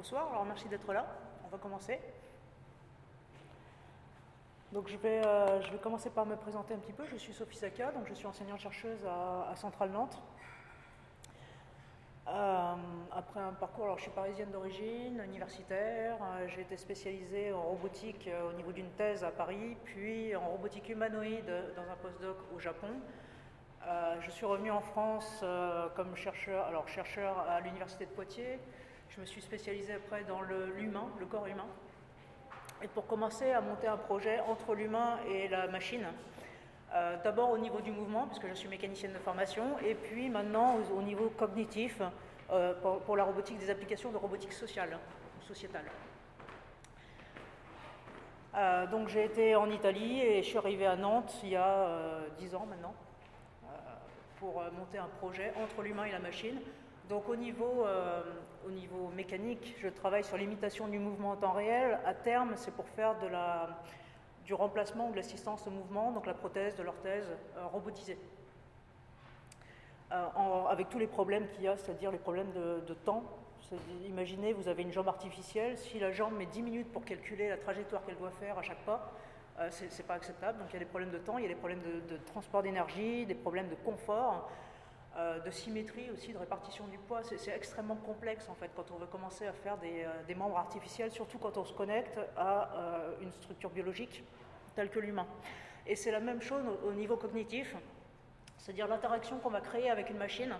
bonsoir, alors merci d'être là. On va commencer. Donc je vais, euh, je vais commencer par me présenter un petit peu. Je suis Sophie Saka, je suis enseignante-chercheuse à, Centrale Nantes. Euh, après un parcours, alors je suis parisienne d'origine, universitaire, euh, j'ai été spécialisée en robotique au niveau d'une thèse à Paris, puis en robotique humanoïde dans un postdoc au Japon. je suis revenue en France comme chercheur, alors chercheur à l'université de Poitiers. Je me suis spécialisée après dans l'humain, le corps humain et pour commencer à monter un projet entre l'humain et la machine. Euh, d'abord au niveau du mouvement, puisque je suis mécanicienne de formation, et puis maintenant au, niveau cognitif, euh, pour, la robotique, des applications de robotique sociale, sociétale. Euh, donc j'ai été en Italie et je suis arrivée à Nantes il y a dix ans maintenant, pour monter un projet entre l'humain et la machine. Donc au niveau, au niveau mécanique, je travaille sur l'imitation du mouvement en temps réel. À terme, c'est pour faire du remplacement ou de l'assistance au mouvement, donc la prothèse de l'orthèse euh, robotisée. Euh, avec tous les problèmes qu'il y a, c'est-à-dire les problèmes de, temps. Imaginez, vous avez une jambe artificielle, si la jambe met 10 minutes pour calculer la trajectoire qu'elle doit faire à chaque pas, ce n'est pas acceptable. Donc il y a des problèmes de temps, il y a des problèmes de transport d'énergie, des problèmes de confort. Euh, de symétrie aussi, de répartition du poids. C'est extrêmement complexe en fait quand on veut commencer à faire des, euh, membres artificiels, surtout quand on se connecte à euh, une structure biologique telle que l'humain. Et c'est la même chose au, niveau cognitif, c'est-à-dire l'interaction qu'on va créer avec une machine.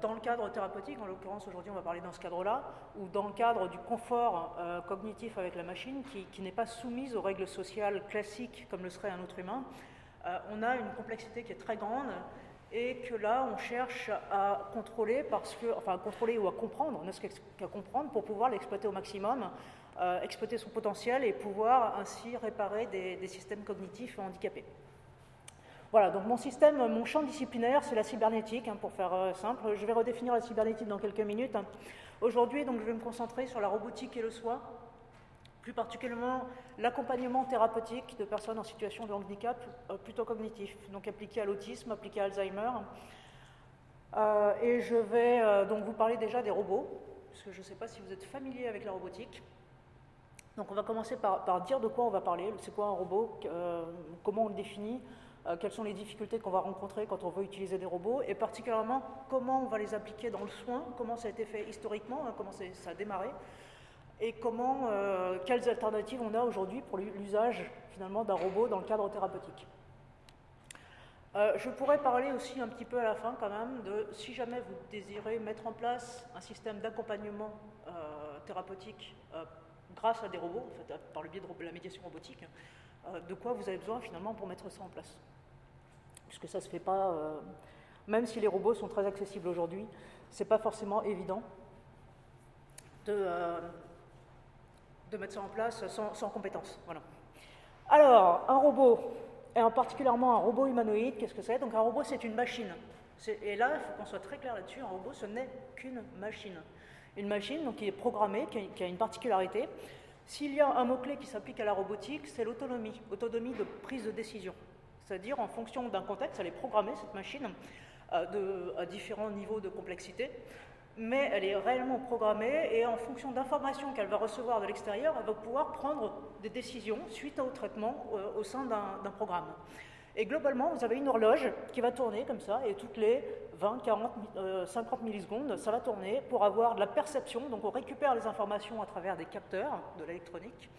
dans le cadre thérapeutique, en l'occurrence aujourd'hui on va parler dans ce cadre-là, ou dans le cadre du confort cognitif avec la machine qui, qui n'est pas soumise aux règles sociales classiques comme le serait un autre humain, on a une complexité qui est très grande et que là, on cherche à contrôler, parce que, enfin, à contrôler ou à comprendre, ne serait-ce qu'à comprendre pour pouvoir l'exploiter au maximum, euh, exploiter son potentiel et pouvoir ainsi réparer des, systèmes cognitifs handicapés. Voilà, donc mon système, mon champ disciplinaire, c'est la cybernétique, hein, pour faire euh, simple. Je vais redéfinir la cybernétique dans quelques minutes. Aujourd'hui, donc, je vais me concentrer sur la robotique et le soin, plus particulièrement l'accompagnement thérapeutique de personnes en situation de handicap euh, plutôt cognitif, donc appliqué à l'autisme, appliqué à Alzheimer. Euh, et je vais euh, donc vous parler déjà des robots, parce que je ne sais pas si vous êtes familier avec la robotique. Donc on va commencer par, dire de quoi on va parler, c'est quoi un robot, comment on le définit, quelles sont les difficultés qu'on va rencontrer quand on veut utiliser des robots, et particulièrement comment on va les appliquer dans le soin, comment ça a été fait historiquement, hein, comment ça a démarré, et comment, euh, quelles alternatives on a aujourd'hui pour l'usage finalement d'un robot dans le cadre thérapeutique. Euh, je pourrais parler aussi un petit peu à la fin quand même de si jamais vous désirez mettre en place un système d'accompagnement euh, thérapeutique grâce à des robots, en fait, par le biais de la médiation robotique, de quoi vous avez besoin finalement pour mettre ça en place. Puisque ça ne se fait pas, même si les robots sont très accessibles aujourd'hui, ce n'est pas forcément évident de, de mettre ça en place sans, compétence. Voilà. Alors, un robot, et en particulièrement un robot humanoïde, qu'est-ce que c'est? Donc un robot, c'est une machine. Et là, il faut qu'on soit très clair là-dessus, un robot, ce n'est qu'une machine. Une machine donc, qui est programmée, qui a, une particularité. S'il y a un mot-clé qui s'applique à la robotique, c'est l'autonomie, autonomie de prise de décision. C'est-à-dire, en fonction d'un contexte, elle est programmée, cette machine, euh, de, à différents niveaux de complexité mais elle est réellement programmée et en fonction d'informations qu'elle va recevoir de l'extérieur, elle va pouvoir prendre des décisions suite au traitement euh, au sein d'un programme. Et globalement, vous avez une horloge qui va tourner comme ça, et toutes les 20, 40, 50 millisecondes, ça va tourner pour avoir de la perception. Donc on récupère les informations à travers des capteurs de l'électronique,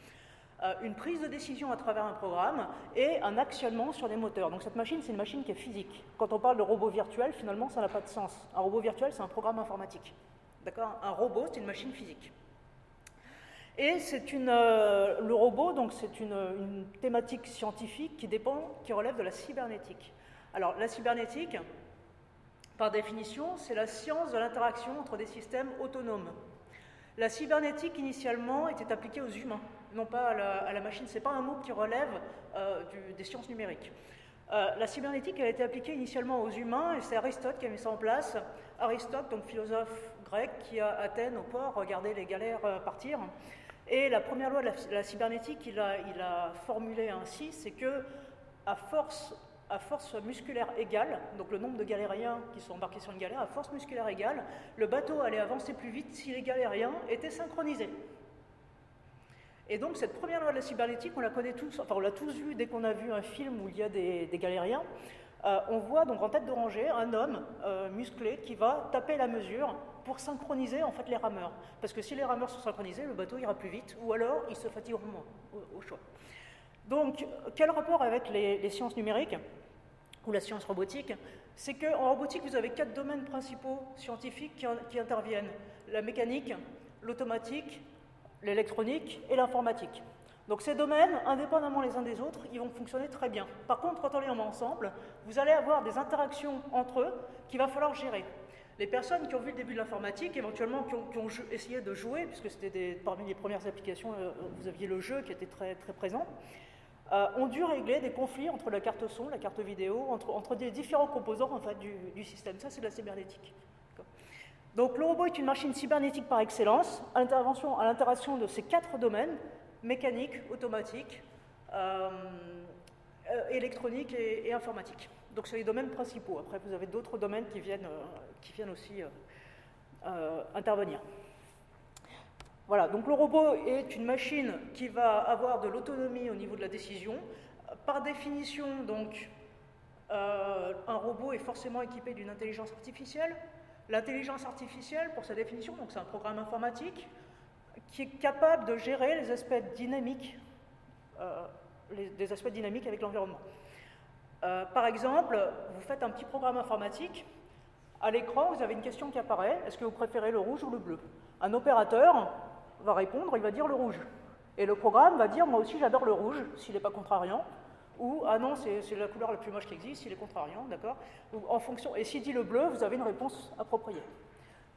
une prise de décision à travers un programme et un actionnement sur les moteurs. Donc cette machine, c'est une machine qui est physique. Quand on parle de robot virtuel, finalement, ça n'a pas de sens. Un robot virtuel, c'est un programme informatique. D'accord? Un robot, c'est une machine physique. Et c'est une, euh, le robot, donc c'est une, une, thématique scientifique qui dépend, qui relève de la cybernétique. Alors la cybernétique, par définition, c'est la science de l'interaction entre des systèmes autonomes. La cybernétique, initialement, était appliquée aux humains non pas à la, machine. Ce n'est pas un mot qui relève euh, des sciences numériques. Euh, la cybernétique a été appliquée initialement aux humains et c'est Aristote qui a mis ça en place. Aristote, donc philosophe grec, qui à Athènes, au port, regardait les galères euh, partir. Et la première loi de la, cybernétique, il a, a formulé ainsi, c'est que à force à force musculaire égale, donc le nombre de galériens qui sont embarqués sur une galère, à force musculaire égale, le bateau allait avancer plus vite si les galériens étaient synchronisés. Et donc cette première loi de la cybernétique, on la connaît tous, enfin on l'a tous vu dès qu'on a vu un film où il y a des, galériens. Euh, on voit donc en tête de rangée un homme euh, musclé qui va taper la mesure pour synchroniser en fait les rameurs. Parce que si les rameurs sont synchronisés, le bateau ira plus vite, ou alors il se fatiguera moins au, choix. Donc quel rapport avec les, sciences numériques ou la science robotique? C'est qu'en robotique, vous avez quatre domaines principaux scientifiques qui interviennent. La mécanique, l'automatique, l'électronique et l'informatique. Donc ces domaines, indépendamment les uns des autres, ils vont fonctionner très bien. Par contre, quand on les met ensemble, vous allez avoir des interactions entre eux qu'il va falloir gérer. Les personnes qui ont vu le début de l'informatique, éventuellement qui ont, essayé de jouer, puisque c'était parmi les premières applications, euh, vous aviez le jeu qui était très, très présent, euh, ont dû régler des conflits entre la carte son, la carte vidéo, entre, entre différents composants en fait, du, du système. Ça, c'est de la cybernétique. Donc le robot est une machine cybernétique par excellence, à l'interaction de ces quatre domaines, mécanique, automatique, euh, euh, électronique et, informatique. Donc c'est les domaines principaux. Après, vous avez d'autres domaines qui viennent, euh, qui viennent aussi intervenir. Voilà, donc le robot est une machine qui va avoir de l'autonomie au niveau de la décision. Par définition, donc, un robot est forcément équipé d'une intelligence artificielle, L'intelligence artificielle, pour sa définition, c'est un programme informatique qui est capable de gérer les aspects dynamiques, euh, aspects dynamiques avec l'environnement. Euh, par exemple, vous faites un petit programme informatique, à l'écran, vous avez une question qui apparaît, est-ce que vous préférez le rouge ou le bleu? Un opérateur va répondre, il va dire le rouge. Et le programme va dire, moi aussi j'adore le rouge, s'il n'est pas contrariant, ou ah non, c'est la couleur la plus moche qui existe, il est contrariant, d'accord En fonction, et s'il dit le bleu, vous avez une réponse appropriée.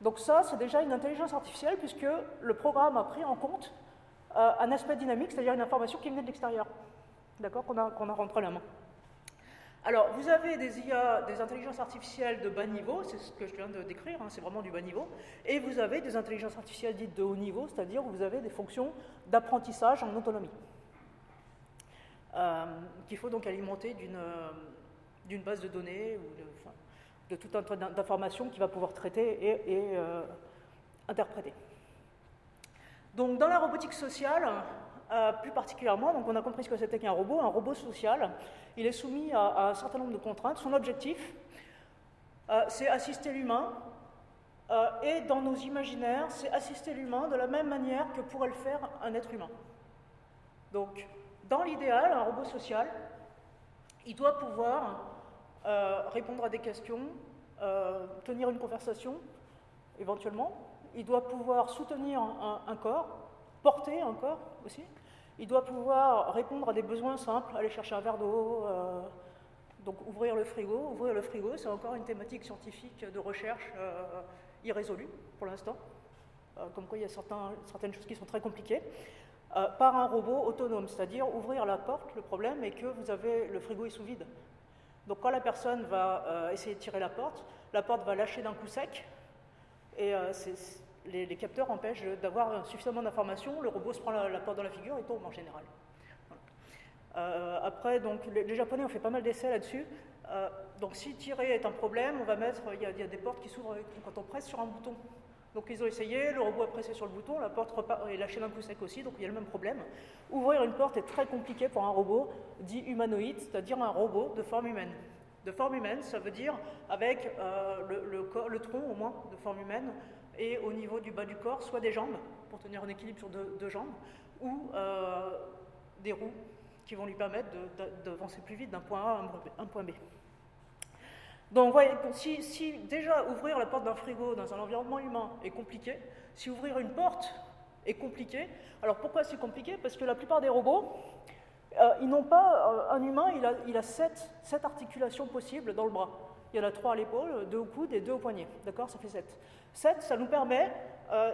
Donc ça, c'est déjà une intelligence artificielle puisque le programme a pris en compte euh, un aspect dynamique, c'est-à-dire une information qui venait de l'extérieur, d'accord, qu'on a, qu'on a rentré la main. Alors, vous avez des IA, des intelligences artificielles de bas niveau, c'est ce que je viens de décrire, hein, c'est vraiment du bas niveau, et vous avez des intelligences artificielles dites de haut niveau, c'est-à-dire où vous avez des fonctions d'apprentissage en autonomie. Euh, qu'il faut donc alimenter euh, d'une base de données ou de, tout un tas d'informations qu'il va pouvoir traiter et, euh, interpréter. Donc dans la robotique sociale, plus particulièrement, donc on a compris ce que c'était qu'un robot. Un robot social, il est soumis à, un certain nombre de contraintes. Son objectif, c'est assister l'humain. et dans nos imaginaires, c'est assister l'humain de la même manière que pourrait le faire un être humain. Donc, dans l'idéal, un robot social, il doit pouvoir euh, répondre à des questions, euh, tenir une conversation, éventuellement. Il doit pouvoir soutenir un, corps, porter un corps aussi. Il doit pouvoir répondre à des besoins simples, aller chercher un verre d'eau, euh, donc ouvrir le frigo. Ouvrir le frigo, c'est encore une thématique scientifique de recherche irrésolue pour l'instant. comme quoi il y a certaines choses qui sont très compliquées. Euh, par un robot autonome, c'est-à-dire ouvrir la porte, le problème est que vous avez le frigo est sous vide. Donc quand la personne va euh, essayer de tirer la porte, la porte va lâcher d'un coup sec, et euh, les, capteurs empêchent d'avoir suffisamment d'informations, le robot se prend la, porte dans la figure et tombe en général. après, donc, les, Japonais ont fait pas mal d'essais là-dessus. donc si tirer est un problème, on va mettre, il y, a des portes qui s'ouvrent quand on presse sur un bouton. Donc ils ont essayé, le robot a pressé sur le bouton, la porte est lâchée d'un coup sec aussi, donc il y a le même problème. Ouvrir une porte est très compliqué pour un robot dit humanoïde, c'est-à-dire un robot de forme humaine. De forme humaine, ça veut dire avec euh, le, tronc au moins de forme humaine et au niveau du bas du corps, soit des jambes pour tenir un équilibre sur deux, jambes, ou euh, des roues qui vont lui permettre d'avancer plus vite d'un point A à un point B. Donc, voyez, si, déjà ouvrir la porte d'un frigo dans un environnement humain est compliqué, si ouvrir une porte est compliqué, alors pourquoi c'est compliqué? Parce que la plupart des robots, euh, ils n'ont pas, euh, un humain, il a, il a sept, articulations possibles dans le bras. Il y en a trois à l'épaule, deux au coude et deux au poignet. D'accord? Ça fait sept. Sept, ça nous permet euh,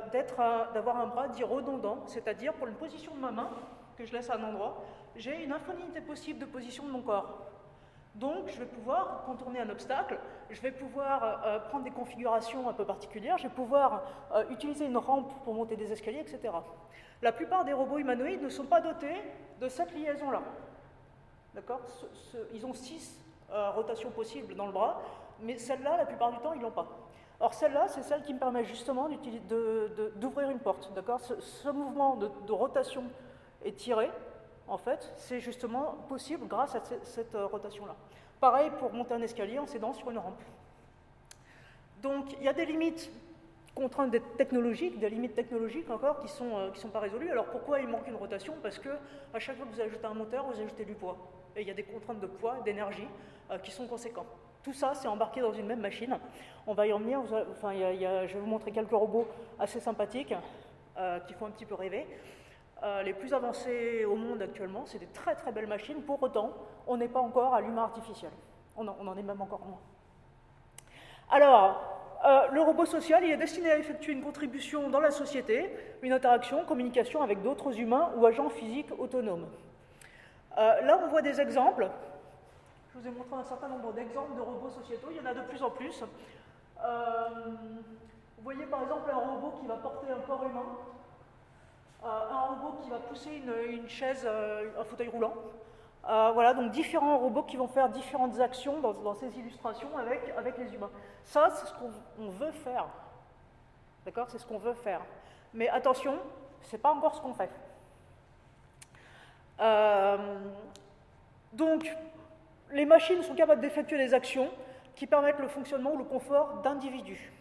d'avoir un bras dit redondant, c'est-à-dire pour une position de ma main, que je laisse à un endroit, j'ai une infinité possible de positions de mon corps. Donc, je vais pouvoir contourner un obstacle, je vais pouvoir euh, euh, prendre des configurations un peu particulières, je vais pouvoir euh, utiliser une rampe pour monter des escaliers, etc. La plupart des robots humanoïdes ne sont pas dotés de cette liaison-là. D'accord? Ils ont six rotation possible dans le bras, mais celle-là, la plupart du temps, ils l'ont pas. Or, celle-là, c'est celle qui me permet justement d'ouvrir une porte. D'accord? Ce, mouvement de, rotation et tiré, en fait, c'est justement possible grâce à cette, euh, rotation-là. Pareil pour monter un escalier en s'aidant sur une rampe. Donc, il y a des limites contraintes technologiques, des limites technologiques encore qui ne sont, euh, sont pas résolues. Alors pourquoi il manque une rotation? Parce que à chaque fois que vous ajoutez un moteur, vous ajoutez du poids. Et il y a des contraintes de poids, d'énergie euh, qui sont conséquentes. Tout ça, c'est embarqué dans une même machine. On va y en venir. Enfin, je vais vous montrer quelques robots assez sympathiques qui font un petit peu rêver. Euh, les plus avancés au monde actuellement, c'est des très très belles machines. Pour autant, on n'est pas encore à l'humain artificiel. On en, est même encore moins. Alors, euh, le robot social, il est destiné à effectuer une contribution dans la société, une interaction, communication avec d'autres humains ou agents physiques autonomes. là, on voit des exemples. Je vous ai montré un certain nombre d'exemples de robots sociétaux, il y en a de plus en plus. Euh, vous voyez par exemple un robot qui va porter un corps humain, euh, un robot qui va pousser une, chaise, euh, un fauteuil roulant. voilà, donc différents robots qui vont faire différentes actions dans, ces illustrations avec, avec les humains. Ça, c'est ce qu'on veut faire. D'accord? C'est ce qu'on veut faire. Mais attention, ce n'est pas encore ce qu'on fait. donc, les machines sont capables d'effectuer des actions qui permettent le fonctionnement ou le confort d'individus.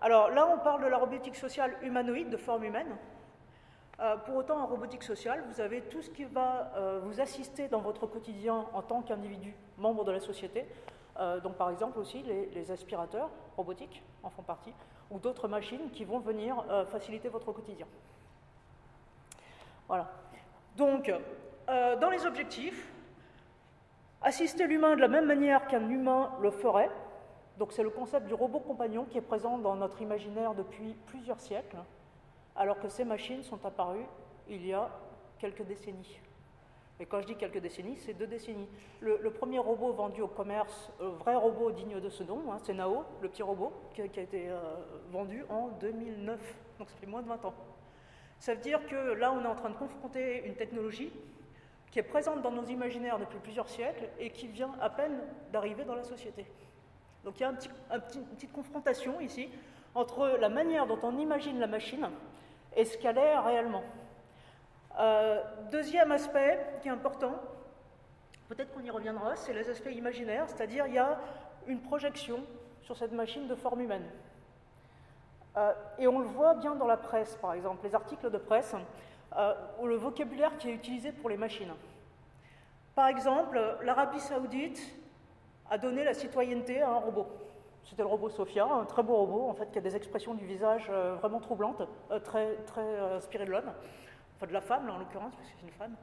Alors là, on parle de la robotique sociale humanoïde de forme humaine. Euh, pour autant, en robotique sociale, vous avez tout ce qui va euh, vous assister dans votre quotidien en tant qu'individu, membre de la société. Euh, donc, par exemple, aussi les, aspirateurs robotiques en font partie, ou d'autres machines qui vont venir faciliter votre quotidien. Voilà. Donc, dans les objectifs, Assister l'humain de la même manière qu'un humain le ferait, donc c'est le concept du robot compagnon qui est présent dans notre imaginaire depuis plusieurs siècles, alors que ces machines sont apparues il y a quelques décennies. Et quand je dis quelques décennies, c'est deux décennies. Le, premier robot vendu au commerce, le vrai robot digne de ce nom, hein, c'est Nao, le petit robot, qui, a été euh, vendu en 2009, donc ça fait moins de 20 ans. Ça veut dire que là, on est en train de confronter une technologie qui est présente dans nos imaginaires depuis plusieurs siècles et qui vient à peine d'arriver dans la société. Donc il y a un une petite confrontation ici entre la manière dont on imagine la machine et ce qu'elle est réellement. Euh, deuxième aspect qui est important, peut-être qu'on y reviendra, c'est les aspects imaginaires, c'est-à-dire il y a une projection sur cette machine de forme humaine. Euh, et on le voit bien dans la presse, par exemple, les articles de presse euh, ou le vocabulaire qui est utilisé pour les machines. Par exemple, l'Arabie saoudite a donné la citoyenneté à un robot. C'était le robot Sophia, un très beau robot, en fait, qui a des expressions du visage euh, vraiment troublantes, euh, très, très inspirées de l'homme, enfin de la femme, en l'occurrence, parce que c'est une femme.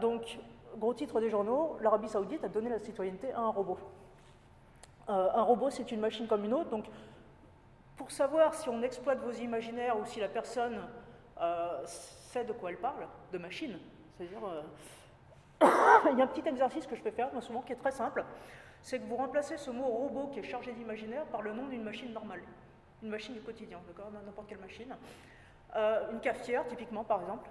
donc, gros titre des journaux, l'Arabie saoudite a donné la citoyenneté à un robot. un robot, c'est une machine comme une autre, donc pour savoir si on exploite vos imaginaires ou si la personne euh, sait de quoi elle parle, de machine. C'est-à-dire, euh, il y a un petit exercice que je peux faire moi, souvent qui est très simple, c'est que vous remplacez ce mot robot qui est chargé d'imaginaire par le nom d'une machine normale, une machine du quotidien, d'accord, n'importe quelle machine. Euh, une cafetière, typiquement, par exemple.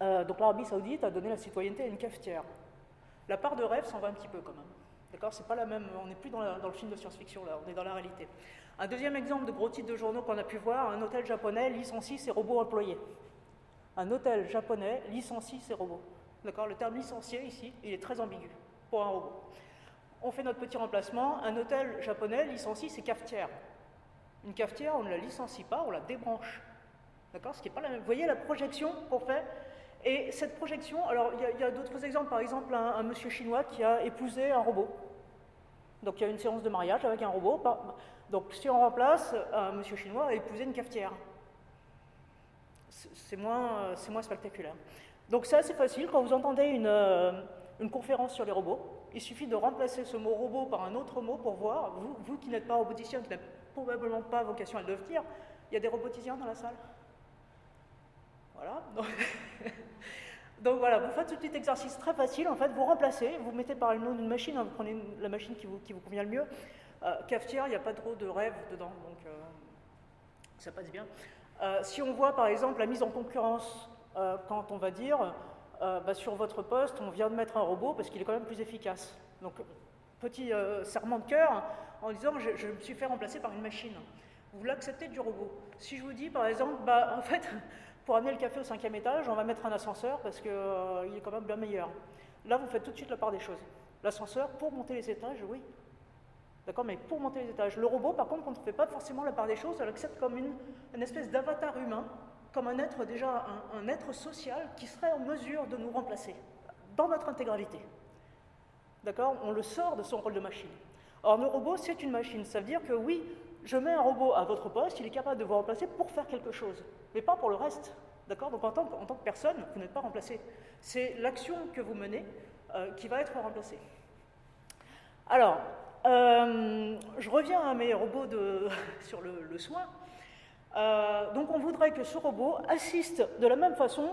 donc l'Arabie Saoudite a donné la citoyenneté à une cafetière. La part de rêve s'en va un petit peu quand même. D'accord C'est pas la même. On n'est plus dans, dans, le film de science-fiction là, on est dans la réalité. Un deuxième exemple de gros titres de journaux qu'on a pu voir, un hôtel japonais licencie ses robots employés. Un hôtel japonais licencie ses robots. D'accord Le terme licencié ici, il est très ambigu pour un robot. On fait notre petit remplacement, un hôtel japonais licencie ses cafetières. Une cafetière, on ne la licencie pas, on la débranche. D'accord? Ce qui n'est pas la même. Vous voyez la projection qu'on fait? Et cette projection, alors il y a, d'autres exemples, par exemple un monsieur chinois qui a épousé un robot. Donc il y a une séance de mariage avec un robot. Donc si on remplace un monsieur chinois à épouser une cafetière, c'est moins, spectaculaire. Donc c'est facile, quand vous entendez une, euh, une, conférence sur les robots, il suffit de remplacer ce mot robot par un autre mot pour voir, vous, vous qui n'êtes pas roboticien, qui n'avez probablement pas vocation à le devenir, il y a des roboticiens dans la salle Voilà. Donc voilà, vous faites ce petit exercice très facile, en fait, vous remplacez, vous mettez par le nom d'une machine, hein, vous prenez la machine qui vous, qui vous convient le mieux. Euh, cafetière, il n'y a pas trop de rêve dedans, donc euh, ça passe bien. Euh, si on voit par exemple la mise en concurrence, quand on va dire bah, sur votre poste, on vient de mettre un robot parce qu'il est quand même plus efficace. Donc, petit euh, serment de cœur en disant je, me suis fait remplacer par une machine. Vous l'acceptez du robot. Si je vous dis par exemple, bah, en fait, pour amener le café au cinquième étage, on va mettre un ascenseur parce qu'il euh, est quand même bien meilleur. Là, vous faites tout de suite la part des choses. L'ascenseur, pour monter les étages, oui. D'accord Mais pour monter les étages. Le robot, par contre, on ne fait pas forcément la part des choses, elle accepte comme une espèce d'avatar humain, comme un être déjà, un, être social qui serait en mesure de nous remplacer dans notre intégralité. D'accord? On le sort de son rôle de machine. Or, le robot, c'est une machine. Ça veut dire que oui, je mets un robot à votre poste, il est capable de vous remplacer pour faire quelque chose, mais pas pour le reste. D'accord? Donc, en tant, que, personne, vous n'êtes pas remplacé. C'est l'action que vous menez euh, qui va être remplacée. Alors, euh, je reviens à mes robots sur le soin. Euh, donc, on voudrait que ce robot assiste de la même façon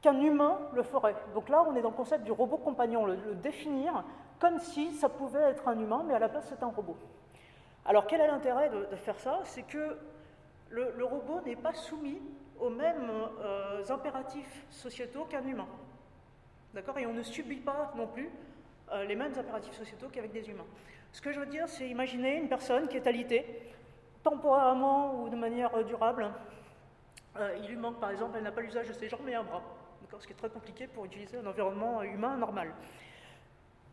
qu'un humain le ferait. Donc là, on est dans le concept du robot compagnon, le, le, définir comme si ça pouvait être un humain, mais à la place, c'est un robot. Alors, quel est l'intérêt de, faire ça? C'est que le, le robot n'est pas soumis aux mêmes euh, impératifs sociétaux qu'un humain. D'accord? Et on ne subit pas non plus euh, les mêmes impératifs sociétaux qu'avec des humains. Ce que je veux dire, c'est imaginer une personne qui est alitée, temporairement ou de manière durable. Euh, il lui manque, par exemple, elle n'a pas l'usage de ses jambes mais un bras ce qui est très compliqué pour utiliser un environnement humain normal.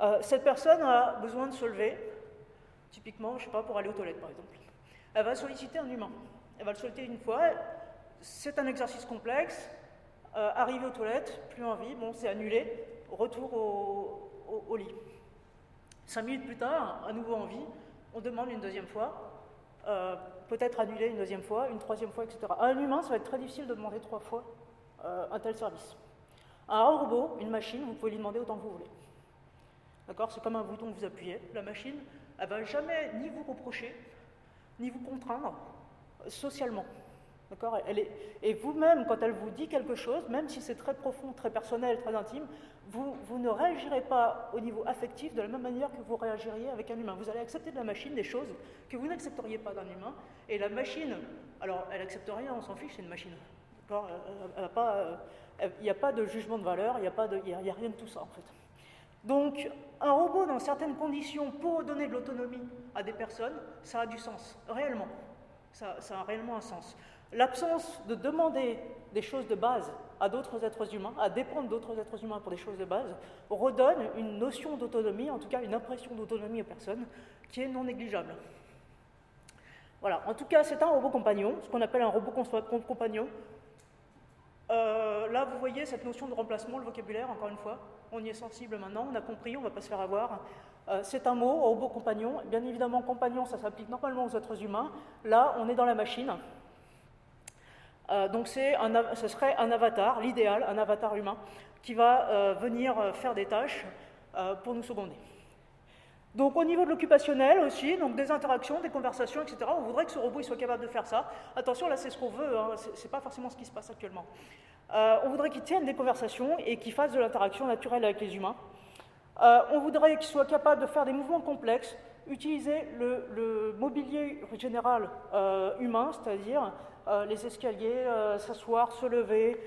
Euh, cette personne a besoin de se lever, typiquement, je sais pas, pour aller aux toilettes par exemple. Elle va solliciter un humain. Elle va le solliciter une fois. C'est un exercice complexe. Euh, arriver aux toilettes, plus envie, bon, c'est annulé. Retour au, lit. Cinq minutes plus tard, à nouveau envie, on demande une deuxième fois. Euh, peut-être annuler une deuxième fois, une troisième fois, etc. À un humain, ça va être très difficile de demander trois fois euh, un tel service. À un robot, une machine, vous pouvez lui demander autant que vous voulez. D'accord? C'est comme un bouton que vous appuyez. La machine, elle ne va jamais ni vous reprocher, ni vous contraindre euh, socialement. D'accord? Et vous-même, quand elle vous dit quelque chose, même si c'est très profond, très personnel, très intime, vous, ne réagirez pas au niveau affectif de la même manière que vous réagiriez avec un humain. Vous allez accepter de la machine des choses que vous n'accepteriez pas d'un humain. Et la machine, alors elle accepte rien, on s'en fiche, c'est une machine. Il n'y a pas de jugement de valeur, il n'y a, rien de tout ça en fait. Donc, un robot dans certaines conditions pour donner de l'autonomie à des personnes, ça a du sens, réellement. Ça a réellement un sens. L'absence de demander des choses de base à d'autres êtres humains, à dépendre d'autres êtres humains pour des choses de base, redonne une notion d'autonomie, en tout cas une impression d'autonomie aux personnes, qui est non négligeable. Voilà, en tout cas, c'est un robot compagnon, ce qu'on appelle un robot compagnon, euh, là, vous voyez cette notion de remplacement, le vocabulaire, encore une fois. On y est sensible maintenant, on a compris, on ne va pas se faire avoir. Euh, c'est un mot, robot compagnon. Bien évidemment, compagnon, ça s'applique normalement aux êtres humains. Là, on est dans la machine. Euh, donc, un, ce serait un avatar, l'idéal, un avatar humain, qui va euh, venir faire des tâches euh, pour nous seconder. Donc au niveau de l'occupationnel aussi, donc des interactions, des conversations, etc. On voudrait que ce robot soit capable de faire ça. Attention, là c'est ce qu'on veut, hein, c'est pas forcément ce qui se passe actuellement. Euh, on voudrait qu'il tienne des conversations et qu'il fasse de l'interaction naturelle avec les humains. Euh, on voudrait qu'il soit capable de faire des mouvements complexes, utiliser le, mobilier général euh, humain, c'est-à-dire euh, les escaliers, euh, s'asseoir, se lever,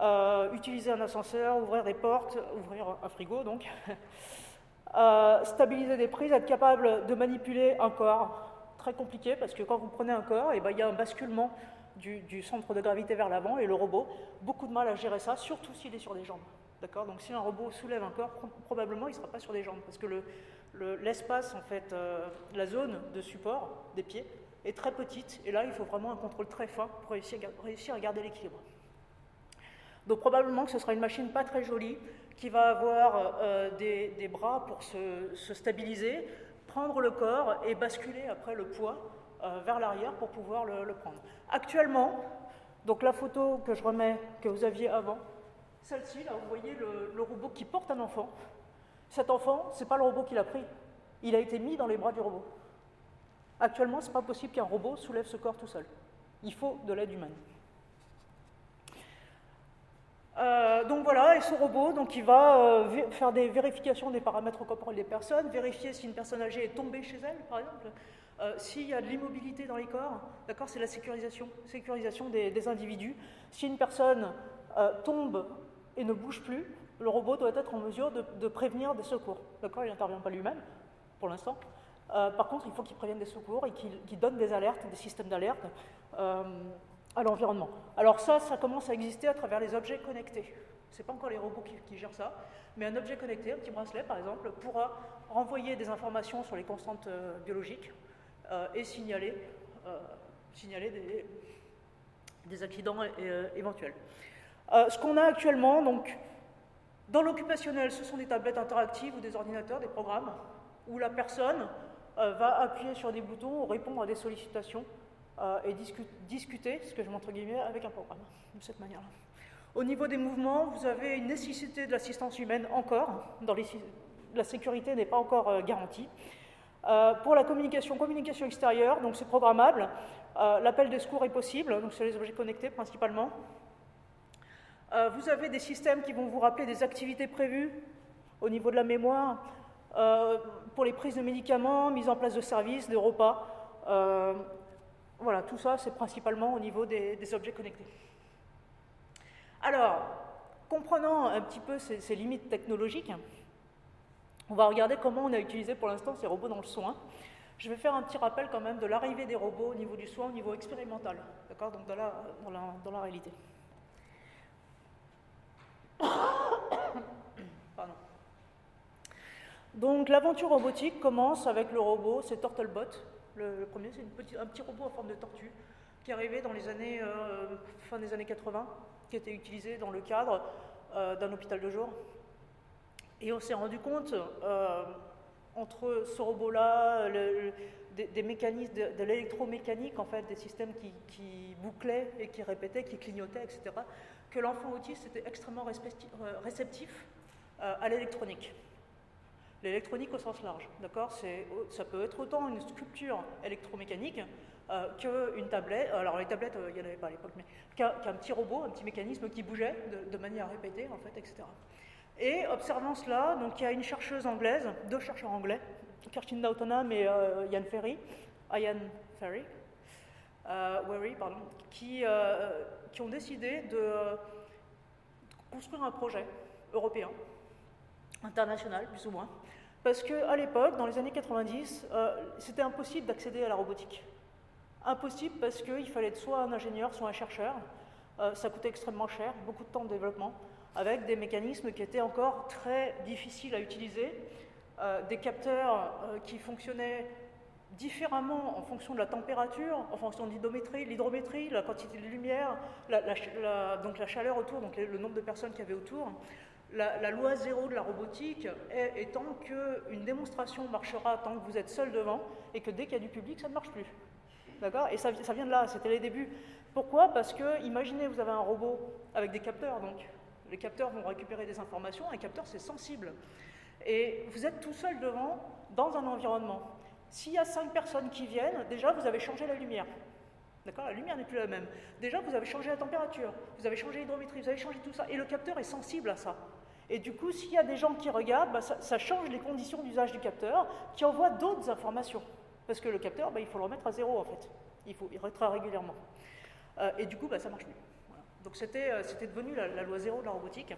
euh, utiliser un ascenseur, ouvrir des portes, ouvrir un frigo donc. Stabiliser des prises, être capable de manipuler un corps, très compliqué parce que quand vous prenez un corps, et eh ben, il y a un basculement du, centre de gravité vers l'avant et le robot, beaucoup de mal à gérer ça, surtout s'il est sur des jambes. D'accord? Donc si un robot soulève un corps, probablement il ne sera pas sur des jambes parce que l'espace, le, en fait, la zone de support des pieds est très petite et là il faut vraiment un contrôle très fin pour réussir, à garder l'équilibre. Donc probablement que ce sera une machine pas très jolie, qui va avoir euh, des, des, bras pour se, se, stabiliser, prendre le corps et basculer après le poids euh, vers l'arrière pour pouvoir le, prendre. Actuellement, donc la photo que je remets, que vous aviez avant, celle-ci, là, vous voyez le, le, robot qui porte un enfant. Cet enfant, ce n'est pas le robot qui l'a pris, il a été mis dans les bras du robot. Actuellement, ce n'est pas possible qu'un robot soulève ce corps tout seul. Il faut de l'aide humaine. Euh, donc voilà, et ce robot, donc il va euh, faire des vérifications des paramètres corporels des personnes, vérifier si une personne âgée est tombée chez elle, par exemple, euh, s'il y a de l'immobilité dans les corps, d'accord, c'est la sécurisation, sécurisation des, individus. Si une personne tombe et ne bouge plus, le robot doit être en mesure de, prévenir des secours. D'accord Il n'intervient pas lui-même, pour l'instant. Euh, par contre, il faut qu'il prévienne des secours et qu'il donne des alertes, des systèmes d'alerte euh, à l'environnement. Alors ça, ça commence à exister à travers les objets connectés. Ce n'est pas encore les robots qui, gèrent ça, mais un objet connecté, un petit bracelet par exemple, pourra renvoyer des informations sur les constantes euh, biologiques et signaler, signaler des, accidents éventuels. ce qu'on a actuellement, donc, dans l'occupationnel, ce sont des tablettes interactives ou des ordinateurs, des programmes, où la personne va appuyer sur des boutons ou répondre à des sollicitations euh, et discuter, ce que je montre guillemets, avec un programme, de cette manière-là. Au niveau des mouvements, vous avez une nécessité de l'assistance humaine encore, dans la sécurité n'est pas encore euh, garantie. pour la communication, communication extérieure, donc c'est programmable. L'appel des secours est possible, donc sur les objets connectés principalement. Euh, vous avez des systèmes qui vont vous rappeler des activités prévues au niveau de la mémoire, euh, pour les prises de médicaments, mise en place de services, de repas. Euh, voilà, tout ça, c'est principalement au niveau des, objets connectés. Alors, comprenant un petit peu ces, limites technologiques, on va regarder comment on a utilisé pour l'instant ces robots dans le soin. Je vais faire un petit rappel quand même de l'arrivée des robots au niveau du soin, au niveau expérimental, d'accord Donc dans la réalité. Donc l'aventure robotique commence avec le robot, c'est Turtlebot. Le, premier, c'est un petit robot en forme de tortue qui est arrivé dans les années, euh, fin des années 80, qui était utilisé dans le cadre euh, d'un hôpital de jour. Et on s'est rendu compte, euh, entre ce robot-là, des, mécanismes, de, l'électromécanique, en fait, des systèmes qui, bouclaient et qui répétaient, qui clignotaient, etc., que l'enfant autiste était extrêmement réceptif à l'électronique. L'électronique au sens large, d'accord? Ça peut être autant une sculpture électromécanique euh, qu'une tablette, alors les tablettes, il n'y en avait pas à l'époque, mais qu'un petit robot, un petit mécanisme qui bougeait de, manière répétée, en fait, etc. Et observant cela, donc il y a une chercheuse anglaise, deux chercheurs anglais, Kerstin Daughton et Ian Ferry, Ian Ferry, pardon, qui, qui ont décidé de construire un projet européen, international plus ou moins, parce qu'à l'époque, dans les années 90, euh, c'était impossible d'accéder à la robotique. Impossible parce qu'il fallait être soit un ingénieur, soit un chercheur. Euh, ça coûtait extrêmement cher, beaucoup de temps de développement, avec des mécanismes qui étaient encore très difficiles à utiliser, euh, des capteurs qui fonctionnaient différemment en fonction de la température, en fonction de l'hydrométrie, la quantité de lumière, la, donc la chaleur autour, donc le nombre de personnes qu'il y avait autour. La, loi zéro de la robotique est, étant qu'une démonstration marchera tant que vous êtes seul devant et que dès qu'il y a du public, ça ne marche plus. D'accord? Et ça, ça, vient de là, c'était les débuts. Pourquoi? Parce que, imaginez, vous avez un robot avec des capteurs, donc les capteurs vont récupérer des informations, un capteur c'est sensible. Et vous êtes tout seul devant dans un environnement. S'il y a cinq personnes qui viennent, déjà vous avez changé la lumière. D'accord? La lumière n'est plus la même. Déjà vous avez changé la température, vous avez changé l'hydrométrie, vous avez changé tout ça. Et le capteur est sensible à ça. Et du coup, s'il y a des gens qui regardent, bah, ça, change les conditions d'usage du capteur, qui envoie d'autres informations. Parce que le capteur, bah, il faut le remettre à zéro en fait. Il faut il régulièrement. Euh, et du coup, bah, ça marche mieux. Donc euh, c'était devenu la, loi zéro de la robotique.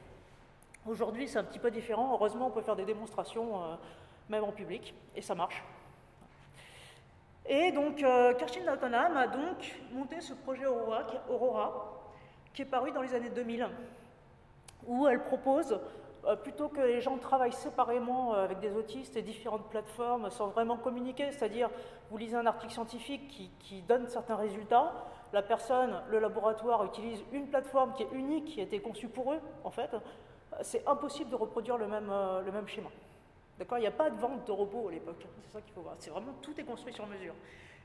Aujourd'hui, c'est un petit peu différent. Heureusement, on peut faire des démonstrations, euh, même en public, et ça marche. Et donc, euh, Kerstin a donc monté ce projet Aurora, qui est paru dans les années 2000, où elle propose, euh, plutôt que les gens travaillent séparément euh, avec des autistes et différentes plateformes sans vraiment communiquer, c'est-à-dire vous lisez un article scientifique qui, donne certains résultats, la personne, le laboratoire utilise une plateforme qui est unique, qui a été conçue pour eux, en fait, c'est impossible de reproduire le même, le même schéma. D'accord? Il n'y a pas de vente de robots à l'époque. C'est ça qu'il faut voir. C'est vraiment tout est construit sur mesure.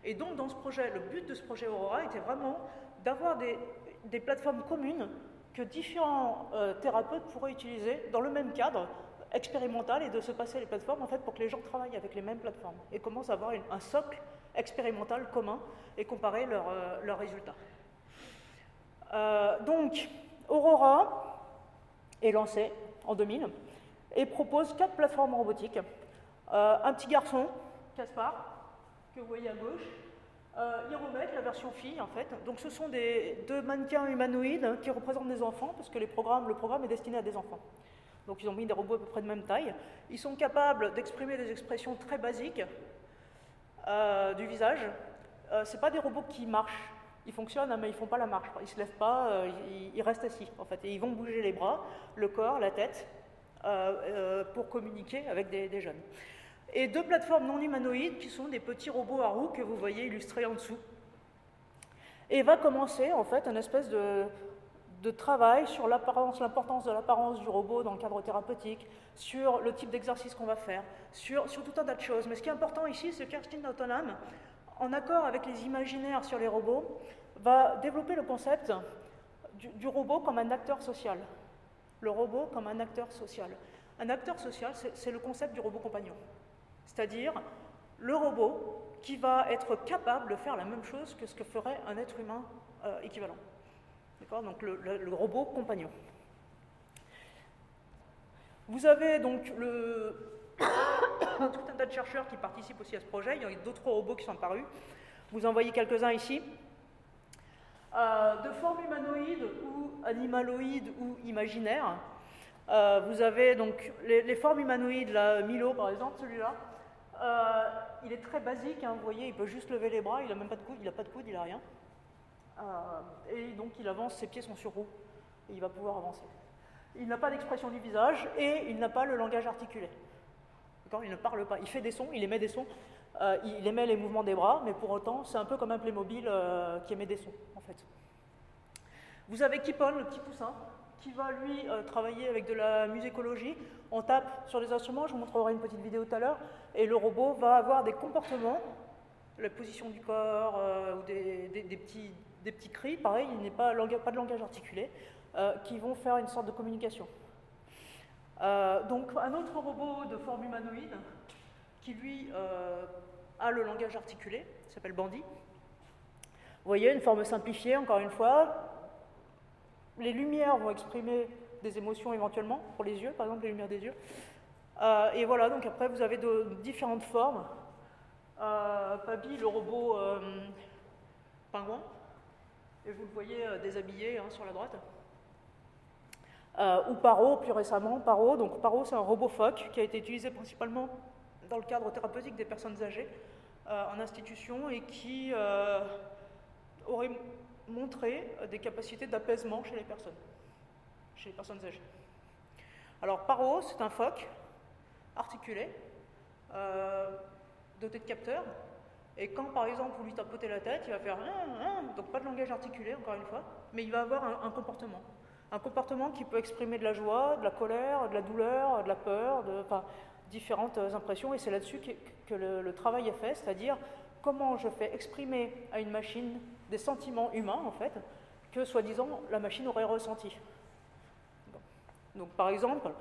Et donc dans ce projet, le but de ce projet Aurora était vraiment d'avoir des, plateformes communes que différents euh, thérapeutes pourraient utiliser dans le même cadre expérimental et de se passer les plateformes en fait pour que les gens travaillent avec les mêmes plateformes et commencent à avoir un socle expérimental commun et comparer leurs euh, résultats. Euh, donc Aurora est lancé en 2000 et propose quatre plateformes robotiques. Un petit garçon, Caspar, que vous voyez à gauche, euh, la version fille en fait. Donc ce sont deux mannequins humanoïdes qui représentent des enfants, parce que le programme est destiné à des enfants. Donc ils ont mis des robots à peu près de même taille. Ils sont capables d'exprimer des expressions très basiques euh, du visage. Euh, Ce pas des robots qui marchent. Ils fonctionnent, mais ils ne font pas la marche. Ils ne se lèvent pas, euh, ils, restent assis, en fait. Et ils vont bouger les bras, le corps, la tête, euh, pour communiquer avec des, jeunes. Et deux plateformes non humanoïdes qui sont des petits robots à roues que vous voyez illustrés en dessous. Et va commencer, en fait, une espèce de, travail sur l'apparence, l'importance de l'apparence du robot dans le cadre thérapeutique, sur le type d'exercice qu'on va faire, sur, tout un tas de choses. Mais ce qui est important ici, c'est que Kerstin Autonome, en accord avec les imaginaires sur les robots, va développer le concept du, du robot comme un acteur social. Le robot comme un acteur social. Un acteur social, c'est le concept du robot compagnon. C'est-à-dire le robot qui va être capable de faire la même chose que ce que ferait un être humain euh, équivalent. Donc le, robot compagnon. Vous avez donc tout un tas de chercheurs qui participent aussi à ce projet. Il y a d'autres robots qui sont apparus. Vous en voyez quelques-uns ici. Euh, de forme humanoïde ou animaloïde ou imaginaire. Euh, vous avez donc les, formes humanoïdes, là, Milo par exemple, celui-là. Euh, il est très basique, hein, vous voyez, il peut juste lever les bras, il n'a même pas de coude, il n'a pas de coude, il n'a rien. Euh, et donc il avance, ses pieds sont sur roue, et il va pouvoir avancer. Il n'a pas d'expression du visage et il n'a pas le langage articulé. Il ne parle pas. Il fait des sons, il émet des sons, euh, il émet les mouvements des bras, mais pour autant, c'est un peu comme un Playmobil qui émet des sons, en fait. Vous avez Kipon, le petit poussin, qui va lui travailler avec de la musicologie. On tape sur les instruments, je vous montrerai une petite vidéo tout à l'heure, et le robot va avoir des comportements, la position du corps, ou des, des, petits, des petits cris, pareil, il n'est pas, pas, de langage articulé, euh, qui vont faire une sorte de communication. Euh, donc un autre robot de forme humanoïde, qui lui euh, a le langage articulé, s'appelle Bandy. Vous voyez, une forme simplifiée, encore une fois. Les lumières vont exprimer des émotions éventuellement, pour les yeux, par exemple les lumières des yeux. et voilà, donc après vous avez différentes formes. Pabi, le robot pingouin, et vous le voyez euh, déshabillé hein, sur la droite. Euh, ou Paro, plus récemment, Paro. Donc Paro, c'est un robot phoque qui a été utilisé principalement dans le cadre thérapeutique des personnes âgées euh, en institution et qui aurait montré des capacités d'apaisement chez les personnes, chez les personnes âgées. Alors Paro, c'est un phoque articulé, doté de capteurs, et quand, par exemple, vous lui tapotez la tête, il va faire donc pas de langage articulé, encore une fois, mais il va avoir un, comportement. Un comportement qui peut exprimer de la joie, de la colère, de la douleur, de la peur, de, différentes impressions. Et c'est là-dessus que, le, travail est fait, c'est-à-dire comment je fais exprimer à une machine des sentiments humains, en fait, que soi-disant la machine aurait ressenti. Donc, par exemple,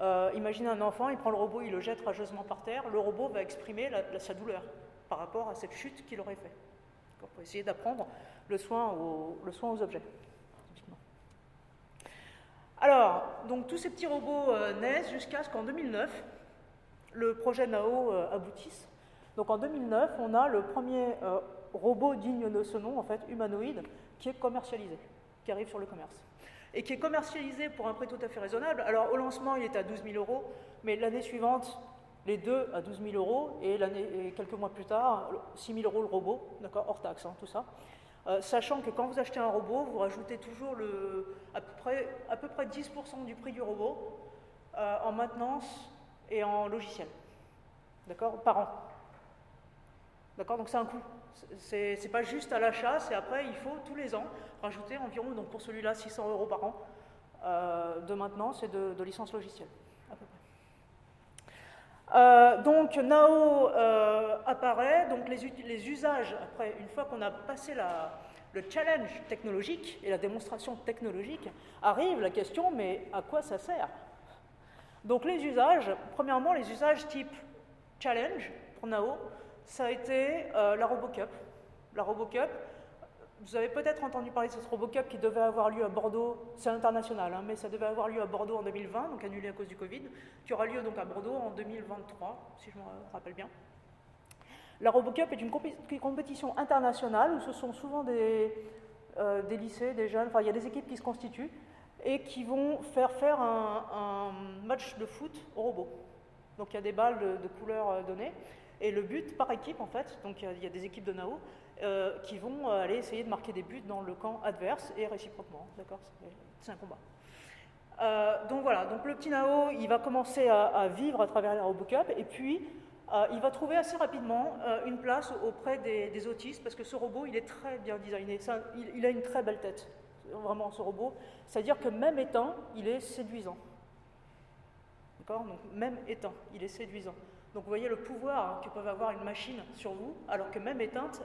euh, imaginez un enfant, il prend le robot, il le jette rageusement par terre, le robot va exprimer sa douleur par rapport à cette chute qu'il aurait fait. Pour essayer d'apprendre le, soin aux, objets. Alors, donc tous ces petits robots euh, naissent jusqu'à ce qu'en 2009, le projet NAO euh, aboutisse. Donc en 2009, on a le premier robot digne de ce nom, en fait, humanoïde, qui est commercialisé, qui arrive sur le commerce. Et qui est commercialisé pour un prix tout à fait raisonnable. Alors au lancement, il était à 12 000 euros, mais l'année suivante, les deux à 12 000 euros, et, quelques mois plus tard, 6 000 euros le robot, d'accord, hors taxe, hein, tout ça. Euh, sachant que quand vous achetez un robot, vous rajoutez toujours le, à, peu près, à peu près 10% du prix du robot euh, en maintenance et en logiciel, d'accord, par an. D'accord, donc c'est un coût. C'est pas juste à l'achat, c'est après, il faut tous les ans rajouter environ, donc pour celui-là, 600 euros par an. Euh, de maintenance et de, licence logicielle. Euh, donc Nao euh, apparaît, donc les, usages, après, une fois qu'on a passé le challenge technologique et la démonstration technologique, arrive la question, mais à quoi ça sert? Donc les usages, premièrement, les usages type challenge pour Nao, ça a été euh, la RoboCup. La RoboCup, vous avez peut-être entendu parler de cette RoboCup qui devait avoir lieu à Bordeaux, c'est international, hein, mais ça devait avoir lieu à Bordeaux en 2020, donc annulé à cause du Covid, qui aura lieu donc à Bordeaux en 2023, si je me rappelle bien. La RoboCup est une compétition internationale où ce sont souvent des, euh, des lycées, des jeunes, enfin il y a des équipes qui se constituent et qui vont faire faire un, match de foot au robot. Donc il y a des balles de, couleurs euh, données, et le but par équipe en fait, donc il y a des équipes de NAO, euh, qui vont aller essayer de marquer des buts dans le camp adverse et réciproquement, d'accord? C'est un combat. Euh, donc voilà, donc le petit Nao, il va commencer à, vivre à travers les RoboCup, et puis il va trouver assez rapidement une place auprès des, autistes, parce que ce robot, il est très bien designé, il, a une très belle tête, vraiment ce robot, c'est-à-dire que même éteint, il est séduisant. D'accord? Donc même éteint, il est séduisant. Donc vous voyez le pouvoir que peut avoir une machine sur vous, alors que même éteinte,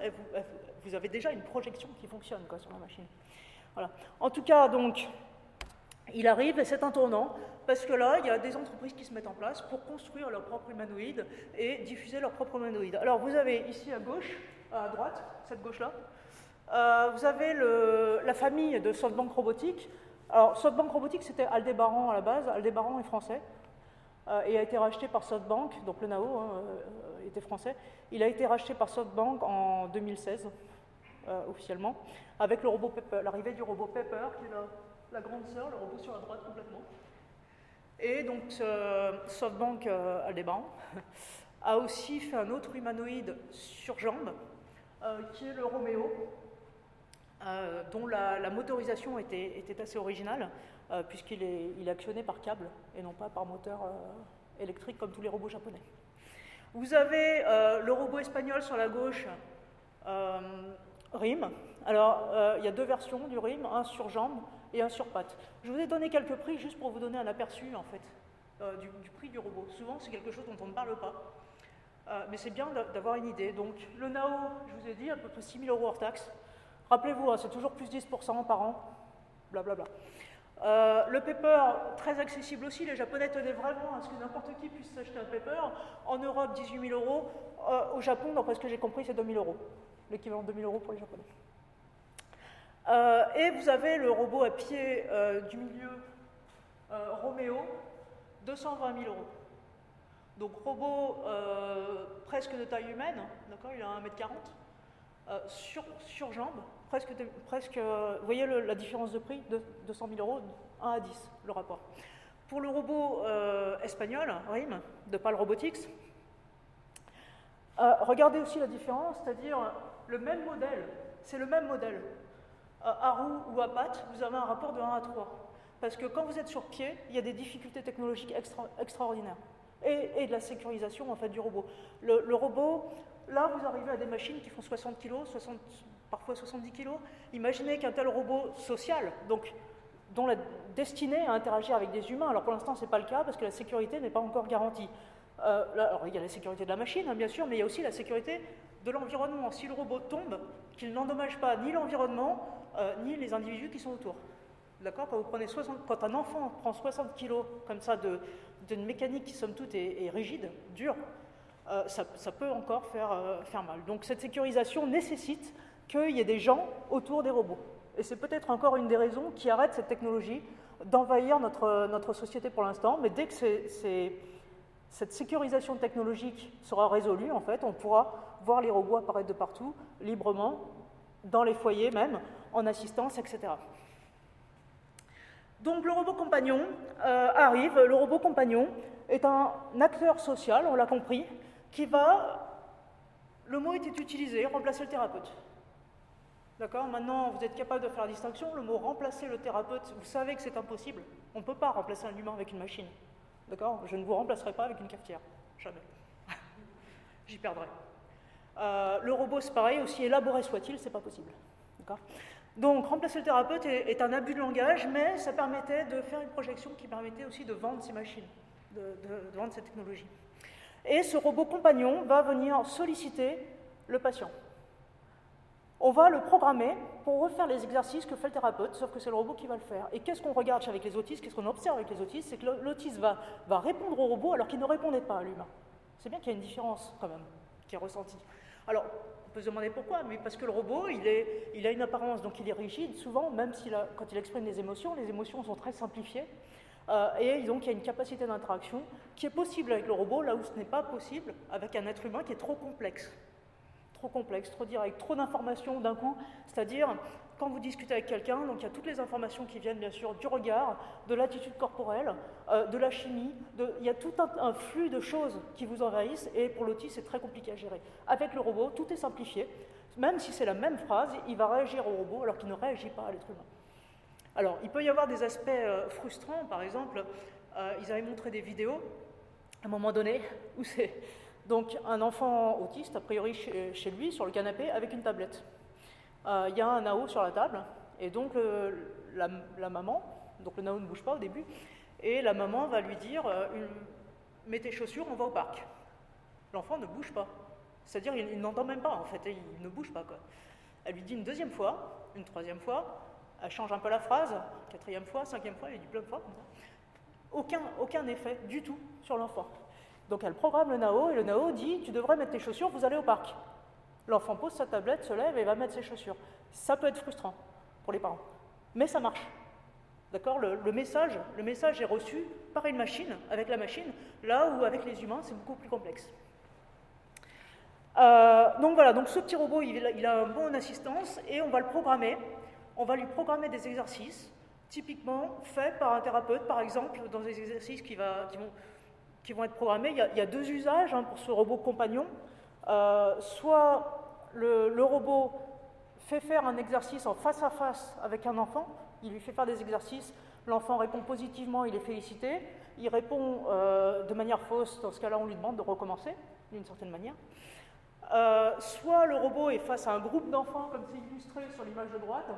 vous, avez déjà une projection qui fonctionne sur la machine. Voilà. En tout cas, donc, il arrive et c'est un tournant, parce que là, il y a des entreprises qui se mettent en place pour construire leur propre humanoïde et diffuser leur propre humanoïde. Alors vous avez ici à gauche, à droite, cette gauche-là, euh, vous avez la famille de SoftBank Robotics. Alors, SoftBank Robotics, c'était Aldébaran à la base. Aldébaran est français et a été racheté par SoftBank, donc le NAO hein, euh, était français. Il a été racheté par SoftBank en 2016, officiellement, avec l'arrivée du robot Pepper, qui est la, grande sœur, le robot sur la droite complètement. Et donc, SoftBank Aldébaran a aussi fait un autre humanoïde sur jambe, qui est le Romeo, euh, dont la, motorisation était, assez originale, euh, puisqu'il est, actionné par câble et non pas par moteur euh, électrique comme tous les robots japonais. Vous avez le robot espagnol sur la gauche, RIM. Alors, il y a deux versions du RIM, un sur jambe et un sur patte. Je vous ai donné quelques prix juste pour vous donner un aperçu, en fait, du, prix du robot. Souvent, c'est quelque chose dont on ne parle pas. mais c'est bien d'avoir une idée. Donc, le NAO, je vous ai dit, à peu près 6 000 euros hors taxe. Rappelez-vous, hein, c'est toujours plus 10% par an, blablabla. Euh, le paper, très accessible aussi, les Japonais tenaient vraiment à ce que n'importe qui puisse s'acheter un paper. En Europe, 18 000 euros. Euh, au Japon, d'après ce que j'ai compris, c'est 2 000 euros. L'équivalent de 2 000 euros pour les Japonais. Euh, et vous avez le robot à pied du milieu, Romeo, 220 000 euros. Donc robot presque de taille humaine, d'accord, il a 1m40, sur, sur jambe, presque, presque vous voyez la différence de prix de 200 000 euros, 1 à 10, le rapport. Pour le robot euh, espagnol, RIM, de PAL Robotics, euh, regardez aussi la différence, c'est-à-dire le même modèle, c'est le même modèle. Euh, à roue ou à patte, vous avez un rapport de 1 à 3. Parce que quand vous êtes sur pied, il y a des difficultés technologiques extraordinaires. Et, de la sécurisation en fait, du robot. Le, le robot, là, vous arrivez à des machines qui font 60 kg, 60, parfois 70 kg. Imaginez qu'un tel robot social, donc dont la destinée à interagir avec des humains, alors pour l'instant ce n'est pas le cas parce que la sécurité n'est pas encore garantie. Euh, alors il y a la sécurité de la machine, hein, bien sûr, mais il y a aussi la sécurité de l'environnement. Si le robot tombe, qu'il n'endommage pas ni l'environnement, euh, ni les individus qui sont autour. D'accord? Quand, vous prenez 60, quand un enfant prend 60 kg comme ça d'une mécanique qui, somme toute, est, rigide, dure, euh, ça, ça, peut encore faire, faire mal. Donc cette sécurisation nécessite qu'il y ait des gens autour des robots. Et c'est peut-être encore une des raisons qui arrête cette technologie d'envahir notre, notre société pour l'instant, mais dès que cette sécurisation technologique sera résolue, en fait, on pourra voir les robots apparaître de partout, librement, dans les foyers même, en assistance, etc. Donc le robot compagnon euh, arrive. Le robot compagnon est un acteur social, on l'a compris, qui va, le mot était utilisé, remplacer le thérapeute. D'accord Maintenant, vous êtes capable de faire la distinction. Le mot remplacer le thérapeute, vous savez que c'est impossible. On ne peut pas remplacer un humain avec une machine. D'accord Je ne vous remplacerai pas avec une cafetière. Jamais. J'y perdrai. Euh, le robot, c'est pareil, aussi élaboré soit-il, c'est pas possible. D'accord Donc, remplacer le thérapeute est, un abus de langage, mais ça permettait de faire une projection qui permettait aussi de vendre ces machines, de, de vendre ces technologies. Et ce robot compagnon va venir solliciter le patient on va le programmer pour refaire les exercices que fait le thérapeute, sauf que c'est le robot qui va le faire. Et qu'est-ce qu'on regarde avec les autistes, qu'est-ce qu'on observe avec les autistes, c'est que l'autiste va, répondre au robot alors qu'il ne répondait pas à l'humain. C'est bien qu'il y a une différence quand même qui est ressentie. Alors, on peut se demander pourquoi, mais parce que le robot, il, a une apparence, donc il est rigide, souvent, même quand il exprime des émotions, les émotions sont très simplifiées. Euh, et donc il y a une capacité d'interaction qui est possible avec le robot, là où ce n'est pas possible avec un être humain qui est trop complexe trop complexe, trop direct, trop d'informations d'un coup. C'est-à-dire, quand vous discutez avec quelqu'un, donc il y a toutes les informations qui viennent bien sûr du regard, de l'attitude corporelle, euh, de la chimie, il y a tout un, flux de choses qui vous envahissent et pour l'outil c'est très compliqué à gérer. Avec le robot, tout est simplifié. Même si c'est la même phrase, il va réagir au robot alors qu'il ne réagit pas à l'être humain. Alors, il peut y avoir des aspects euh, frustrants, par exemple, euh, ils avaient montré des vidéos à un moment donné où c'est donc un enfant autiste, a priori chez lui, sur le canapé, avec une tablette. Euh, il y a un NAO sur la table, et donc la, maman, donc le NAO ne bouge pas au début, et la maman va lui dire euh, Mets tes chaussures, on va au parc. L'enfant ne bouge pas. C'est-à-dire, il, n'entend même pas, en fait, il ne bouge pas. Quoi. Elle lui dit une deuxième fois, une troisième fois, elle change un peu la phrase, quatrième fois, cinquième fois, elle dit plein de fois. Aucun, aucun effet du tout sur l'enfant. Donc elle programme le NAO et le NAO dit Tu devrais mettre tes chaussures, vous allez au parc. L'enfant pose sa tablette, se lève et va mettre ses chaussures. Ça peut être frustrant pour les parents, mais ça marche. D'accord? Le, message, le message est reçu par une machine, avec la machine, là où avec les humains, c'est beaucoup plus complexe. Euh, donc voilà, donc ce petit robot, il, a une bonne assistance et on va le programmer. On va lui programmer des exercices, typiquement faits par un thérapeute, par exemple, dans des exercices qui, va, qui vont qui vont être programmés. Il y a, deux usages hein, pour ce robot compagnon. Euh, soit le, robot fait faire un exercice en face à face avec un enfant, il lui fait faire des exercices, l'enfant répond positivement, il est félicité, il répond euh, de manière fausse, dans ce cas-là on lui demande de recommencer, d'une certaine manière. Euh, soit le robot est face à un groupe d'enfants, comme c'est illustré sur l'image de droite,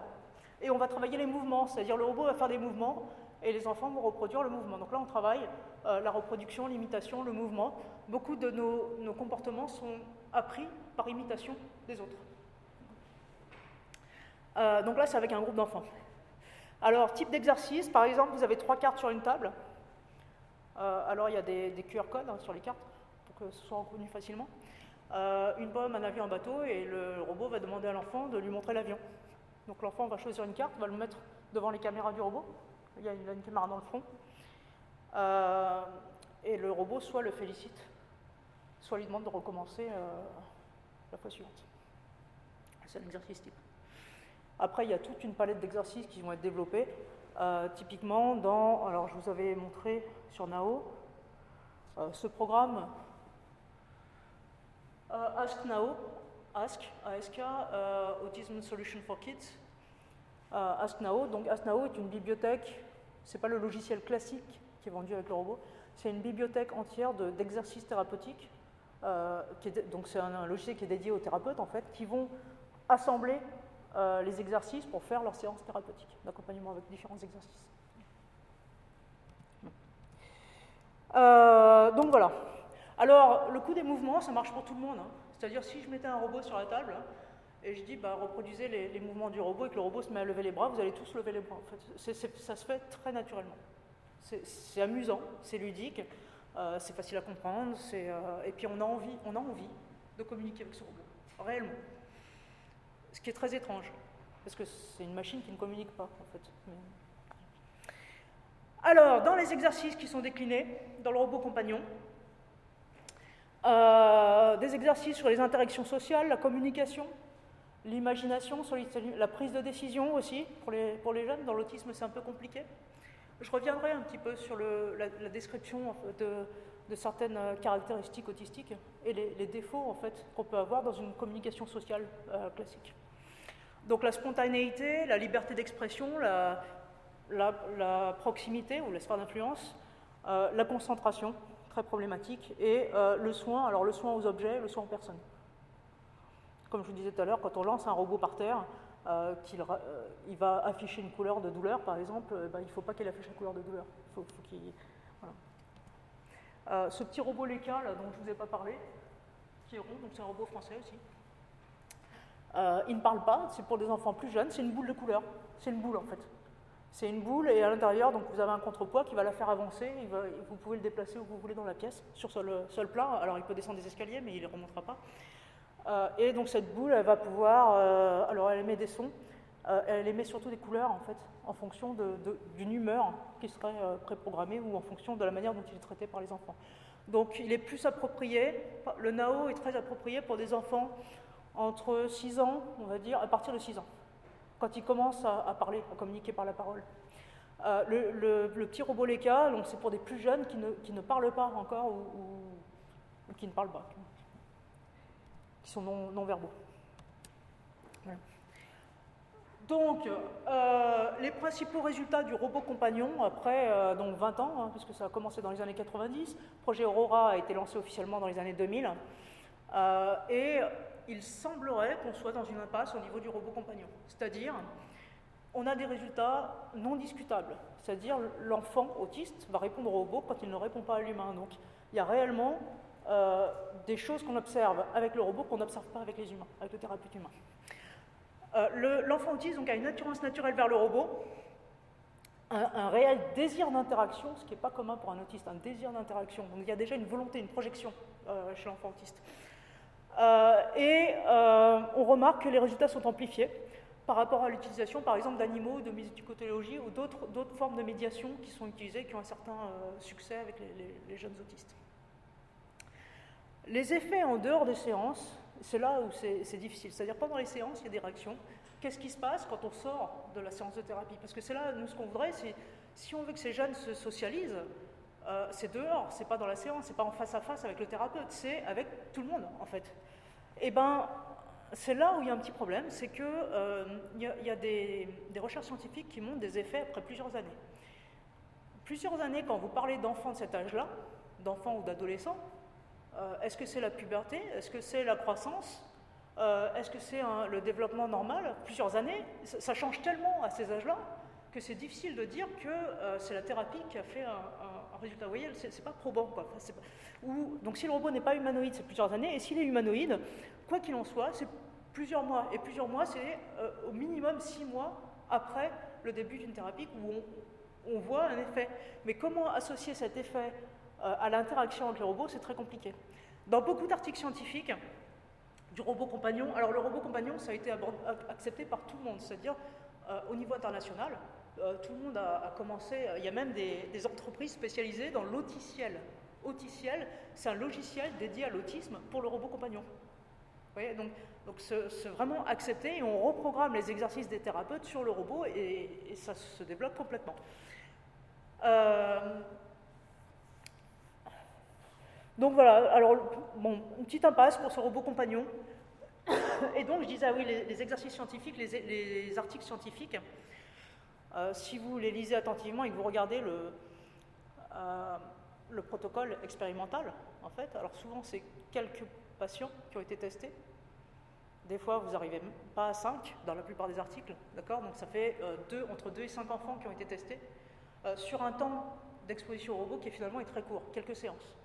et on va travailler les mouvements, c'est-à-dire le robot va faire des mouvements, et les enfants vont reproduire le mouvement. Donc là, on travaille euh, la reproduction, l'imitation, le mouvement. Beaucoup de nos, comportements sont appris par imitation des autres. Euh, donc là, c'est avec un groupe d'enfants. Alors, type d'exercice, par exemple, vous avez trois cartes sur une table. Euh, alors, il y a des, QR codes hein, sur les cartes pour que ce soit reconnu facilement. une pomme, un avion, un bateau, et le robot va demander à l'enfant de lui montrer l'avion. Donc l'enfant va choisir une carte, va le mettre devant les caméras du robot, il y a une, caméra dans le front. Euh, et le robot soit le félicite, soit lui demande de recommencer euh, la fois suivante. C'est l'exercice type. Après, il y a toute une palette d'exercices qui vont être développés. Euh, typiquement, dans, alors je vous avais montré sur Nao, ce programme Ask Nao, Ask, ASK, Autism Solution for Kids, Ask Nao. Donc Ask Nao est une bibliothèque ce n'est pas le logiciel classique qui est vendu avec le robot, c'est une bibliothèque entière d'exercices thérapeutiques. Euh, donc c'est un, logiciel qui est dédié aux thérapeutes en fait, qui vont assembler euh, les exercices pour faire leur séance thérapeutique d'accompagnement avec différents exercices. Euh, donc voilà. Alors le coup des mouvements, ça marche pour tout le monde. Hein. C'est-à-dire si je mettais un robot sur la table, et je dis, bah, reproduisez les, mouvements du robot et que le robot se met à lever les bras, vous allez tous lever les bras. En fait. ça se fait très naturellement. C'est amusant, c'est ludique, euh, c'est facile à comprendre, euh, et puis on a, envie, on a envie de communiquer avec ce robot, réellement. Ce qui est très étrange, parce que c'est une machine qui ne communique pas, en fait. Alors, dans les exercices qui sont déclinés dans le robot compagnon, euh, des exercices sur les interactions sociales, la communication, L'imagination, la prise de décision aussi, pour les, jeunes, dans l'autisme c'est un peu compliqué. Je reviendrai un petit peu sur la, description de, certaines euh, caractéristiques autistiques et les, défauts en fait qu'on peut avoir dans une communication sociale euh, classique. Donc la spontanéité, la liberté d'expression, la, proximité ou la d'influence, euh, la concentration, très problématique, et le soin, alors le soin aux objets, le soin aux personnes. Comme je vous disais tout à l'heure, quand on lance un robot par terre, euh, qu'il euh, il va afficher une couleur de douleur, par exemple, euh, ben, il ne faut pas qu'il affiche la couleur de douleur. Ce petit robot Leka, dont je ne vous ai pas parlé, qui est rond, donc c'est un robot français aussi. il ne parle pas, c'est pour des enfants plus jeunes, c'est une boule de couleur. C'est une boule en fait. C'est une boule et à l'intérieur, donc vous avez un contrepoids qui va la faire avancer. vous pouvez le déplacer où vous voulez dans la pièce, sur le sol plat. Alors il peut descendre des escaliers, mais il ne remontera pas. Euh, et donc cette boule, elle va pouvoir, euh, alors elle émet des sons, euh, elle émet surtout des couleurs en fait, en fonction d'une humeur qui serait préprogrammée ou en fonction de la manière dont il est traité par les enfants. Donc il est plus approprié, le NAO est très approprié pour des enfants entre 6 ans, on va dire, à partir de 6 ans, quand il commence à, parler, à communiquer par la parole. Le, petit robot Leka, c'est pour des plus jeunes qui ne, qui ne parlent pas encore ou, qui ne parlent pas, qui sont non, verbaux. Donc, euh, les principaux résultats du robot compagnon, après euh, donc 20 ans, hein, puisque ça a commencé dans les années 90, le projet Aurora a été lancé officiellement dans les années 2000, et il semblerait qu'on soit dans une impasse au niveau du robot compagnon. C'est-à-dire, on a des résultats non discutables. C'est-à-dire, l'enfant autiste va répondre au robot quand il ne répond pas à l'humain. Donc, il y a réellement euh, des choses qu'on observe avec le robot qu'on n'observe pas avec les humains, avec le thérapeute humain. Euh, l'enfant autiste donc, a une attirance naturelle vers le robot, un, réel désir d'interaction, ce qui n'est pas commun pour un autiste, un désir d'interaction. Donc il y a déjà une volonté, une projection euh, chez l'enfant autiste. et on remarque que les résultats sont amplifiés par rapport à l'utilisation, par exemple, d'animaux, de musicotologie ou d'autres formes de médiation qui sont utilisées, qui ont un certain euh, succès avec les, jeunes autistes. Les effets en dehors des séances, c'est là où c'est difficile. C'est-à-dire pendant les séances, il y a des réactions. Qu'est-ce qui se passe quand on sort de la séance de thérapie? Parce que c'est là, nous, ce qu'on voudrait, si on veut que ces jeunes se socialisent, euh, c'est dehors, c'est pas dans la séance, c'est pas en face à face avec le thérapeute, c'est avec tout le monde, en fait. Eh ben, c'est là où il y a un petit problème, c'est qu'il euh, y, a, des, recherches scientifiques qui montrent des effets après plusieurs années. Plusieurs années, quand vous parlez d'enfants de cet âge-là, d'enfants ou d'adolescents, est-ce que c'est la puberté? Est-ce que c'est la croissance? Euh, Est-ce que c'est le développement normal? Plusieurs années, ça, change tellement à ces âges-là que c'est difficile de dire que c'est la thérapie qui a fait un, résultat. Vous voyez, c'est pas probant. Quoi. donc si le robot n'est pas humanoïde, c'est plusieurs années, et s'il est humanoïde, quoi qu'il en soit, c'est plusieurs mois. Et plusieurs mois, c'est euh, au minimum six mois après le début d'une thérapie où on, voit un effet. Mais comment associer cet effet euh, à l'interaction avec le robot, c'est très compliqué. Dans beaucoup d'articles scientifiques, du robot compagnon, alors le robot compagnon, ça a été accepté par tout le monde, c'est-à-dire euh, au niveau international, tout le monde a, commencé, il y a même des, entreprises spécialisées dans l'auticiel. Auticiel, c'est un logiciel dédié à l'autisme pour le robot compagnon donc, donc c'est vraiment accepter et on reprogramme les exercices des thérapeutes sur le robot et, ça se développe complètement. Donc voilà, alors bon, une petite impasse pour ce robot compagnon. Et donc je disais, ah oui, les, exercices scientifiques, les, articles scientifiques, euh, si vous les lisez attentivement et que vous regardez le, euh, le protocole expérimental, en fait, alors souvent c'est quelques patients qui ont été testés, des fois, vous n'arrivez pas à 5 dans la plupart des articles, d'accord? Donc ça fait euh, deux, entre 2 et 5 enfants qui ont été testés sur un temps d'exposition au robot qui finalement est très court, quelques séances.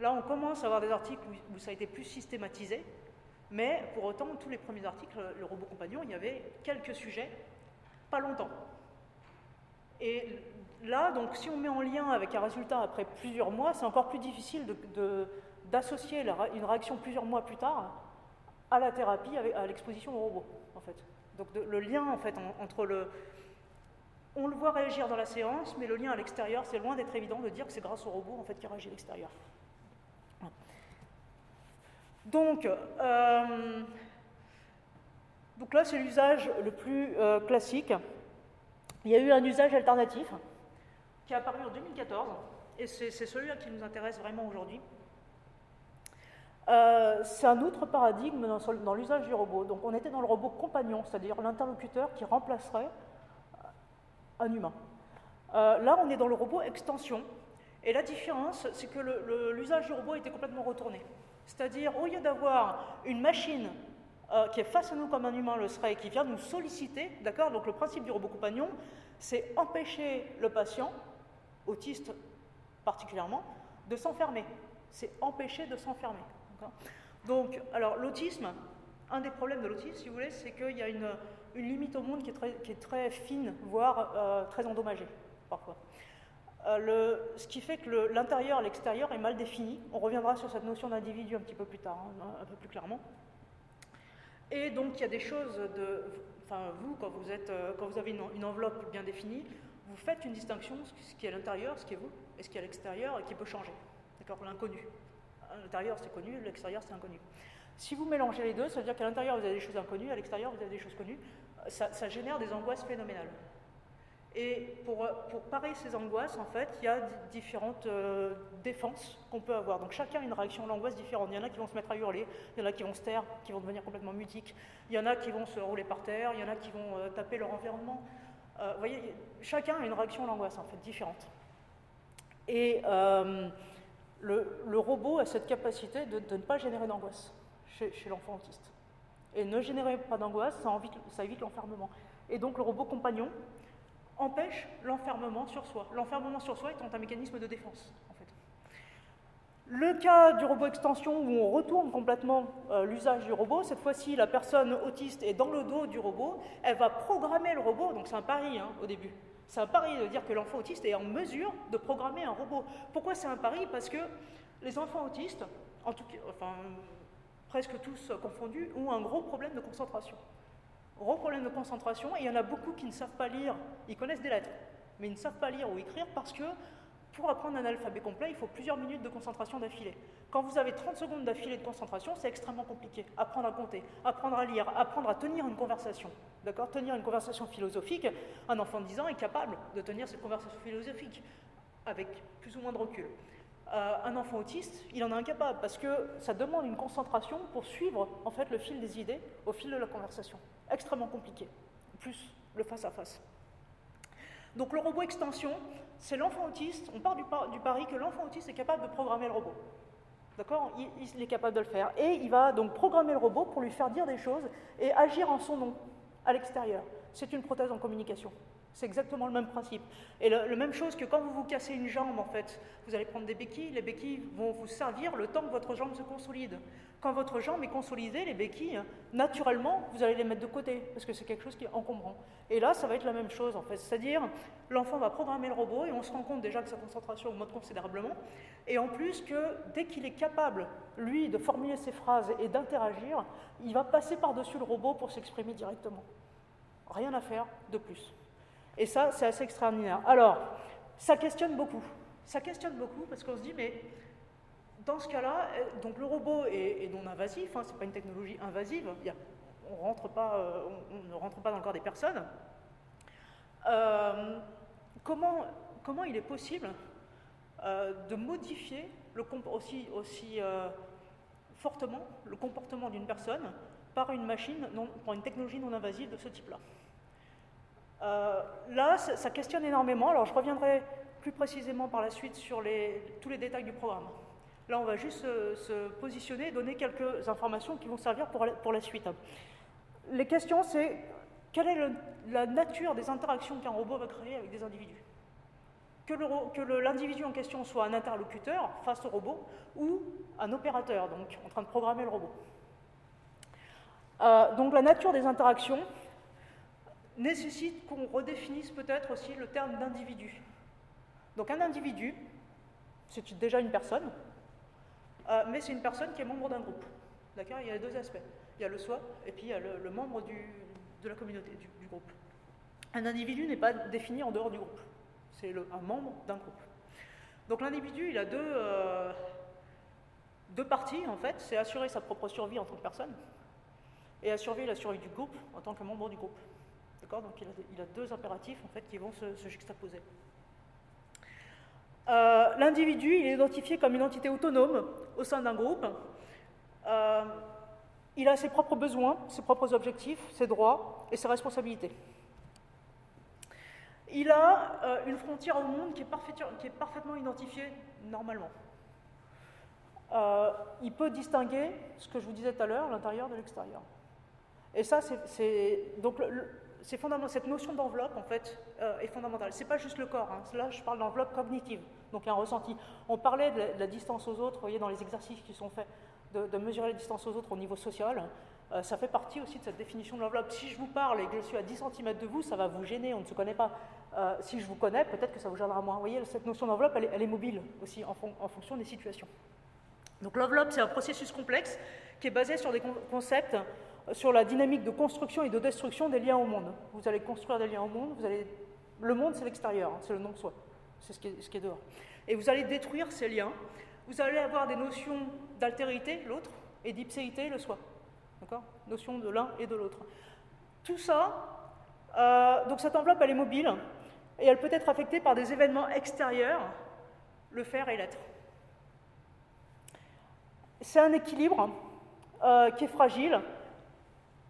Là, on commence à avoir des articles où, ça a été plus systématisé, mais pour autant, tous les premiers articles, le robot compagnon, il y avait quelques sujets, pas longtemps. Et là, donc, si on met en lien avec un résultat après plusieurs mois, c'est encore plus difficile d'associer une réaction plusieurs mois plus tard à la thérapie, à l'exposition au robot, en fait. Donc le lien, en fait, entre le... On le voit réagir dans la séance, mais le lien à l'extérieur, c'est loin d'être évident de dire que c'est grâce au robot, en fait, qui réagit à l'extérieur. Donc, euh, donc là, c'est l'usage le plus euh, classique. Il y a eu un usage alternatif qui est apparu en 2014, et c'est celui-là qui nous intéresse vraiment aujourd'hui. Euh, c'est un autre paradigme dans, l'usage du robot. Donc on était dans le robot compagnon, c'est-à-dire l'interlocuteur qui remplacerait un humain. Là, on est dans le robot extension. Et la différence, c'est que l'usage du robot était complètement retourné. C'est-à-dire, au lieu d'avoir une machine euh, qui est face à nous comme un humain le serait et qui vient nous solliciter, d'accord Donc le principe du robot compagnon, c'est empêcher le patient, autiste particulièrement, de s'enfermer. C'est empêcher de s'enfermer. Donc, alors l'autisme, un des problèmes de l'autisme, si vous voulez, c'est qu'il y a une, limite au monde qui est très, fine, voire euh, très endommagée, parfois. Euh, ce qui fait que l'intérieur et l'extérieur est mal défini. On reviendra sur cette notion d'individu un petit peu plus tard, hein, un peu plus clairement. Et donc il y a des choses de. Enfin, vous, quand vous, euh, avez une, enveloppe bien définie, vous faites une distinction, ce qui est à l'intérieur, ce qui est vous, et ce qui est à l'extérieur, et qui peut changer. D'accord L'inconnu. L'intérieur, c'est connu, l'extérieur, c'est inconnu. Si vous mélangez les deux, ça veut dire qu'à l'intérieur vous avez des choses inconnues, à l'extérieur vous avez des choses connues. Ça génère des angoisses phénoménales. Et pour, parer ces angoisses, en fait, il y a différentes euh, défenses qu'on peut avoir. Donc chacun a une réaction à l'angoisse différente. Il y en a qui vont se mettre à hurler, il y en a qui vont se taire, qui vont devenir complètement mutiques, il y en a qui vont se rouler par terre, il y en a qui vont euh, taper leur environnement. Euh, vous voyez, chacun a une réaction à l'angoisse, en fait, différente. Et le, robot a cette capacité de, ne pas générer d'angoisse chez, l'enfant autiste. Et ne générer pas d'angoisse, ça évite l'enfermement. Et donc le robot compagnon, empêche l'enfermement sur soi. L'enfermement sur soi étant un mécanisme de défense, en fait. Le cas du robot extension où on retourne complètement euh, l'usage du robot, cette fois-ci la personne autiste est dans le dos du robot, elle va programmer le robot, donc c'est un pari hein, au début. C'est un pari de dire que l'enfant autiste est en mesure de programmer un robot. Pourquoi c'est un pari? Parce que les enfants autistes, en tout cas, presque tous confondus, ont un gros problème de concentration gros problème de concentration, et il y en a beaucoup qui ne savent pas lire, ils connaissent des lettres, mais ils ne savent pas lire ou écrire parce que pour apprendre un alphabet complet, il faut plusieurs minutes de concentration d'affilée. Quand vous avez 30 secondes d'affilée de concentration, c'est extrêmement compliqué. Apprendre à compter, apprendre à lire, apprendre à tenir une conversation. D'accord? Tenir une conversation philosophique, un enfant de 10 ans est capable de tenir cette conversation philosophique avec plus ou moins de recul. Euh, un enfant autiste, il en est incapable parce que ça demande une concentration pour suivre en fait le fil des idées au fil de la conversation extrêmement compliqué, plus le face-à-face. Donc le robot extension, c'est l'enfant autiste, on part du, pari que l'enfant autiste est capable de programmer le robot. D'accord? Il, est capable de le faire. Et il va donc programmer le robot pour lui faire dire des choses et agir en son nom, à l'extérieur. C'est une prothèse en communication. C'est exactement le même principe. Et la même chose que quand vous vous cassez une jambe, en fait, vous allez prendre des béquilles, les béquilles vont vous servir le temps que votre jambe se consolide. Quand votre jambe est consolidée, les béquilles, naturellement, vous allez les mettre de côté, parce que c'est quelque chose qui est encombrant. Et là, ça va être la même chose, en fait. C'est-à-dire, l'enfant va programmer le robot, et on se rend compte déjà que sa concentration augmente considérablement, et en plus que dès qu'il est capable, lui, de formuler ses phrases et d'interagir, il va passer par-dessus le robot pour s'exprimer directement. Rien à faire de plus. Et ça, c'est assez extraordinaire. Alors, ça questionne beaucoup. Ça questionne beaucoup parce qu'on se dit, mais dans ce cas-là, euh, donc le robot est, non invasif, hein, ce n'est pas une technologie invasive, euh, on, ne rentre pas dans le corps des personnes. Euh, comment, il est possible de modifier aussi, fortement le comportement d'une personne par une machine, par une technologie non invasive de ce type-là? Euh, là, ça, questionne énormément. Alors, je reviendrai plus précisément par la suite sur tous les détails du programme. Là, on va juste se, positionner et donner quelques informations qui vont servir pour, pour la suite. Les questions, c'est quelle est la nature des interactions qu'un robot va créer avec des individus? Que l'individu en question soit un interlocuteur face au robot ou un opérateur, donc en train de programmer le robot. Euh, donc la nature des interactions, nécessite qu'on redéfinisse peut-être aussi le terme d'individu. Donc un individu, c'est déjà une personne, euh, mais c'est une personne qui est membre d'un groupe. D'accord? Il y a deux aspects. Il y a le soi et puis il y a le, membre de la communauté, du, groupe. Un individu n'est pas défini en dehors du groupe. C'est un membre d'un groupe. Donc l'individu, il a deux, euh, deux parties, en fait. C'est assurer sa propre survie en tant que personne et assurer la survie du groupe en tant que membre du groupe. Donc il a, deux impératifs en fait, qui vont se, juxtaposer. Euh, l'individu, il est identifié comme une entité autonome au sein d'un groupe. Euh, il a ses propres besoins, ses propres objectifs, ses droits et ses responsabilités. Il a euh, une frontière au monde qui est parfaitement identifiée normalement. il peut distinguer ce que je vous disais tout à l'heure, l'intérieur de l'extérieur. Et ça, c'est. Donc, le, fondamental, cette notion d'enveloppe, en fait, euh, est fondamentale. Ce n'est pas juste le corps. Hein. Là, je parle d'enveloppe cognitive, donc un ressenti. On parlait de la, distance aux autres, vous voyez, dans les exercices qui sont faits, de, mesurer la distance aux autres au niveau social. Euh, ça fait partie aussi de cette définition de l'enveloppe. Si je vous parle et que je suis à 10 cm de vous, ça va vous gêner, on ne se connaît pas. Euh, si je vous connais, peut-être que ça vous gênera moins. Vous voyez, cette notion d'enveloppe, elle, est mobile aussi en fonction des situations. Donc l'enveloppe, c'est un processus complexe qui est basé sur des concepts sur la dynamique de construction et de destruction des liens au monde. Vous allez construire des liens au monde, vous allez... le monde c'est l'extérieur, hein, c'est le nom de soi, c'est ce, ce, qui est dehors. Et vous allez détruire ces liens, vous allez avoir des notions d'altérité, l'autre, et d'ipséité, le soi. D'accord? Notion de l'un et de l'autre. Tout ça, euh, donc cette enveloppe, elle est mobile, et elle peut être affectée par des événements extérieurs, le faire et l'être. C'est un équilibre euh, qui est fragile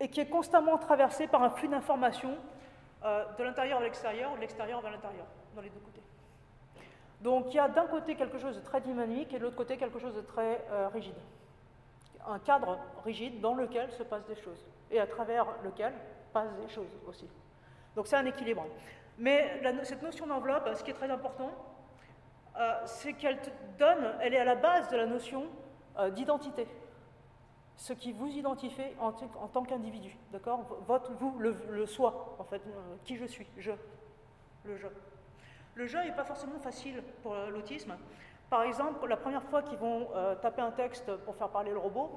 et qui est constamment traversé par un flux d'informations euh, de l'intérieur vers l'extérieur, de l'extérieur vers l'intérieur, dans les deux côtés. Donc il y a d'un côté quelque chose de très dynamique et de l'autre côté quelque chose de très euh, rigide. Un cadre rigide dans lequel se passent des choses et à travers lequel passent des choses aussi. Donc c'est un équilibre. Mais cette notion d'enveloppe, ce qui est très important, euh, c'est qu'elle donne, elle est à la base de la notion d'identité ce qui vous identifie en, tant qu'individu, d'accord? Votre, vous, le, soi, en fait, euh, qui je suis, je, le je. Le je n'est pas forcément facile pour euh, l'autisme. Par exemple, la première fois qu'ils vont euh, taper un texte pour faire parler le robot,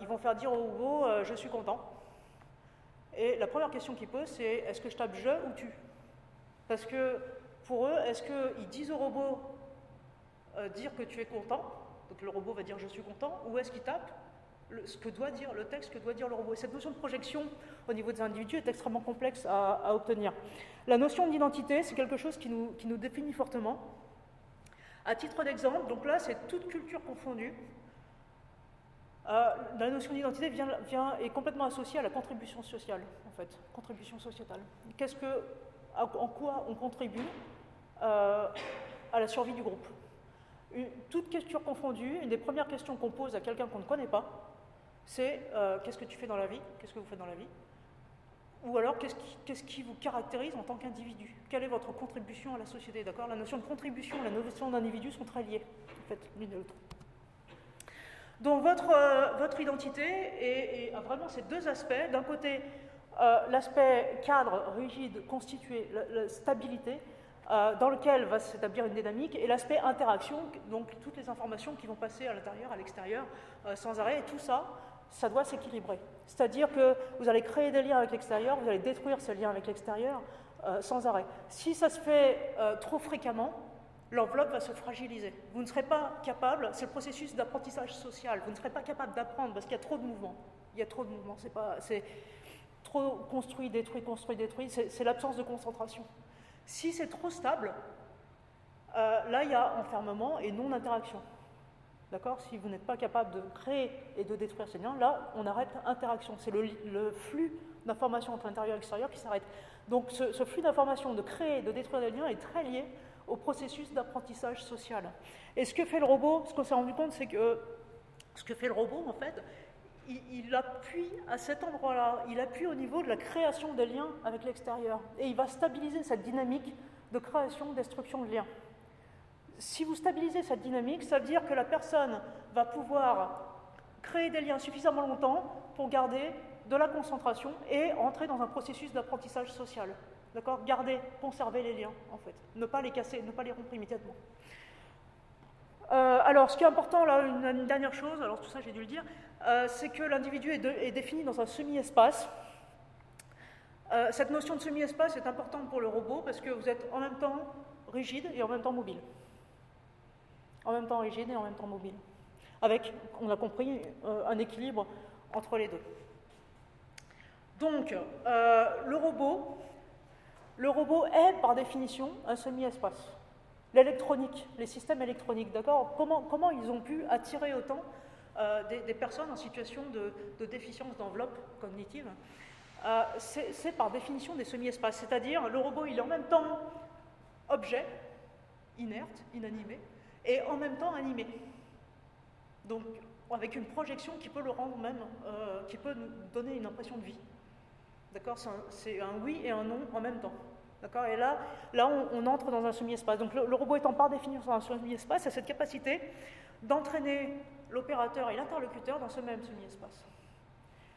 ils vont faire dire au robot je suis content. Et la première question qu'ils posent, c'est est-ce que je tape je ou tu? Parce que pour eux, est-ce qu'ils disent au robot dire que tu es content donc le robot va dire je suis content, ou est-ce qu'ils tapent ce que doit dire le texte, que doit dire le robot. Et cette notion de projection au niveau des individus est extrêmement complexe à, obtenir. La notion d'identité, c'est quelque chose qui nous, définit fortement. À titre d'exemple, donc là, c'est toute culture confondue. Euh, la notion d'identité vient, vient, est complètement associée à la contribution sociale, en fait, contribution sociétale. Qu'est-ce que, en quoi on contribue euh, à la survie du groupe? Toute culture confondue, une des premières questions qu'on pose à quelqu'un qu'on ne connaît pas, c'est euh, qu'est-ce que tu fais dans la vie Qu'est-ce que vous faites dans la vie Ou alors qu'est-ce qui, vous caractérise en tant qu'individu? Quelle est votre contribution à la société D'accord? La notion de contribution et la notion d'individu sont très liées, en fait, l'une et l'autre. Donc votre, euh, votre identité a vraiment ces deux aspects. D'un côté, euh, l'aspect cadre, rigide, constitué, la, stabilité, dans lequel va s'établir une dynamique, et l'aspect interaction, donc toutes les informations qui vont passer à l'intérieur, à l'extérieur, sans arrêt, et tout ça, ça doit s'équilibrer. C'est-à-dire que vous allez créer des liens avec l'extérieur, vous allez détruire ces liens avec l'extérieur euh, sans arrêt. Si ça se fait euh, trop fréquemment, l'enveloppe va se fragiliser. Vous ne serez pas capable, c'est le processus d'apprentissage social, vous ne serez pas capable d'apprendre parce qu'il y a trop de mouvements. Il y a trop de mouvements, c'est trop construit, détruit, construit, détruit, c'est, l'absence de concentration. Si c'est trop stable, euh, là il y a enfermement et non-interaction. D'accord? Si vous n'êtes pas capable de créer et de détruire ces liens, là, on arrête l'interaction. C'est le, flux d'informations entre l'intérieur et l'extérieur qui s'arrête. Donc ce, flux d'informations, de créer et de détruire des liens, est très lié au processus d'apprentissage social. Et ce que fait le robot, ce qu'on s'est rendu compte, c'est que ce que fait le robot, en fait, il, il appuie à cet endroit-là, il appuie au niveau de la création des liens avec l'extérieur. Et il va stabiliser cette dynamique de création, destruction de liens si vous stabilisez cette dynamique, ça veut dire que la personne va pouvoir créer des liens suffisamment longtemps pour garder de la concentration et entrer dans un processus d'apprentissage social. D'accord? Garder, conserver les liens, en fait. Ne pas les casser, ne pas les rompre immédiatement. Euh, alors, ce qui est important, là, une, dernière chose, alors tout ça j'ai dû le dire, euh, c'est que l'individu est, défini dans un semi-espace. Euh, cette notion de semi-espace est importante pour le robot parce que vous êtes en même temps rigide et en même temps mobile en même temps rigide et en même temps mobile. Avec, on a compris, euh, un équilibre entre les deux. Donc, euh, le robot, le robot est par définition un semi-espace. L'électronique, les systèmes électroniques, d'accord comment, comment ils ont pu attirer autant euh, des, personnes en situation de, de déficience d'enveloppe cognitive C'est par définition des semi-espaces, c'est-à-dire le robot, il est en même temps objet, inerte, inanimé, et en même temps animé. Donc, avec une projection qui peut le rendre même, euh, qui peut nous donner une impression de vie. D'accord? C'est un, oui et un non en même temps. D'accord? Et là, là on, entre dans un semi-espace. Donc, le, robot étant par définition un semi-espace, a cette capacité d'entraîner l'opérateur et l'interlocuteur dans ce même semi-espace.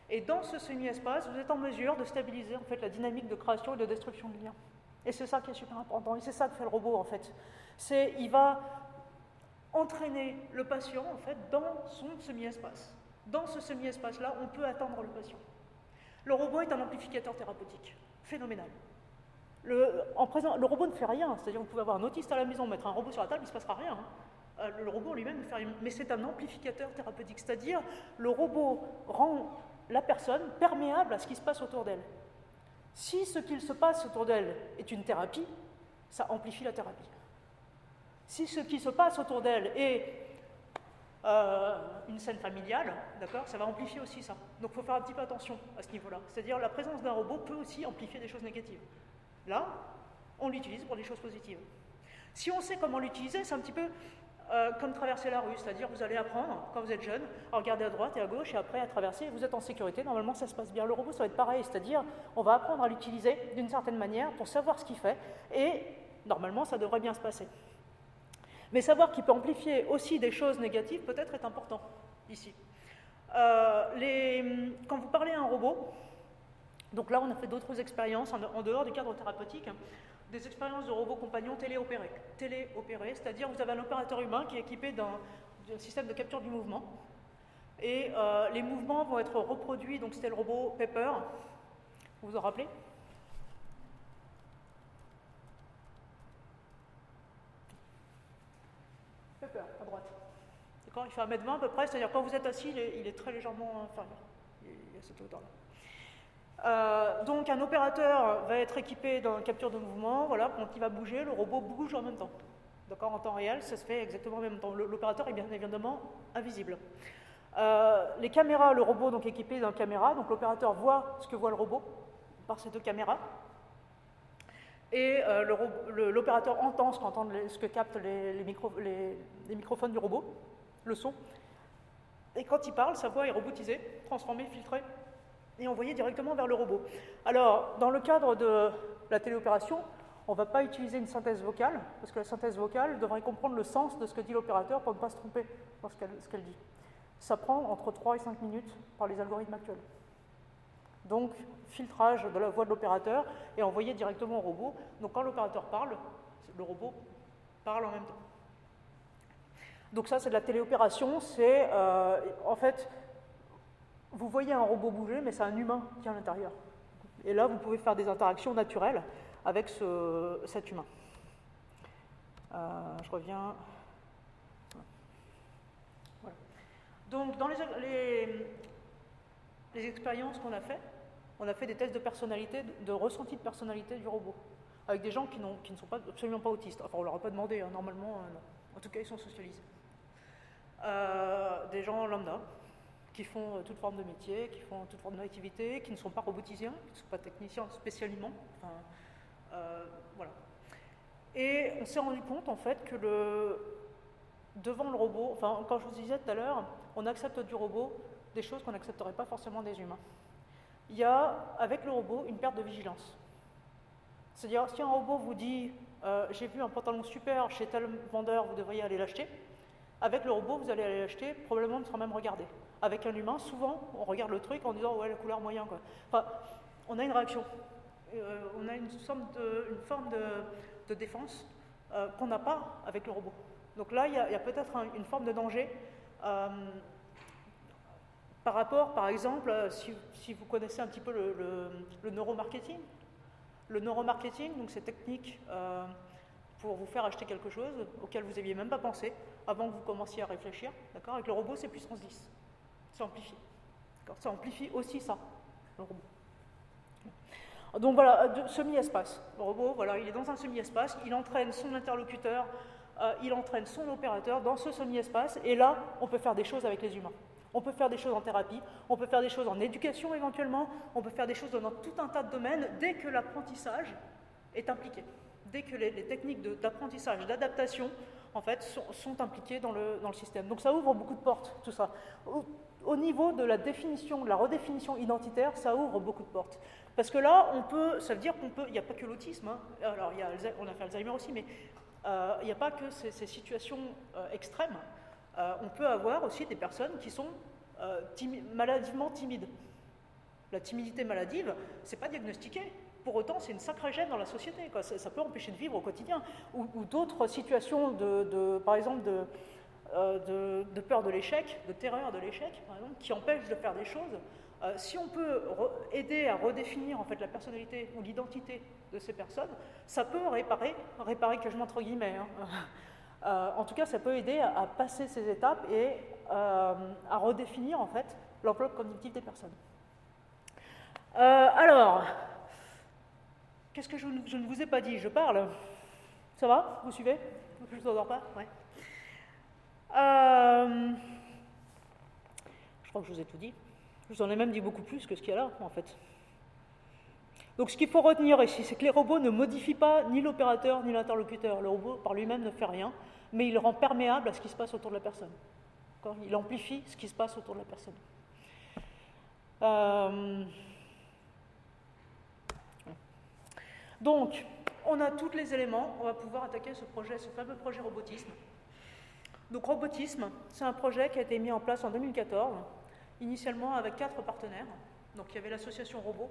Et dans ce semi-espace, vous êtes en mesure de stabiliser en fait la dynamique de création et de destruction de liens. Et c'est ça qui est super important. Et c'est ça que fait le robot en fait. C'est, il va entraîner le patient en fait dans son semi-espace. Dans ce semi-espace-là, on peut attendre le patient. Le robot est un amplificateur thérapeutique, phénoménal. Le, le robot ne fait rien, c'est-à-dire vous pouvez avoir un autiste à la maison, mettre un robot sur la table, il ne se passera rien. Hein. euh, le robot lui-même faire mais c'est un amplificateur thérapeutique, c'est-à-dire le robot rend la personne perméable à ce qui se passe autour d'elle. Si ce qu'il se passe autour d'elle est une thérapie, ça amplifie la thérapie. Si ce qui se passe autour d'elle est euh, une scène familiale, d'accord, ça va amplifier aussi ça. Donc il faut faire un petit peu attention à ce niveau-là. C'est-à-dire la présence d'un robot peut aussi amplifier des choses négatives. Là, on l'utilise pour des choses positives. Si on sait comment l'utiliser, c'est un petit peu euh, comme traverser la rue, c'est-à-dire vous allez apprendre quand vous êtes jeune à regarder à droite et à gauche et après à traverser, vous êtes en sécurité, normalement ça se passe bien. Le robot ça va être pareil, c'est-à-dire on va apprendre à l'utiliser d'une certaine manière pour savoir ce qu'il fait et normalement ça devrait bien se passer. Mais savoir qu'il peut amplifier aussi des choses négatives peut-être est important ici. Euh, quand vous parlez à un robot, donc là on a fait d'autres expériences en dehors du cadre thérapeutique, des expériences de robots compagnons téléopérés. Téléopérés, c'est-à-dire vous avez un opérateur humain qui est équipé d'un système de capture du mouvement. Et euh, les mouvements vont être reproduits, donc c'était le robot Pepper, vous vous en rappelez Pepper, à droite. Il fait 1m20 à peu près, c'est-à-dire quand vous êtes assis, il est, très légèrement inférieur. Il est à cette hauteur-là. Euh, donc un opérateur va être équipé d'une capture de mouvement, voilà, quand il va bouger, le robot bouge en même temps. D'accord En temps réel, ça se fait exactement en même temps. L'opérateur est bien évidemment invisible. Euh, les caméras, le robot donc équipé d'une caméra, donc l'opérateur voit ce que voit le robot par ces deux caméras. Et euh, l'opérateur entend ce, que captent les, microphones du robot, le son. Et quand il parle, sa voix est robotisée, transformée, filtrée et envoyé directement vers le robot. Alors, dans le cadre de la téléopération, on ne va pas utiliser une synthèse vocale, parce que la synthèse vocale devrait comprendre le sens de ce que dit l'opérateur pour ne pas se tromper dans ce qu'elle dit. Ça prend entre 3 et 5 minutes par les algorithmes actuels. Donc, filtrage de la voix de l'opérateur et envoyé directement au robot. Donc, quand l'opérateur parle, le robot parle en même temps. Donc ça, c'est de la téléopération. C'est euh, en fait vous voyez un robot bouger, mais c'est un humain qui est à l'intérieur. Et là, vous pouvez faire des interactions naturelles avec cet humain. Euh, je reviens. Donc, dans les, expériences qu'on a faites, on a fait des tests de personnalité, de, ressenti de personnalité du robot, avec des gens qui, ne sont pas, absolument pas autistes. Enfin, on leur a pas demandé, hein, normalement, euh, non. En tout cas, ils sont socialisés. Euh, des gens lambda, qui font euh, toute forme de métier, qui font toute forme d'activité, qui ne sont pas roboticiens, qui ne sont pas techniciens spécialement. Euh, voilà. Et on s'est rendu compte en fait que le, devant le robot, enfin quand je vous disais tout à l'heure, on accepte du robot des choses qu'on n'accepterait pas forcément des humains. Il y a avec le robot une perte de vigilance. C'est-à-dire si un robot vous dit j'ai vu un pantalon super chez tel vendeur, vous devriez aller l'acheter, avec le robot vous allez l'acheter probablement sans même regarder. Avec un humain, souvent, on regarde le truc en disant ouais, la couleur moyen. Quoi. Enfin, on a une réaction. Euh, on a une, forme de, défense euh, qu'on n'a pas avec le robot. Donc là, il y a, peut-être une forme de danger. Euh, par rapport, par exemple, si, vous connaissez un petit peu le, neuromarketing, le neuromarketing, donc ces techniques pour vous faire acheter quelque chose auquel vous n'aviez même pas pensé avant que vous commenciez à réfléchir, d'accord Avec le robot, c'est puissance 10 ça amplifie. Ça amplifie aussi ça, le robot. Donc voilà, semi-espace. Le robot, voilà, il est dans un semi-espace, il entraîne son interlocuteur, euh, il entraîne son opérateur dans ce semi-espace, et là, on peut faire des choses avec les humains. On peut faire des choses en thérapie, on peut faire des choses en éducation éventuellement, on peut faire des choses dans tout un tas de domaines dès que l'apprentissage est impliqué, dès que les, techniques d'apprentissage, d'adaptation, en fait, sont, impliquées dans le, dans le, système. Donc ça ouvre beaucoup de portes, tout ça au niveau de la définition, de la redéfinition identitaire, ça ouvre beaucoup de portes. Parce que là, on peut, ça veut dire qu'on peut, il n'y a pas que l'autisme, hein. alors y a, on a fait Alzheimer aussi, mais euh, il n'y a pas que ces, situations euh, extrêmes. Euh, on peut avoir aussi des personnes qui sont maladivement timides. La timidité maladive, c'est pas diagnostiqué. Pour autant, c'est une sacrée gêne dans la société. Ça, peut empêcher de vivre au quotidien. Ou, d'autres situations, de, par exemple, de, euh, de, peur de l'échec, de terreur de l'échec, par exemple, qui empêche de faire des choses. Euh, si on peut aider à redéfinir en fait la personnalité ou l'identité de ces personnes, ça peut réparer, réparer que je entre guillemets, hein, en tout cas, ça peut aider à, passer ces étapes et à redéfinir en fait l'enveloppe cognitive des personnes. alors, qu'est-ce que je, ne vous ai pas dit Je parle. Ça va Vous suivez? Je ne vous endors pas? Ouais. je crois que je vous ai tout dit. Je vous en ai même dit beaucoup plus que ce qu'il y a là, en fait. Donc ce qu'il faut retenir ici, c'est que les robots ne modifient pas ni l'opérateur ni l'interlocuteur. Le robot par lui-même ne fait rien, mais il rend perméable à ce qui se passe autour de la personne. Il amplifie ce qui se passe autour de la personne. Euh, donc, on a tous les éléments, on va pouvoir attaquer ce projet, ce fameux projet robotisme. Donc robotisme, c'est un projet qui a été mis en place en 2014 initialement avec quatre partenaires. Donc il y avait l'association Robot,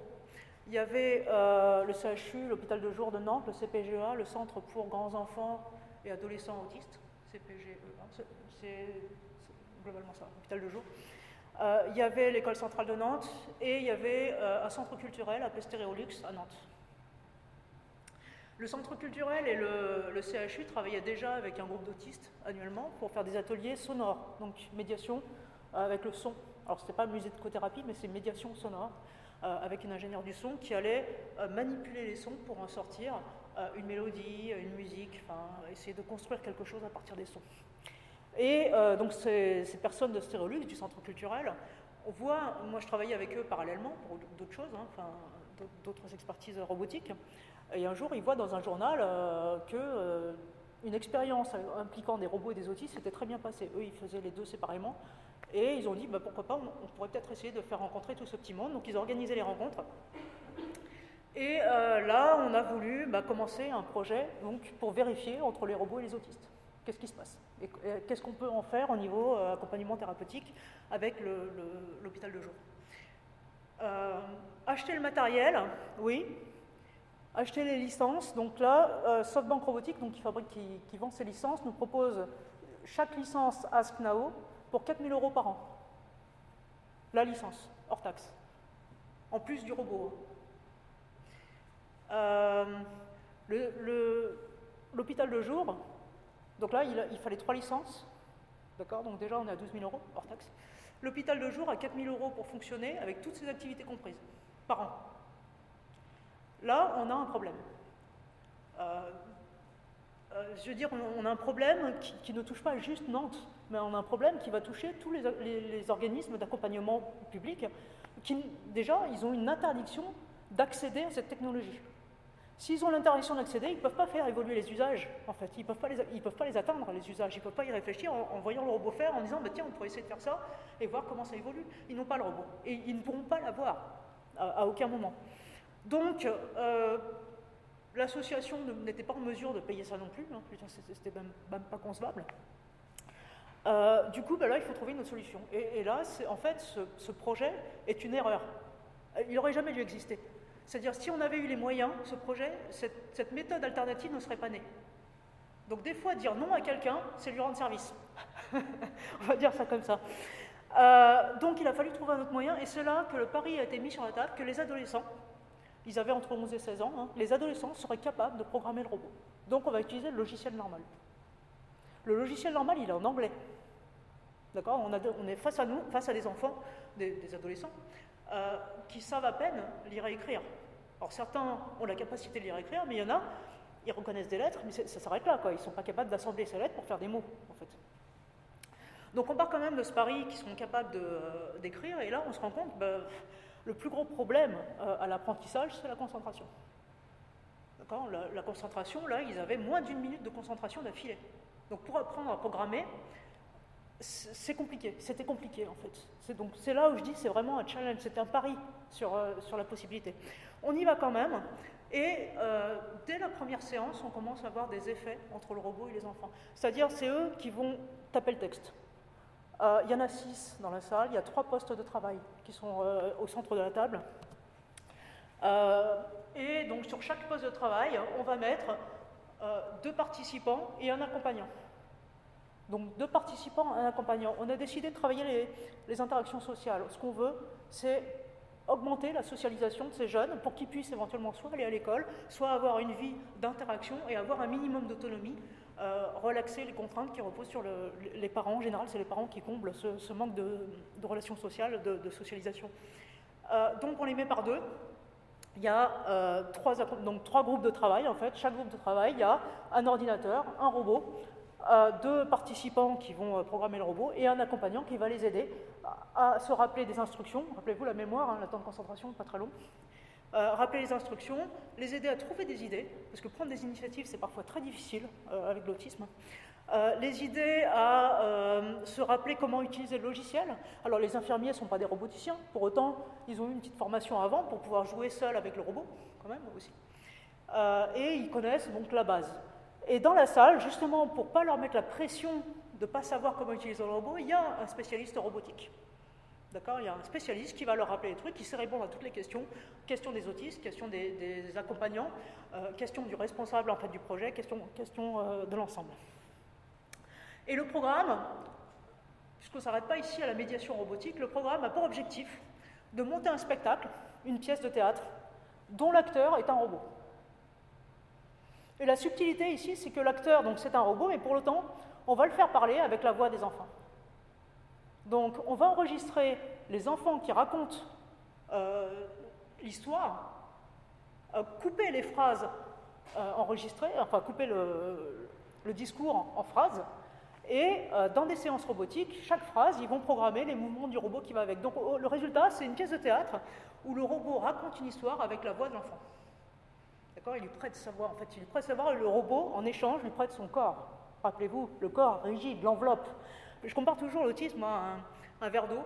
il y avait euh, le CHU, l'hôpital de jour de Nantes, le CPGEA, le Centre pour grands enfants et adolescents autistes, CPGEA, c'est globalement ça, hôpital de jour. Euh, il y avait l'école centrale de Nantes et il y avait euh, un centre culturel appelé Stéréolux à Nantes. Le centre culturel et le, CHU travaillaient déjà avec un groupe d'autistes annuellement pour faire des ateliers sonores, donc médiation avec le son alors ce n'était pas musicothérapie, mais c'est médiation sonore, euh, avec une ingénieure du son qui allait euh, manipuler les sons pour en sortir euh, une mélodie, une musique, essayer de construire quelque chose à partir des sons. Et donc ces, personnes de Stérolux, du centre culturel, on voit, moi je travaillais avec eux parallèlement pour d'autres choses, hein, d'autres expertises robotiques, et un jour ils voient dans un journal que une expérience impliquant des robots et des autistes s'était très bien passée. Eux, ils faisaient les deux séparément, et ils ont dit, bah, pourquoi pas, on, pourrait peut-être essayer de faire rencontrer tout ce petit monde. Donc ils ont organisé les rencontres. Et euh, là, on a voulu bah, commencer un projet donc, pour vérifier entre les robots et les autistes. Qu'est-ce qui se passe? Et, qu'est-ce qu'on peut en faire au niveau euh, accompagnement thérapeutique avec l'hôpital de jour? Euh, Acheter le matériel, oui. Acheter les licences. Donc là, SoftBank Robotique, donc qui, vend ses licences, nous propose chaque licence AskNao pour 4000 euros par an. La licence, hors taxe. En plus du robot. Euh, l'hôpital de jour, donc là, il, fallait trois licences. D'accord Donc déjà, on est à 12 000 euros, hors taxe. L'hôpital de jour à 4 000 euros pour fonctionner, avec toutes ses activités comprises, par an. Là, on a un problème. Euh, euh, je veux dire, on, a un problème qui, ne touche pas juste Nantes, mais on a un problème qui va toucher tous les, organismes d'accompagnement public qui, déjà, ils ont une interdiction d'accéder à cette technologie. S'ils ont l'interdiction d'accéder, ils ne peuvent pas faire évoluer les usages, en fait. Ils ne peuvent, pas les, les atteindre, les usages. Ils ne peuvent pas y réfléchir en, voyant le robot faire, en disant, bah, tiens, on pourrait essayer de faire ça et voir comment ça évolue. Ils n'ont pas le robot. Et ils ne pourront pas l'avoir à, aucun moment. Donc, euh, L'association n'était pas en mesure de payer ça non plus, hein, c'était même, pas concevable. Euh, du coup, ben là, il faut trouver une autre solution. Et, là, en fait, ce, projet est une erreur. Il n'aurait jamais dû exister. C'est-à-dire, si on avait eu les moyens, ce projet, cette, méthode alternative ne serait pas née. Donc, des fois, dire non à quelqu'un, c'est lui rendre service. on va dire ça comme ça. Euh, donc, il a fallu trouver un autre moyen, et c'est là que le pari a été mis sur la table, que les adolescents, ils avaient entre 11 et 16 ans, hein. les adolescents seraient capables de programmer le robot. Donc on va utiliser le logiciel normal. Le logiciel normal, il est en anglais. D'accord? On, est face à nous, face à des enfants, des, adolescents, euh, qui savent à peine lire et écrire. Alors certains ont la capacité de lire et écrire, mais il y en a, ils reconnaissent des lettres, mais ça s'arrête là, quoi. Ils ne sont pas capables d'assembler ces lettres pour faire des mots, en fait. Donc on part quand même de ce pari qu'ils sont capables euh, d'écrire, et là on se rend compte, bah, le plus gros problème euh, à l'apprentissage, c'est la concentration. La, la, concentration, là, ils avaient moins d'une minute de concentration d'affilée. Donc pour apprendre à programmer, c'est compliqué, c'était compliqué en fait. C'est donc c'est là où je dis c'est vraiment un challenge, c'est un pari sur, euh, sur la possibilité. On y va quand même, et euh, dès la première séance, on commence à voir des effets entre le robot et les enfants. C'est-à-dire c'est eux qui vont taper le texte. Euh, il y en a six dans la salle, il y a trois postes de travail qui sont euh, au centre de la table. Euh, et donc sur chaque poste de travail, on va mettre deux participants et un accompagnant. Donc deux participants, un accompagnant. On a décidé de travailler les, les interactions sociales. Ce qu'on veut, c'est augmenter la socialisation de ces jeunes pour qu'ils puissent éventuellement soit aller à l'école, soit avoir une vie d'interaction et avoir un minimum d'autonomie relaxer les contraintes qui reposent sur les parents. En général, c'est les parents qui comblent ce, manque de, relations sociales, de, socialisation. donc on les met par deux. Il y a trois, donc, trois groupes de travail, en fait. Chaque groupe de travail, il y a un ordinateur, un robot, deux participants qui vont euh, programmer le robot et un accompagnant qui va les aider à, se rappeler des instructions. Rappelez-vous la mémoire, hein, le temps de concentration, pas très long. Euh, rappeler les instructions, les aider à trouver des idées, parce que prendre des initiatives, c'est parfois très difficile euh, avec l'autisme. les idées à se rappeler comment utiliser le logiciel. Alors les infirmiers ne sont pas des roboticiens, pour autant ils ont eu une petite formation avant pour pouvoir jouer seul avec le robot, quand même aussi. et ils connaissent donc la base. Et dans la salle, justement, pour ne pas leur mettre la pression de ne pas savoir comment utiliser le robot, il y a un spécialiste robotique. D'accord Il y a un spécialiste qui va leur rappeler les trucs, qui sait répondre à toutes les questions. Question des autistes, question des, accompagnants, euh, question du responsable en fait, du projet, question, question euh, de l'ensemble. Et le programme, puisqu'on ne s'arrête pas ici à la médiation robotique, le programme a pour objectif de monter un spectacle, une pièce de théâtre, dont l'acteur est un robot. Et la subtilité ici, c'est que l'acteur, donc c'est un robot, mais pour le temps, on va le faire parler avec la voix des enfants. Donc on va enregistrer les enfants qui racontent euh, l'histoire, euh, couper les phrases euh, enregistrées, enfin couper le, discours en, phrases, et dans des séances robotiques, chaque phrase, ils vont programmer les mouvements du robot qui va avec. Donc le résultat, c'est une pièce de théâtre où le robot raconte une histoire avec la voix de l'enfant. Il lui prête sa voix, en fait, il lui prête sa voix, le robot, en échange, lui prête son corps. Rappelez-vous, le corps rigide, l'enveloppe. Je compare toujours l'autisme à un, verre d'eau,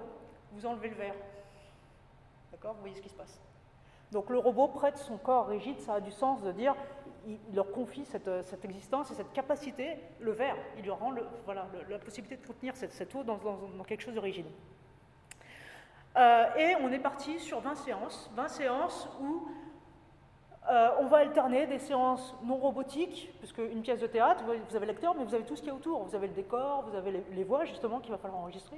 vous enlevez le verre. D'accord? Vous voyez ce qui se passe. Donc le robot prête son corps rigide, ça a du sens de dire, il leur confie cette, existence et cette capacité, le verre, il leur rend voilà, la possibilité de contenir cette, eau dans, quelque chose de rigide. Euh, et on est parti sur 20 séances, 20 séances où euh, on va alterner des séances non robotiques, puisque une pièce de théâtre, vous avez l'acteur, mais vous avez tout ce qu'il y a autour. Vous avez le décor, vous avez les, voix, justement, qu'il va falloir enregistrer.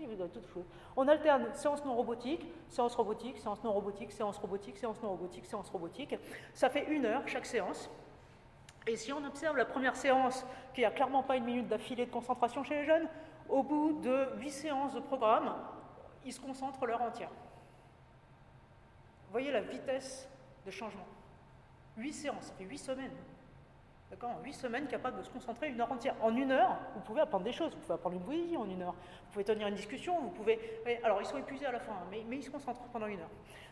On alterne séances non robotiques, séances robotiques, séances non robotiques, séances robotiques, séances non robotiques, séances robotiques. Ça fait une heure chaque séance. Et si on observe la première séance, qui n'a clairement pas une minute d'affilée de concentration chez les jeunes, au bout de huit séances de programme, ils se concentrent l'heure entière. Vous voyez la vitesse de changement. 8 séances, ça fait 8 semaines. D'accord 8 semaines capable de se concentrer une heure entière. En une heure, vous pouvez apprendre des choses. Vous pouvez apprendre une bouillie en une heure. Vous pouvez tenir une discussion. Vous pouvez. Alors, ils sont épuisés à la fin, mais, ils se concentrent pendant une heure.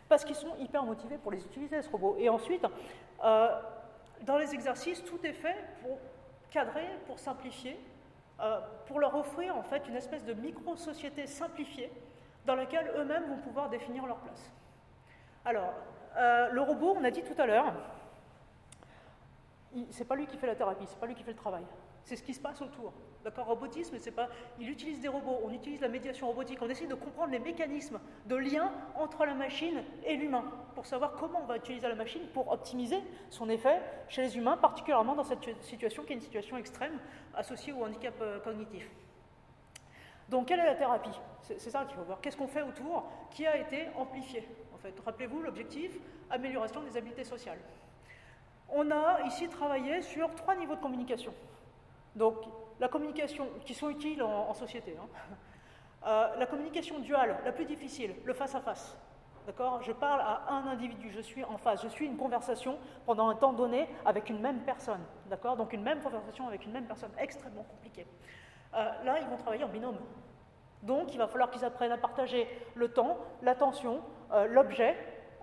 Parce qu'ils sont hyper motivés pour les utiliser, ce robot. Et ensuite, euh, dans les exercices, tout est fait pour cadrer, pour simplifier, euh, pour leur offrir en fait une espèce de micro-société simplifiée dans laquelle eux-mêmes vont pouvoir définir leur place. Alors, euh, le robot, on a dit tout à l'heure, c'est pas lui qui fait la thérapie, c'est pas lui qui fait le travail. C'est ce qui se passe autour. D'accord Robotisme, c'est pas. Il utilise des robots, on utilise la médiation robotique, on essaie de comprendre les mécanismes de lien entre la machine et l'humain, pour savoir comment on va utiliser la machine pour optimiser son effet chez les humains, particulièrement dans cette situation qui est une situation extrême associée au handicap euh, cognitif. Donc, quelle est la thérapie? C'est ça qu'il faut voir. Qu'est-ce qu'on fait autour qui a été amplifié En fait, rappelez-vous l'objectif amélioration des habiletés sociales on a ici travaillé sur trois niveaux de communication. Donc, la communication qui sont utiles en, société. Hein. Euh, la communication duale, la plus difficile, le face-à-face. D'accord? Je parle à un individu, je suis en face, je suis une conversation pendant un temps donné avec une même personne. D'accord? Donc, une même conversation avec une même personne, extrêmement compliquée. Euh, là, ils vont travailler en binôme. Donc, il va falloir qu'ils apprennent à partager le temps, l'attention, euh, l'objet,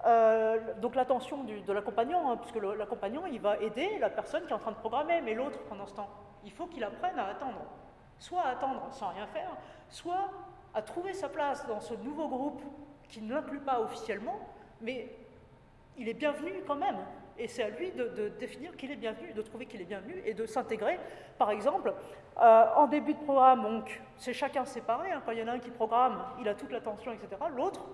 euh, donc l'attention de l'accompagnant, hein, puisque l'accompagnant, il va aider la personne qui est en train de programmer, mais l'autre, pendant ce temps, il faut qu'il apprenne à attendre. Soit à attendre sans rien faire, soit à trouver sa place dans ce nouveau groupe qui ne l'inclut pas officiellement, mais il est bienvenu quand même. Et c'est à lui de, définir qu'il est bienvenu, de trouver qu'il est bienvenu et de s'intégrer. Par exemple, euh, en début de programme, c'est chacun séparé. Hein, quand il y en a un qui programme, il a toute l'attention, etc. L'autre,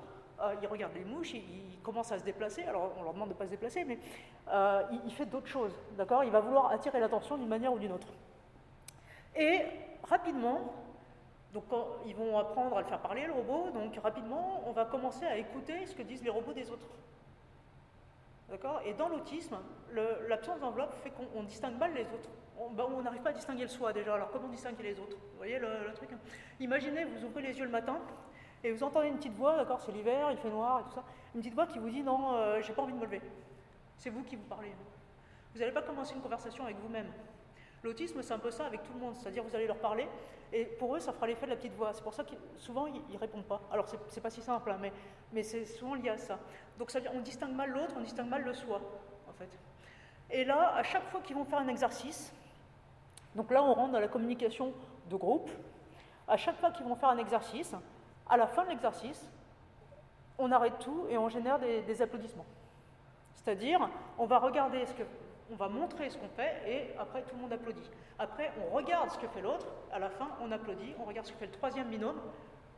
euh, il regarde les mouches, il, commence à se déplacer, alors on leur demande de ne pas se déplacer, mais euh, il, fait d'autres choses, d'accord? Il va vouloir attirer l'attention d'une manière ou d'une autre. Et rapidement, donc ils vont apprendre à le faire parler, le robot, donc rapidement, on va commencer à écouter ce que disent les robots des autres. D'accord? Et dans l'autisme, l'absence d'enveloppe fait qu'on distingue mal les autres. Ben, on n'arrive pas à distinguer le soi déjà. Alors comment distinguer les autres? Vous voyez le, truc? Imaginez, vous ouvrez les yeux le matin et vous entendez une petite voix, d'accord, c'est l'hiver, il fait noir et tout ça, une petite voix qui vous dit non, euh, j'ai pas envie de me lever. C'est vous qui vous parlez. Vous n'allez pas commencer une conversation avec vous-même. L'autisme, c'est un peu ça avec tout le monde, c'est-à-dire vous allez leur parler, et pour eux, ça fera l'effet de la petite voix. C'est pour ça que souvent, ils ne répondent pas. Alors, c'est pas si simple, hein, mais, mais c'est souvent lié à ça. Donc, ça, on distingue mal l'autre, on distingue mal le soi, en fait. Et là, à chaque fois qu'ils vont faire un exercice, donc là, on rentre dans la communication de groupe, à chaque fois qu'ils vont faire un exercice, à la fin de l'exercice, on arrête tout et on génère des applaudissements. C'est-à-dire, on va regarder va montrer ce qu'on fait et après tout le monde applaudit. Après, on regarde ce que fait l'autre, à la fin, on applaudit, on regarde ce que fait le troisième binôme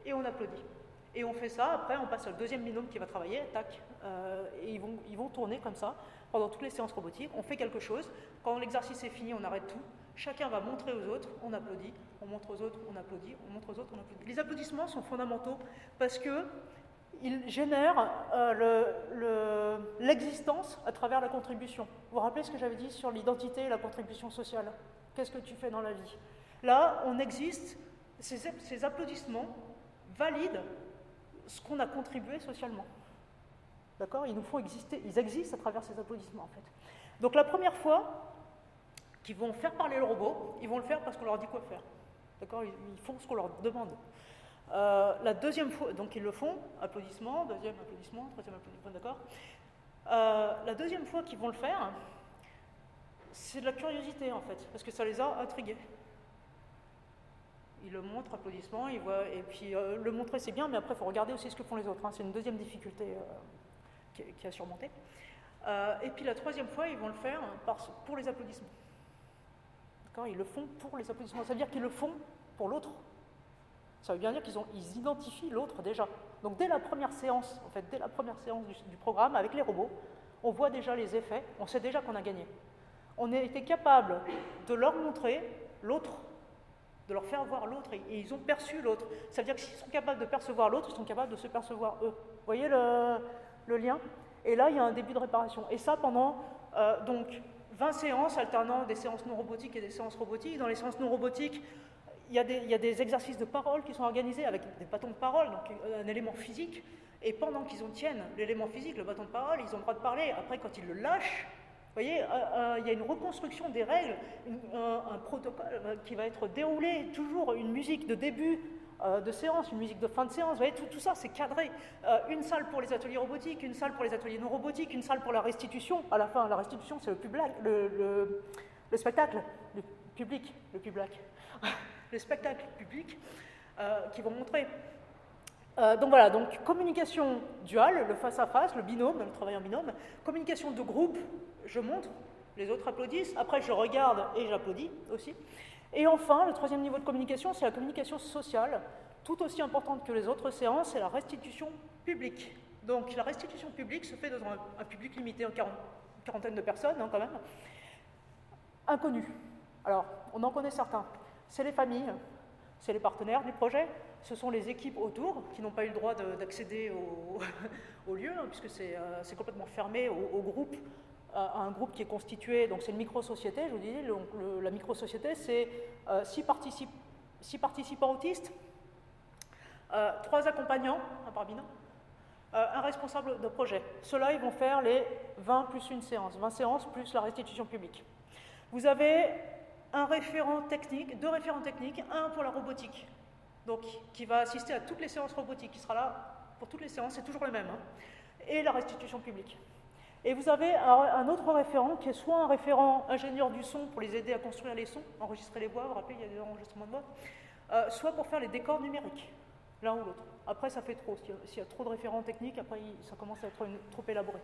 et on applaudit. Et on fait ça, après on passe au deuxième binôme qui va travailler, tac, euh, et ils vont, ils vont tourner comme ça pendant toutes les séances robotiques. On fait quelque chose, quand l'exercice est fini, on arrête tout, chacun va montrer aux autres, on applaudit, on montre aux autres, on applaudit, on montre aux autres, on applaudit. Les applaudissements sont fondamentaux parce que il génère euh, l'existence à travers la contribution. Vous vous rappelez ce que j'avais dit sur l'identité et la contribution sociale? Qu'est-ce que tu fais dans la vie? Là, on existe, ces, ces applaudissements valident ce qu'on a contribué socialement. D'accord? Ils nous font exister, ils existent à travers ces applaudissements en fait. Donc la première fois qu'ils vont faire parler le robot, ils vont le faire parce qu'on leur dit quoi faire. D'accord? Ils font ce qu'on leur demande. Euh, la deuxième fois, donc ils le font, applaudissements, deuxième applaudissement, troisième applaudissement, d'accord euh, La deuxième fois qu'ils vont le faire, c'est de la curiosité en fait, parce que ça les a intrigués. Ils le montrent, applaudissements, ils voient, et puis euh, le montrer c'est bien, mais après il faut regarder aussi ce que font les autres. Hein. c'est une deuxième difficulté qui, qui, a surmonté. et puis la troisième fois, ils vont le faire pour les applaudissements. Ils le font pour les applaudissements. Ça veut dire qu'ils le font pour l'autre, ça veut bien dire qu'ils ils identifient l'autre déjà. Donc dès la première séance, en fait, dès la première séance du, programme avec les robots, on voit déjà les effets, on sait déjà qu'on a gagné. On a été capable de leur montrer l'autre, de leur faire voir l'autre, et, ils ont perçu l'autre. Ça veut dire que s'ils sont capables de percevoir l'autre, ils sont capables de se percevoir eux. Vous voyez le, lien? Et là, il y a un début de réparation. Et ça pendant euh, donc 20 séances alternant des séances non robotiques et des séances robotiques. Dans les séances non robotiques, il y, a des, exercices de parole qui sont organisés avec des bâtons de parole, donc un élément physique, et pendant qu'ils en tiennent l'élément physique, le bâton de parole, ils ont le droit de parler. Après, quand ils le lâchent, voyez, euh, euh, il y a une reconstruction des règles, un, protocole euh, qui va être déroulé, toujours une musique de début de séance, une musique de fin de séance, vous voyez, tout, ça c'est cadré. une salle pour les ateliers robotiques, une salle pour les ateliers non robotiques, une salle pour la restitution. À la fin, la restitution, c'est le, public, le, le, spectacle, le public, le public les spectacles publics euh, qui vont montrer. Euh, donc voilà, donc communication duale, le face-à-face, le binôme, le travail en binôme, communication de groupe, je montre, les autres applaudissent, après je regarde et j'applaudis aussi. Et enfin, le troisième niveau de communication, c'est la communication sociale, tout aussi importante que les autres séances, c'est la restitution publique. Donc la restitution publique se fait dans un, public limité, en quarantaine de personnes hein, quand même, inconnu. Alors, on en connaît certains c'est les familles, c'est les partenaires du projet, ce sont les équipes autour qui n'ont pas eu le droit d'accéder au, lieu, hein, puisque euh, c'est complètement fermé au, groupe, un groupe qui est constitué, donc c'est une micro-société, je vous dis, la micro-société, c'est euh, six, participants autistes, euh, trois accompagnants, un binôme, un responsable de projet. Ceux-là, ils vont faire les 20 plus une séance, 20 séances plus la restitution publique. Vous avez un référent technique, deux référents techniques, un pour la robotique, donc qui va assister à toutes les séances robotiques, qui sera là pour toutes les séances, c'est toujours le même, hein, et la restitution publique. Et vous avez un autre référent qui est soit un référent ingénieur du son pour les aider à construire les sons, enregistrer les voix, vous vous rappelez, il y a des enregistrements de voix, euh, soit pour faire les décors numériques, l'un ou l'autre. Après, ça fait trop. S'il y, a trop de référents techniques, après, ça commence à être trop élaboré.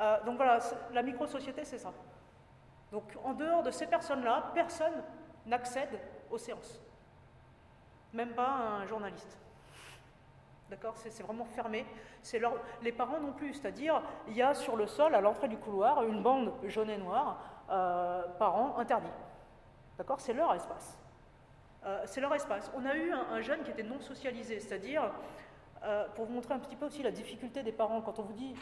Euh, donc voilà, la micro-société, c'est ça. Donc en dehors de ces personnes-là, personne n'accède aux séances. Même pas un journaliste. D'accord? C'est vraiment fermé. Les parents non plus. C'est-à-dire, il y a sur le sol, à l'entrée du couloir, une bande jaune et noire, euh, parents interdits. D'accord? C'est leur espace. Euh, c'est leur espace. On a eu un, jeune qui était non socialisé, c'est-à-dire, euh, pour vous montrer un petit peu aussi la difficulté des parents, quand on vous dit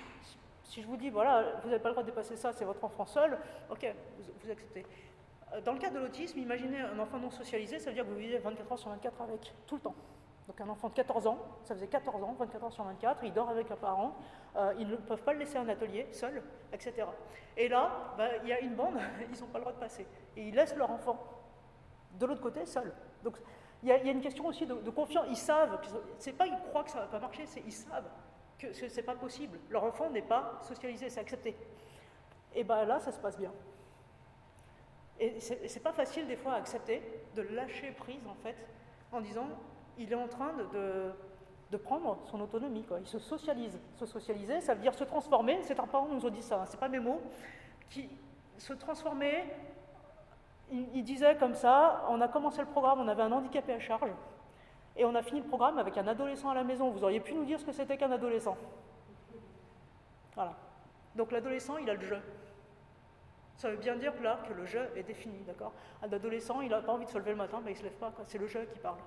si je vous dis, voilà, vous n'avez pas le droit de dépasser ça, c'est votre enfant seul, ok, vous, acceptez. Euh, dans le cas de l'autisme, imaginez un enfant non socialisé, ça veut dire que vous vivez 24 heures sur 24 avec, tout le temps. Donc un enfant de 14 ans, ça faisait 14 ans, 24 heures sur 24, il dort avec un parent, euh, ils ne peuvent pas le laisser en atelier, seul, etc. Et là, bah, il y a une bande, ils n'ont pas le droit de passer. Et ils laissent leur enfant de l'autre côté, seul. Donc il y, a une question aussi de, confiance. Ils savent, c'est pas ils croient que ça ne va pas marcher, c'est ils savent que ce n'est pas possible. Leur enfant n'est pas socialisé, c'est accepté. Et bien là, ça se passe bien. Et c'est pas facile des fois à accepter, de lâcher prise en fait, en disant il est en train de, prendre son autonomie. Il se socialise. Se socialiser, ça veut dire se transformer. C'est un parent nous a dit ça, hein. c'est pas mes mots. Qui, se transformer, il, disait comme ça, on a commencé le programme, on avait un handicapé à charge, et on a fini le programme avec un adolescent à la maison. Vous auriez pu nous dire ce que c'était qu'un adolescent Voilà. Donc l'adolescent, il a le jeu. Ça veut bien dire là que le jeu est défini, d'accord? Un adolescent, il n'a pas envie de se lever le matin, mais il ne se lève pas, c'est le jeu qui parle.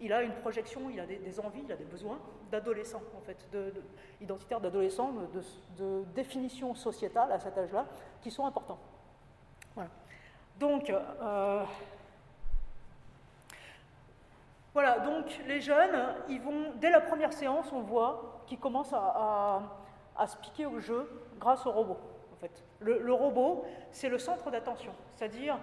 Il a une projection, il a des, envies, il a des besoins d'adolescent, en fait, de, identitaire d'adolescent, de, de, définition sociétale à cet âge-là, qui sont importants. Voilà. Donc, euh, voilà, donc les jeunes, ils vont, dès la première séance, on voit qu'ils commencent à, se piquer au jeu grâce au robot. En fait. Le, robot, c'est le centre d'attention, c'est-à-dire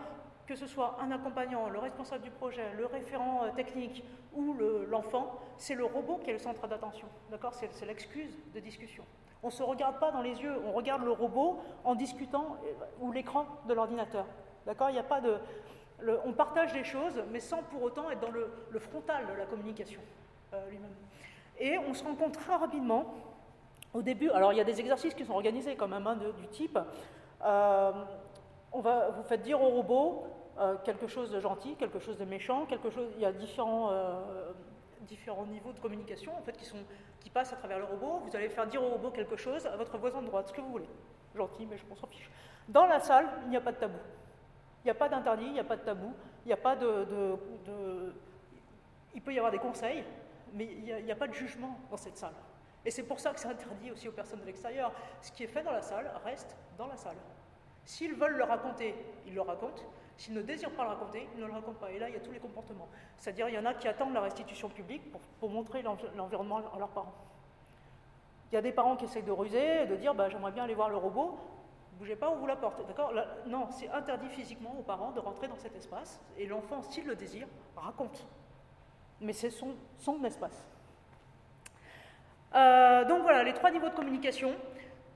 que ce soit un accompagnant, le responsable du projet, le référent euh, technique ou l'enfant, c'est le robot qui est le centre d'attention. D'accord? C'est l'excuse de discussion. On ne se regarde pas dans les yeux, on regarde le robot en discutant euh, ou l'écran de l'ordinateur. D'accord? Il n'y a pas de. on partage des choses, mais sans pour autant être dans le, frontal de la communication euh, lui-même. Et on se rend compte très rapidement, au début, alors il y a des exercices qui sont organisés quand même, hein, du type on va, vous faites dire au robot euh, quelque chose de gentil, quelque chose de méchant, quelque chose. Il y a différents, différents niveaux de communication en fait, qui passent à travers le robot. Vous allez faire dire au robot quelque chose à votre voisin de droite, ce que vous voulez. Gentil, mais je m'en fiche. Dans la salle, il n'y a pas de tabou. Il n'y a pas d'interdit, il n'y a pas de tabou, il n'y a pas de, Il peut y avoir des conseils, mais il n'y a, pas de jugement dans cette salle. Et c'est pour ça que c'est interdit aussi aux personnes de l'extérieur. Ce qui est fait dans la salle reste dans la salle. S'ils veulent le raconter, ils le racontent. S'ils ne désirent pas le raconter, ils ne le racontent pas. Et là, il y a tous les comportements. C'est-à-dire, il y en a qui attendent la restitution publique pour, montrer l'environnement à leurs parents. Il y a des parents qui essayent de ruser, de dire bah, j'aimerais bien aller voir le robot bougez pas, on vous la porte. D'accord Non, c'est interdit physiquement aux parents de rentrer dans cet espace. Et l'enfant, s'il le désire, raconte. Mais c'est son, son espace. Euh, donc voilà, les trois niveaux de communication.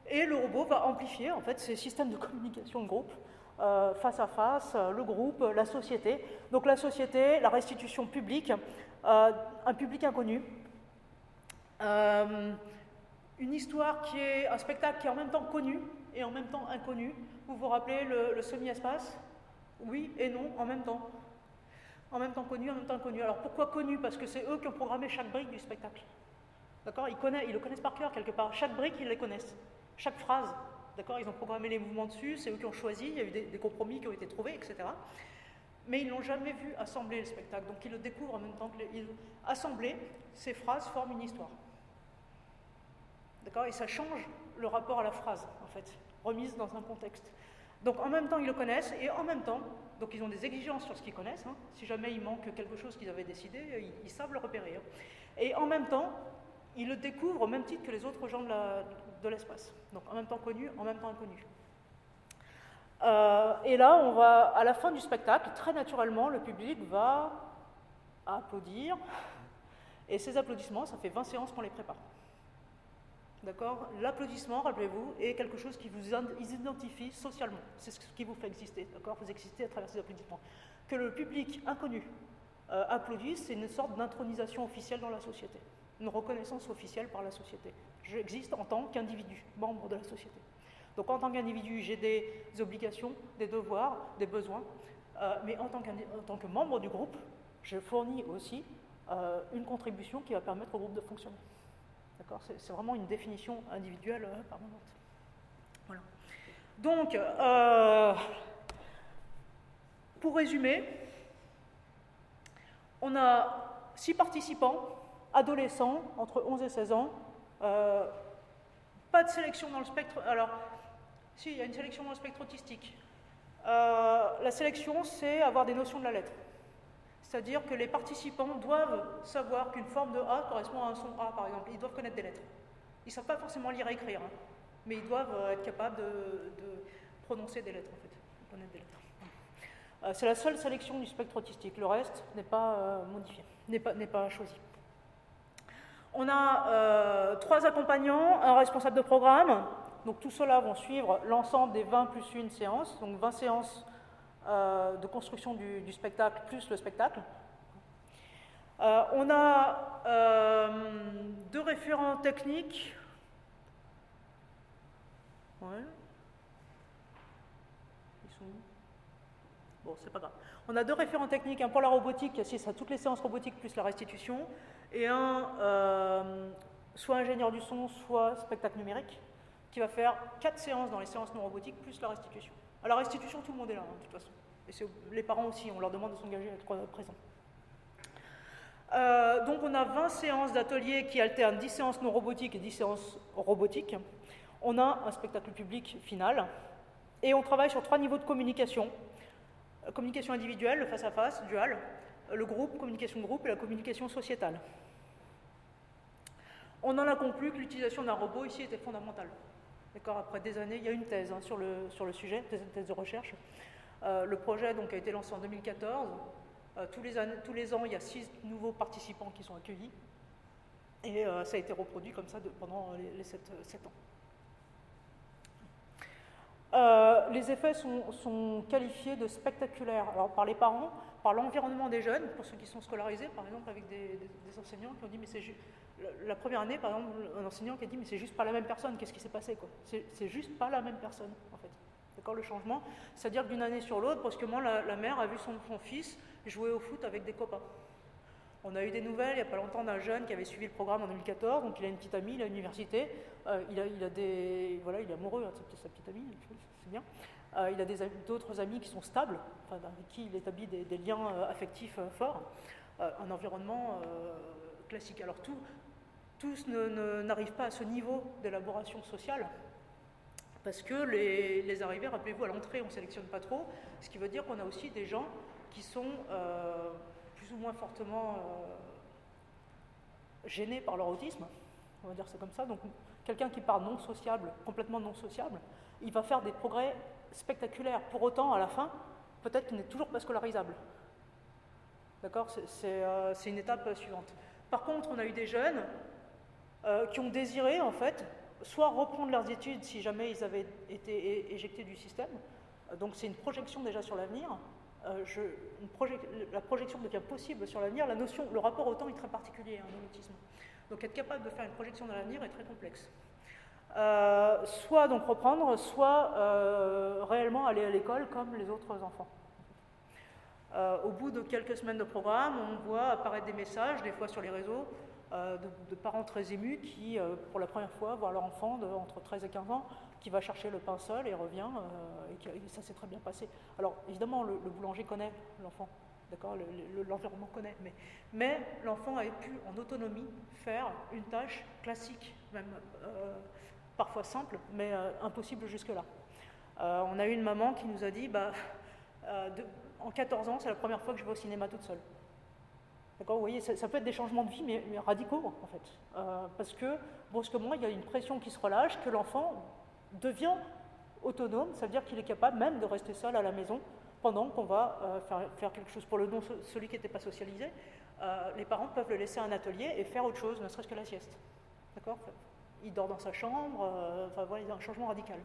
Et le robot va amplifier en fait ces systèmes de communication de groupe, euh, face à face, le groupe, la société. Donc la société, la restitution publique, euh, un public inconnu. une histoire qui est un spectacle qui est en même temps connu, et en même temps inconnu. Vous vous rappelez le, semi-espace? Oui et non en même temps. En même temps connu, en même temps inconnu. Alors pourquoi connu? Parce que c'est eux qui ont programmé chaque brique du spectacle. D'accord? Ils, ils, le connaissent par cœur quelque part. Chaque brique, ils les connaissent. Chaque phrase. D'accord Ils ont programmé les mouvements dessus, c'est eux qui ont choisi, il y a eu des, compromis qui ont été trouvés, etc. Mais ils n'ont jamais vu assembler le spectacle. Donc ils le découvrent en même temps que les, assembler, ces phrases forment une histoire. D'accord Et ça change le rapport à la phrase, en fait, remise dans un contexte. Donc en même temps, ils le connaissent, et en même temps, donc ils ont des exigences sur ce qu'ils connaissent. Hein. Si jamais il manque quelque chose qu'ils avaient décidé, ils, savent le repérer. Hein. Et en même temps, ils le découvrent au même titre que les autres gens de l'espace. donc en même temps connu, en même temps inconnu. Euh, et là, on va, à la fin du spectacle, très naturellement, le public va applaudir. Et ces applaudissements, ça fait 20 séances qu'on les prépare. D'accord? L'applaudissement, rappelez-vous, est quelque chose qui vous identifie socialement. C'est ce qui vous fait exister. D'accord? Vous existez à travers ces applaudissements. Que le public inconnu euh, applaudisse, c'est une sorte d'intronisation officielle dans la société. Une reconnaissance officielle par la société. J'existe en tant qu'individu, membre de la société. Donc en tant qu'individu, j'ai des obligations, des devoirs, des besoins, euh, mais en tant, tant, que membre du groupe, je fournis aussi euh, une contribution qui va permettre au groupe de fonctionner. C'est vraiment une définition individuelle euh, permanente. Voilà. Donc, euh, pour résumer, on a six participants, adolescents, entre 11 et 16 ans, euh, Pas de sélection dans le spectre. Alors, si, il y a une sélection dans le spectre autistique. Euh, la sélection, c'est avoir des notions de la lettre. C'est-à-dire que les participants doivent savoir qu'une forme de A correspond à un son A, par exemple. Ils doivent connaître des lettres. Ils ne savent pas forcément lire et écrire, hein. mais ils doivent euh, être capables de, prononcer des lettres, en fait. C'est la seule sélection du spectre autistique. Le reste n'est pas modifié, n'est pas choisi. On a trois accompagnants, un responsable de programme, donc tout cela vont suivre l'ensemble des 20 plus une séance, donc 20 séances euh, de construction du, spectacle plus le spectacle. Euh, on a euh, deux référents techniques. Bon, c'est pas grave. On a deux référents techniques, un pour la robotique qui assiste à toutes les séances robotiques plus la restitution, et un soit ingénieur du son, soit spectacle numérique qui va faire quatre séances dans les séances non robotiques, plus la restitution. À la restitution, tout le monde est là, hein, de toute façon. Et les parents aussi, on leur demande de s'engager à être présents. Euh, donc on a 20 séances d'ateliers qui alternent 10 séances non robotiques et 10 séances robotiques. On a un spectacle public final. Et on travaille sur trois niveaux de communication. Communication individuelle, le face-à-face, dual, le groupe, communication groupe et la communication sociétale. On en a conclu que l'utilisation d'un robot ici était fondamentale. D'accord, après des années, il y a une thèse hein, sur, le, sujet, une thèse de recherche. Euh, le projet donc, a été lancé en 2014. Euh, tous, les ans, il y a six nouveaux participants qui sont accueillis. Et euh, ça a été reproduit comme ça pendant les, sept, ans. les effets sont, qualifiés de spectaculaires par les parents, par l'environnement des jeunes, pour ceux qui sont scolarisés, par exemple avec des, des enseignants qui ont dit mais c'est la première année, par exemple, un enseignant qui a dit Mais c'est juste pas la même personne, qu'est-ce qui s'est passé C'est juste pas la même personne, en fait. D'accord, le changement? C'est-à-dire d'une année sur l'autre, brusquement, la, mère a vu son, fils jouer au foot avec des copains. On a eu des nouvelles il n'y a pas longtemps d'un jeune qui avait suivi le programme en 2014, donc il a une petite amie, il a l'université, euh, il, a, des. Voilà, il est amoureux hein, de sa petite amie, c'est bien. Euh, il a d'autres amis qui sont stables, avec qui il établit des, liens euh, affectifs forts, un environnement classique. Alors tout, tous n'arrivent pas à ce niveau d'élaboration sociale, parce que les, arrivées, rappelez-vous, à l'entrée, on ne sélectionne pas trop, ce qui veut dire qu'on a aussi des gens qui sont euh, plus ou moins fortement euh, gênés par leur autisme, on va dire ça comme ça. Donc quelqu'un qui part non sociable, complètement non sociable, il va faire des progrès spectaculaires. Pour autant, à la fin, peut-être qu'il n'est toujours pas scolarisable. D'accord? Euh, C'est une étape suivante. Par contre, on a eu des jeunes euh, qui ont désiré, en fait, soit reprendre leurs études si jamais ils avaient été éjectés du système. Euh, donc c'est une projection déjà sur l'avenir. Euh, la projection devient possible sur l'avenir. La notion, le rapport au temps est très particulier hein, dans l'autisme. Donc être capable de faire une projection dans l'avenir est très complexe. soit donc reprendre, soit réellement aller à l'école comme les autres enfants. au bout de quelques semaines de programme, on voit apparaître des messages, des fois sur les réseaux, euh, de, parents très émus qui, euh, pour la première fois, voient leur enfant de, entre 13 et 15 ans qui va chercher le pain seul et revient, euh, et, ça s'est très bien passé. Alors, évidemment, le, boulanger connaît l'enfant, d'accord L'environnement connaît, mais, mais l'enfant a pu, en autonomie, faire une tâche classique, même parfois simple, mais impossible jusque-là. on a eu une maman qui nous a dit, bah, en 14 ans, c'est la première fois que je vais au cinéma toute seule. Vous voyez, ça, peut être des changements de vie, mais, radicaux, en fait. Euh, parce que, brusquement, il y a une pression qui se relâche, que l'enfant devient autonome, ça veut dire qu'il est capable même de rester seul à la maison pendant qu'on va euh, faire, quelque chose. Pour le non, celui qui n'était pas socialisé, euh, les parents peuvent le laisser à un atelier et faire autre chose, ne serait-ce que la sieste. D'accord? Il dort dans sa chambre, enfin voilà, il y a un changement radical.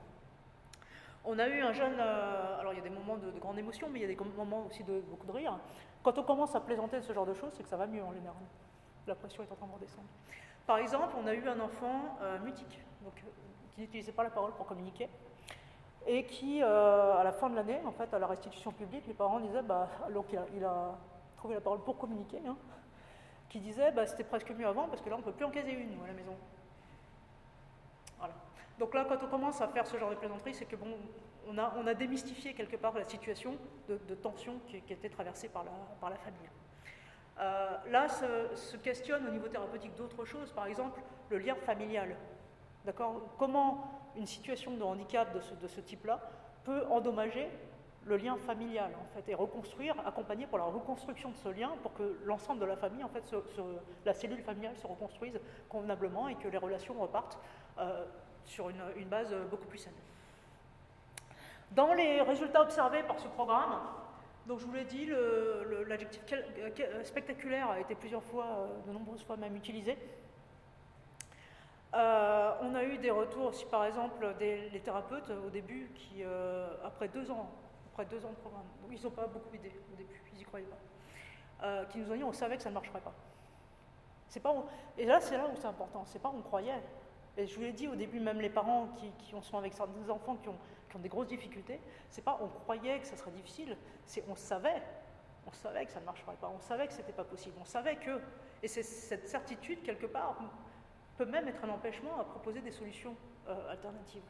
On a eu un jeune, alors il y a des moments de, de, grande émotion, mais il y a des moments aussi de beaucoup de rire. Quand on commence à plaisanter de ce genre de choses, c'est que ça va mieux en général. La pression est en train de redescendre. Par exemple, on a eu un enfant euh, mutique, euh, qui n'utilisait pas la parole pour communiquer, et qui, euh, à la fin de l'année, en fait, à la restitution publique, les parents disaient, bah, alors qu'il a, il a trouvé la parole pour communiquer, hein, qui disait, bah, c'était presque mieux avant, parce que là, on ne peut plus en caser une, à la maison. Voilà. Donc là, quand on commence à faire ce genre de plaisanterie, c'est que bon, on a, démystifié quelque part la situation de, tension qui, était traversée par la, famille. Euh, là, se, questionne au niveau thérapeutique d'autres choses, par exemple le lien familial. D'accord? Comment une situation de handicap de ce, type-là peut endommager le lien familial en fait, et reconstruire, accompagner pour la reconstruction de ce lien pour que l'ensemble de la famille, en fait, la cellule familiale se reconstruise convenablement et que les relations repartent euh, sur une, base beaucoup plus saine. Dans les résultats observés par ce programme, donc je vous l'ai dit, l'adjectif spectaculaire a été plusieurs fois, euh, de nombreuses fois même utilisé. Euh, on a eu des retours aussi, par exemple, des les thérapeutes au début qui, après deux ans deux ans de programme. Donc ils n'ont pas beaucoup aidé au début, ils n'y croyaient pas. Euh, qui nous ont dit on savait que ça ne marcherait pas. Pas et là, c'est là où c'est important. C'est pas on croyait. Et je vous l'ai dit au début, même les parents qui, qui sont avec des enfants qui ont, qui ont des grosses difficultés, c'est pas on croyait que ça serait difficile, c'est on savait. On savait que ça ne marcherait pas, on savait que c'était pas possible, on savait que. Et c'est cette certitude, quelque part, peut même être un empêchement à proposer des solutions euh, alternatives.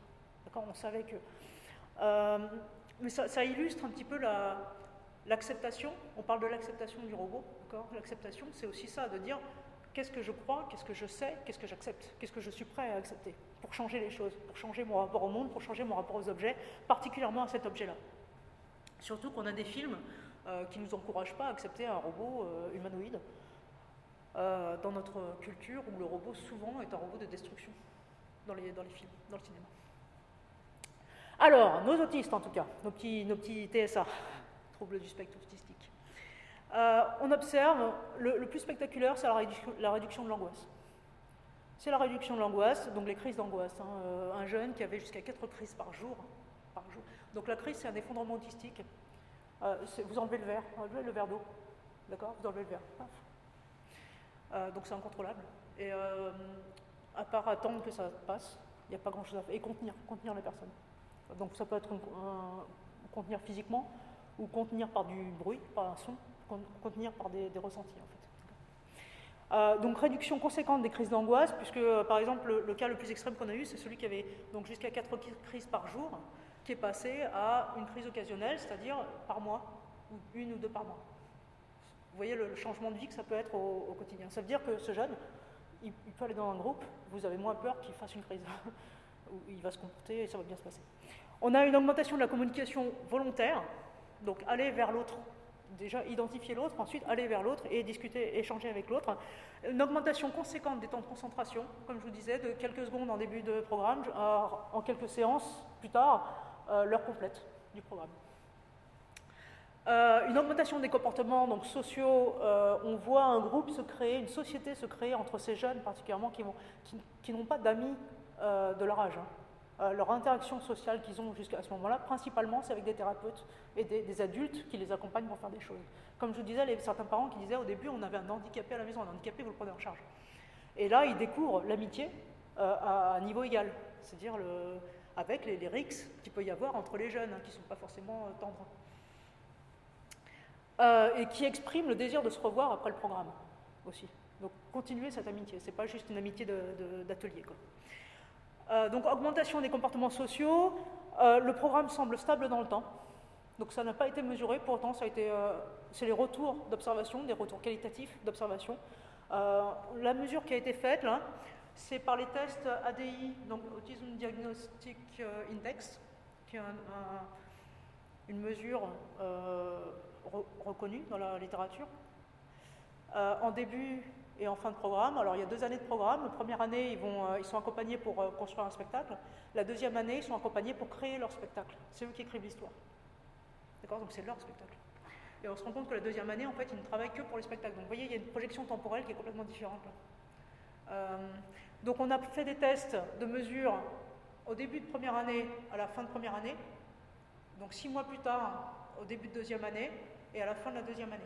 D'accord? On savait que. Euh, mais ça, illustre un petit peu l'acceptation. On parle de l'acceptation du robot, L'acceptation, c'est aussi ça, de dire qu'est-ce que je crois, qu'est-ce que je sais, qu'est-ce que j'accepte, qu'est-ce que je suis prêt à accepter? Pour changer les choses, pour changer mon rapport au monde, pour changer mon rapport aux objets, particulièrement à cet objet-là. Surtout qu'on a des films euh, qui ne nous encouragent pas à accepter un robot euh, humanoïde euh, dans notre culture où le robot souvent est un robot de destruction dans les, films, dans le cinéma. Alors, nos autistes en tout cas, nos petits, TSA, troubles du spectre autistique. On observe, le, plus spectaculaire, c'est la réduction, de l'angoisse. C'est la réduction de l'angoisse, donc les crises d'angoisse. Hein. Euh, un jeune qui avait jusqu'à 4 crises par jour. Donc la crise, c'est un effondrement autistique. Euh, vous enlevez le verre, enlevez le verre d'eau. D'accord? Vous enlevez le verre. donc c'est incontrôlable. Et à part attendre que ça passe, il n'y a pas grand-chose à faire. Et contenir, contenir les personnes. Donc ça peut être contenir physiquement ou contenir par du bruit, par un son, contenir par des, ressentis en fait. Euh, donc réduction conséquente des crises d'angoisse, puisque euh, par exemple le, cas le plus extrême qu'on a eu, c'est celui qui avait donc jusqu'à 4 crises par jour, qui est passé à une crise occasionnelle, c'est-à-dire par mois, ou une ou deux par mois. Vous voyez le, changement de vie que ça peut être au, quotidien. Ça veut dire que ce jeune, il, il peut aller dans un groupe, vous avez moins peur qu'il fasse une crise, il va se comporter et ça va bien se passer. On a une augmentation de la communication volontaire, donc aller vers l'autre, déjà identifier l'autre, ensuite aller vers l'autre et discuter, échanger avec l'autre. Une augmentation conséquente des temps de concentration, comme je vous disais, de quelques secondes en début de programme, en quelques séances plus tard, euh, l'heure complète du programme. Euh, une augmentation des comportements donc, sociaux, euh, on voit un groupe se créer, une société se créer entre ces jeunes particulièrement qui, n'ont pas d'amis de leur âge. Hein. Euh, leur interaction sociale qu'ils ont jusqu'à ce moment-là, principalement, c'est avec des thérapeutes et des, adultes qui les accompagnent pour faire des choses. Comme je vous disais, certains parents qui disaient au début, on avait un handicapé à la maison, un handicapé, vous le prenez en charge. Et là, ils découvrent l'amitié euh, à un niveau égal, c'est-à-dire avec les, les rixes qu'il peut y avoir entre les jeunes, hein, qui ne sont pas forcément euh, tendres. et qui expriment le désir de se revoir après le programme aussi. Donc continuer cette amitié, c'est pas juste une amitié d'atelier. Euh, donc augmentation des comportements sociaux, euh, le programme semble stable dans le temps, donc ça n'a pas été mesuré, pourtant ça a été, euh, c'est les retours d'observation, des retours qualitatifs d'observation. la mesure qui a été faite là, c'est par les tests ADI, donc Autism Diagnostic Index, qui est une mesure reconnue dans la littérature. en début et en fin de programme. Alors il y a deux années de programme. La première année, ils, euh, sont accompagnés pour euh, construire un spectacle. La deuxième année, ils sont accompagnés pour créer leur spectacle. C'est eux qui écrivent l'histoire. D'accord? Donc c'est leur spectacle. Et on se rend compte que la deuxième année, en fait, ils ne travaillent que pour les spectacles. Donc vous voyez, il y a une projection temporelle qui est complètement différente. Euh, donc on a fait des tests de mesure au début de première année, à la fin de première année. Donc six mois plus tard, au début de deuxième année, et à la fin de la deuxième année.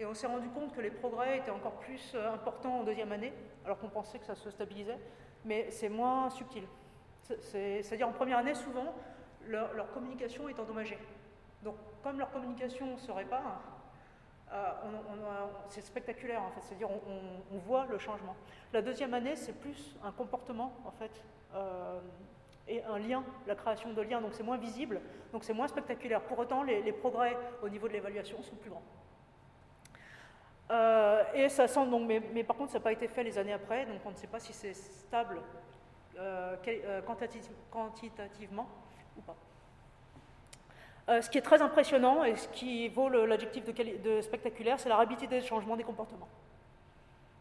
Et on s'est rendu compte que les progrès étaient encore plus euh, importants en deuxième année, alors qu'on pensait que ça se stabilisait, mais c'est moins subtil. C'est-à-dire en première année, souvent, leur, communication est endommagée. Donc comme leur communication se répare, euh, c'est spectaculaire en fait, c'est-à-dire on, voit le changement. La deuxième année, c'est plus un comportement en fait, euh, et un lien, la création de liens, donc c'est moins visible, donc c'est moins spectaculaire. Pour autant, les progrès au niveau de l'évaluation sont plus grands. Euh, et ça semble donc, mais, par contre, ça n'a pas été fait les années après, donc on ne sait pas si c'est stable quantitativement ou pas. ce qui est très impressionnant et ce qui vaut l'adjectif de, spectaculaire, c'est la rapidité de changement des comportements.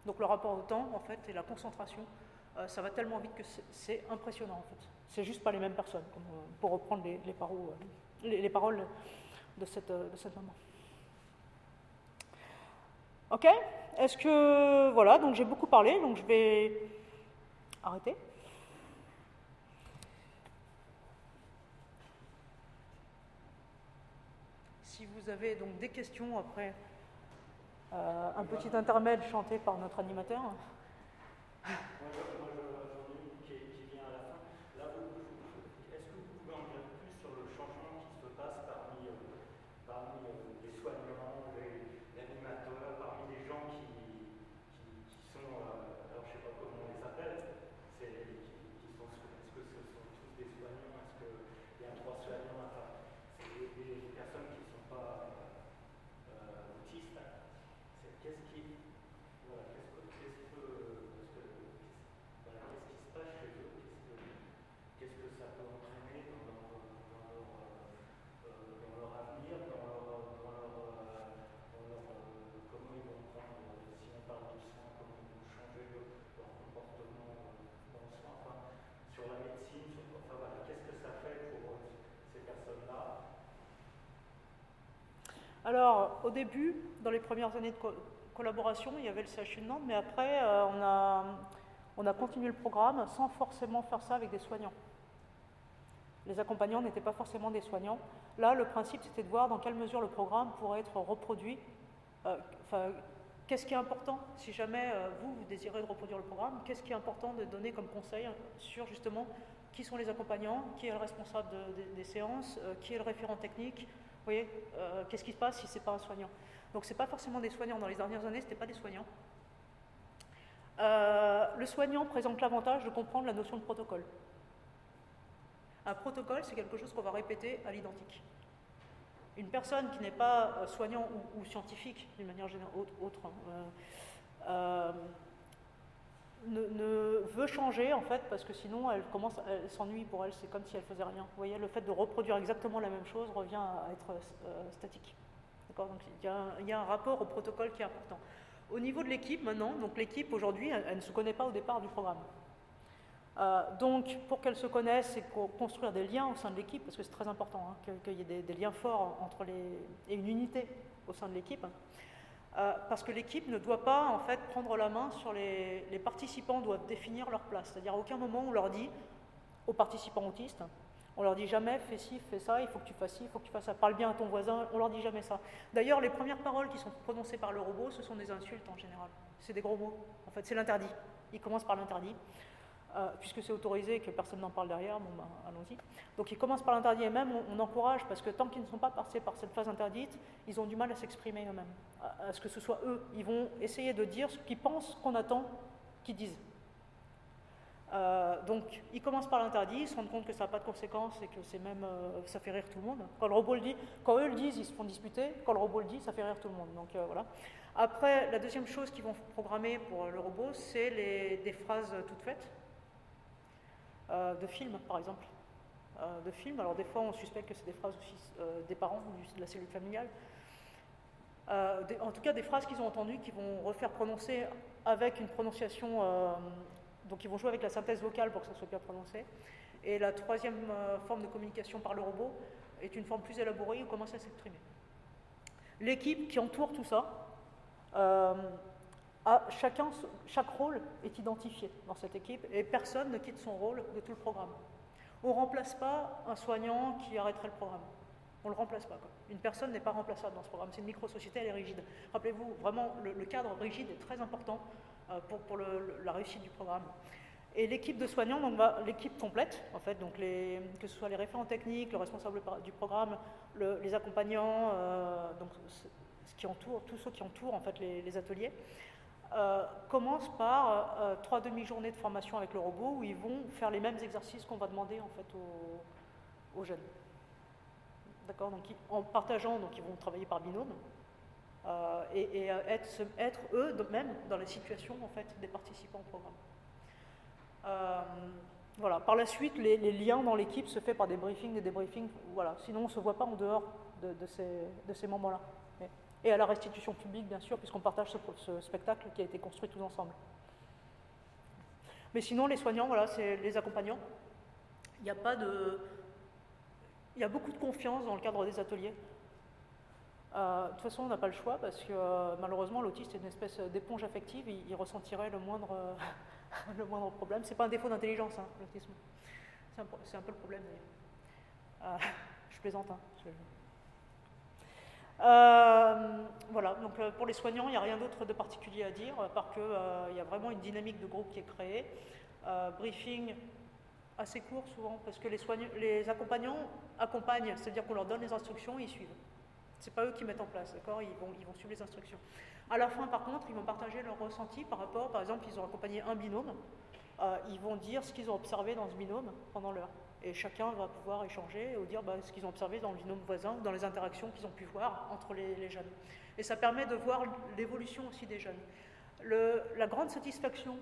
Donc le rapport au temps, en fait, et la concentration, ça va tellement vite que c'est impressionnant, en fait. C'est juste pas les mêmes personnes, pour reprendre les, les paroles de cette, de cette maman. Ok Est-ce que. Voilà, donc j'ai beaucoup parlé, donc je vais arrêter. Si vous avez donc des questions après euh, un petit intermède chanté par notre animateur. Alors, au début, dans les premières années de collaboration, il y avait le CHU de Nantes, mais après, euh, on, a, on a continué le programme sans forcément faire ça avec des soignants. Les accompagnants n'étaient pas forcément des soignants. Là, le principe, c'était de voir dans quelle mesure le programme pourrait être reproduit. Euh, qu'est-ce qui est important si jamais euh, vous, vous désirez reproduire le programme Qu'est-ce qui est important de donner comme conseil sur justement qui sont les accompagnants, qui est le responsable des séances, qui est le référent technique, voyez, euh, qu'est-ce qui se passe si ce n'est pas un soignant? Donc ce n'est pas forcément des soignants. Dans les dernières années, ce n'était pas des soignants. Euh, le soignant présente l'avantage de comprendre la notion de protocole. Un protocole, c'est quelque chose qu'on va répéter à l'identique. Une personne qui n'est pas euh, soignant ou, scientifique, d'une manière générale, autre, hein, ne, veut changer en fait parce que sinon elle commence, elle s'ennuie pour elle, c'est comme si elle faisait rien. Vous voyez, le fait de reproduire exactement la même chose revient à être euh, statique. D'accord? Donc il y, a un, rapport au protocole qui est important. Au niveau de l'équipe maintenant, donc l'équipe aujourd'hui, elle, ne se connaît pas au départ du programme. Euh, donc pour qu'elle se connaisse, c'est construire des liens au sein de l'équipe parce que c'est très important hein, qu'il y ait des, liens forts entre les et une unité au sein de l'équipe. Euh, parce que l'équipe ne doit pas en fait prendre la main sur les, les participants, doivent définir leur place. C'est-à-dire à aucun moment on leur dit aux participants autistes, on leur dit jamais fais ci, fais ça, il faut que tu fasses ci, il faut que tu fasses ça, parle bien à ton voisin, on leur dit jamais ça. D'ailleurs, les premières paroles qui sont prononcées par le robot, ce sont des insultes en général. C'est des gros mots. En fait, c'est l'interdit. Il commence par l'interdit. Euh, puisque c'est autorisé et que personne n'en parle derrière, bon ben, allons-y. Donc ils commencent par l'interdit et même on, encourage, parce que tant qu'ils ne sont pas passés par cette phase interdite, ils ont du mal à s'exprimer eux-mêmes, à, ce que ce soit eux. Ils vont essayer de dire ce qu'ils pensent qu'on attend qu'ils disent. Euh, donc ils commencent par l'interdit, ils se rendent compte que ça n'a pas de conséquences et que c'est même euh, ça fait rire tout le monde. Quand le robot le dit, quand eux le disent, ils se font disputer. Quand le robot le dit, ça fait rire tout le monde. Donc voilà. Après, la deuxième chose qu'ils vont programmer pour le robot, c'est des phrases toutes faites. Euh, de films, par exemple. Euh, de films, alors des fois on suspecte que c'est des phrases aussi euh, des parents de la cellule familiale. en tout cas, des phrases qu'ils ont entendues, qu'ils vont refaire prononcer avec une prononciation. donc, ils vont jouer avec la synthèse vocale pour que ça soit bien prononcé. Et la troisième forme de communication par le robot est une forme plus élaborée où commence à s'exprimer. L'équipe qui entoure tout ça chacun, chaque rôle est identifié dans cette équipe et personne ne quitte son rôle de tout le programme. On ne remplace pas un soignant qui arrêterait le programme. On ne le remplace pas. Une personne n'est pas remplaçable dans ce programme. C'est une micro-société, elle est rigide. Rappelez-vous, vraiment, le, cadre rigide est très important euh, pour, la réussite du programme. Et l'équipe de soignants, donc l'équipe complète, en fait, donc que ce soit les référents techniques, le responsable du programme, les accompagnants, euh, donc ce qui entoure, tous ceux qui entourent en fait les ateliers, euh, commence par euh, euh, trois demi-journées de formation avec le robot où ils vont faire les mêmes exercices qu'on va demander en fait aux, jeunes. D'accord? Donc en partageant, donc ils vont travailler par binôme et, être, être, eux mêmes dans la situation en fait des participants au programme. voilà. Par la suite, les, liens dans l'équipe se font par des briefings, des débriefings. Voilà. Sinon, on ne se voit pas en dehors de, ces, de ces moments-là. Et à la restitution publique, bien sûr, puisqu'on partage ce, spectacle qui a été construit tous ensemble. Mais sinon, les soignants, voilà, c'est les accompagnants. Il n'y a pas de. Il y a beaucoup de confiance dans le cadre des ateliers. Euh, de toute façon, on n'a pas le choix parce que euh, malheureusement, l'autiste est une espèce d'éponge affective. Il, ressentirait le moindre, le moindre problème. C'est pas un défaut d'intelligence, hein, l'autisme. C'est un, peu le problème. Euh, je plaisante. Hein, voilà, donc pour les soignants, il n'y a rien d'autre de particulier à dire, parce qu'il y a vraiment une dynamique de groupe qui est créée. briefing assez court souvent, parce que les, accompagnants accompagnent, c'est-à-dire qu'on leur donne les instructions, ils suivent. Ce n'est pas eux qui mettent en place, d'accord? Ils vont, ils vont suivre les instructions. À la fin, par contre, ils vont partager leur ressenti par rapport, par exemple, ils ont accompagné un binôme, euh, ils vont dire ce qu'ils ont observé dans ce binôme pendant l'heure. Et chacun va pouvoir échanger ou dire bah, ce qu'ils ont observé dans le binôme voisin, dans les interactions qu'ils ont pu voir entre les, jeunes. Et ça permet de voir l'évolution aussi des jeunes. La grande satisfaction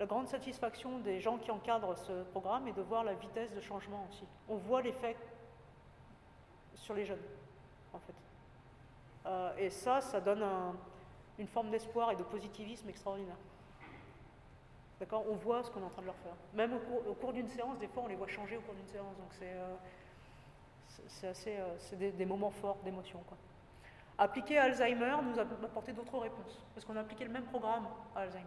la grande satisfaction des gens qui encadrent ce programme est de voir la vitesse de changement aussi. On voit l'effet sur les jeunes, en fait. Euh, et ça, ça donne une forme d'espoir et de positivisme extraordinaire. D'accord On voit ce qu'on est en train de leur faire. Même au cours, d'une séance, des fois, on les voit changer au cours d'une séance. Donc c'est euh, assez, euh, c'est des, moments forts d'émotion. Appliquer Alzheimer nous a apporté d'autres réponses, parce qu'on a appliqué le même programme à Alzheimer.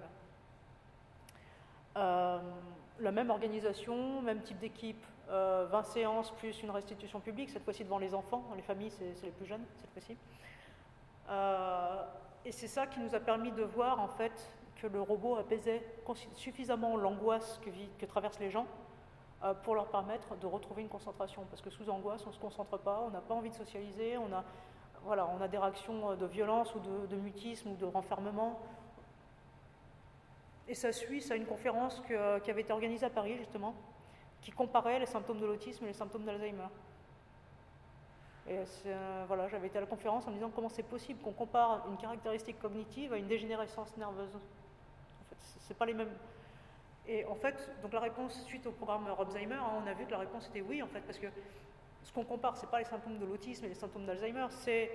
la même organisation, même type d'équipe, 20 séances plus une restitution publique, cette fois-ci devant les enfants, les familles, c'est les plus jeunes cette fois-ci. Euh, et c'est ça qui nous a permis de voir en fait que le robot apaisait suffisamment l'angoisse que, traversent les gens euh, pour leur permettre de retrouver une concentration. Parce que sous angoisse, on ne se concentre pas, on n'a pas envie de socialiser, on a, voilà, on a des réactions de violence ou de, mutisme ou de renfermement. Et ça suit, ça une conférence qui avait été organisée à Paris justement, qui comparait les symptômes de l'autisme et les symptômes d'Alzheimer. Voilà, j'avais été à la conférence en me disant comment c'est possible qu'on compare une caractéristique cognitive à une dégénérescence nerveuse. C'est pas les mêmes. Et en fait, donc la réponse suite au programme Alzheimer, hein, on a vu que la réponse était oui, en fait, parce que ce qu'on compare, c'est pas les symptômes de l'autisme et les symptômes d'Alzheimer, c'est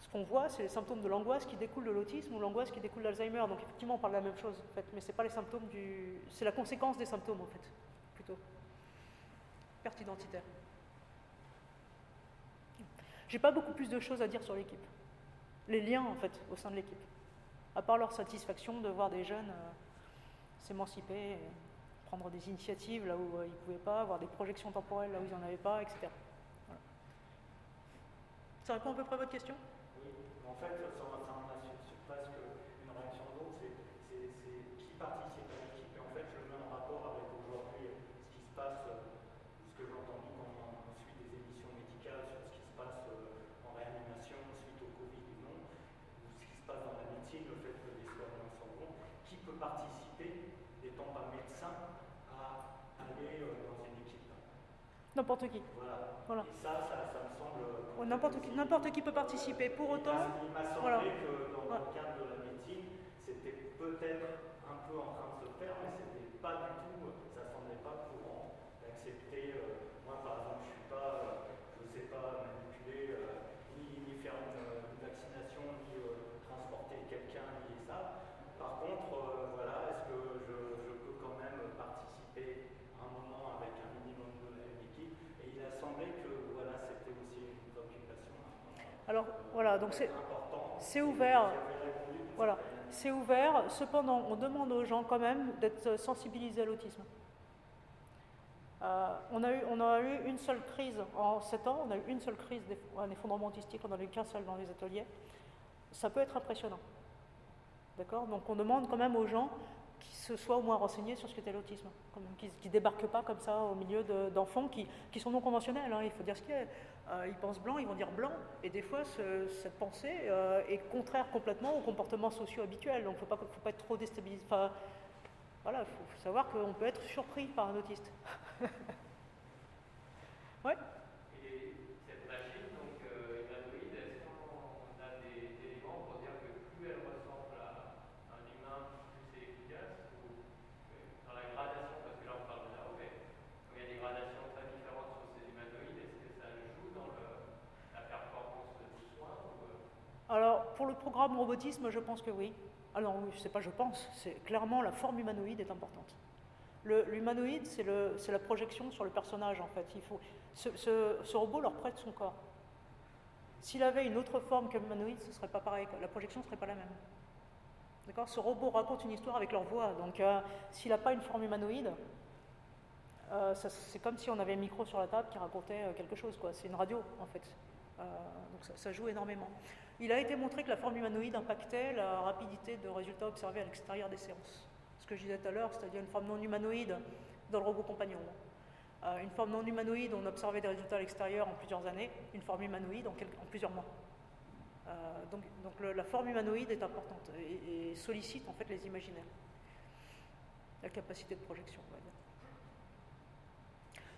ce qu'on voit, c'est les symptômes de l'angoisse qui découlent de l'autisme ou l'angoisse qui découle d'Alzheimer. Donc effectivement, on parle de la même chose, en fait, mais c'est pas les symptômes du, c'est la conséquence des symptômes, en fait, plutôt. Perte identitaire. J'ai pas beaucoup plus de choses à dire sur l'équipe. Les liens, en fait, au sein de l'équipe. À part leur satisfaction de voir des jeunes euh, s'émanciper, prendre des initiatives là où euh, ils ne pouvaient pas, avoir des projections temporelles là où ils n'en avaient pas, etc. Ça répond à peu près à votre question Oui, en fait, ça, ça presque une réaction d'autre, c'est qui participe à l'équipe et en fait je le mets en rapport avec aujourd'hui ce qui se passe N'importe qui. Voilà. Et ça, ça, ça me semble. N'importe qui, n'importe qui peut participer. Pour autant. Il m'a semblé voilà. que dans le cadre de la médecine, c'était peut-être un peu en train de se faire, mais c'était pas du tout, ça semblait pas courant d'accepter. Euh, moi, par exemple, je suis pas, euh, je sais pas manipuler euh, ni, ni, faire une, une vaccination, ni euh, transporter quelqu'un, ni ça. Par contre, euh, voilà, est-ce que je, je peux quand même participer Alors voilà, donc c'est ouvert. Voilà, c'est ouvert. Cependant, on demande aux gens quand même d'être sensibilisés à l'autisme. Euh, on, a eu, une seule crise en 7 ans, on a eu une seule crise, un effondrement autistique, on n'en a eu qu'un seul dans les ateliers. Ça peut être impressionnant. D'accord? Donc on demande quand même aux gens qui se soient au moins renseignés sur ce qu'était l'autisme, qui ne débarquent pas comme ça au milieu d'enfants qui, qui, sont non conventionnels, hein, il faut dire ce qu'il y a. Euh, ils pensent blanc, ils vont dire blanc, et des fois cette pensée euh, est contraire complètement aux comportements sociaux habituels, donc il ne faut pas, faut être trop déstabilisé. Enfin, voilà, il faut, savoir qu'on peut être surpris par un autiste. ouais Pour le programme robotisme, je pense que oui. Alors oui, sais pas je pense, c'est clairement la forme humanoïde est importante. L'humanoïde, c'est la projection sur le personnage en fait. Il faut, ce, robot leur prête son corps. S'il avait une autre forme que l'humanoïde, ce serait pas pareil. La projection ne serait pas la même. D'accord? Ce robot raconte une histoire avec leur voix. Donc, euh, s'il n'a pas une forme humanoïde, euh, c'est comme si on avait un micro sur la table qui racontait euh, quelque chose. C'est une radio, en fait. Donc, ça, joue énormément. Il a été montré que la forme humanoïde impactait la rapidité de résultats observés à l'extérieur des séances. Ce que je disais tout à l'heure, c'est-à-dire une forme non humanoïde dans le robot compagnon. une forme non humanoïde, on observait des résultats à l'extérieur en plusieurs années. Une forme humanoïde en, plusieurs mois. Euh, donc, la forme humanoïde est importante et, sollicite en fait les imaginaires. La capacité de projection, on va.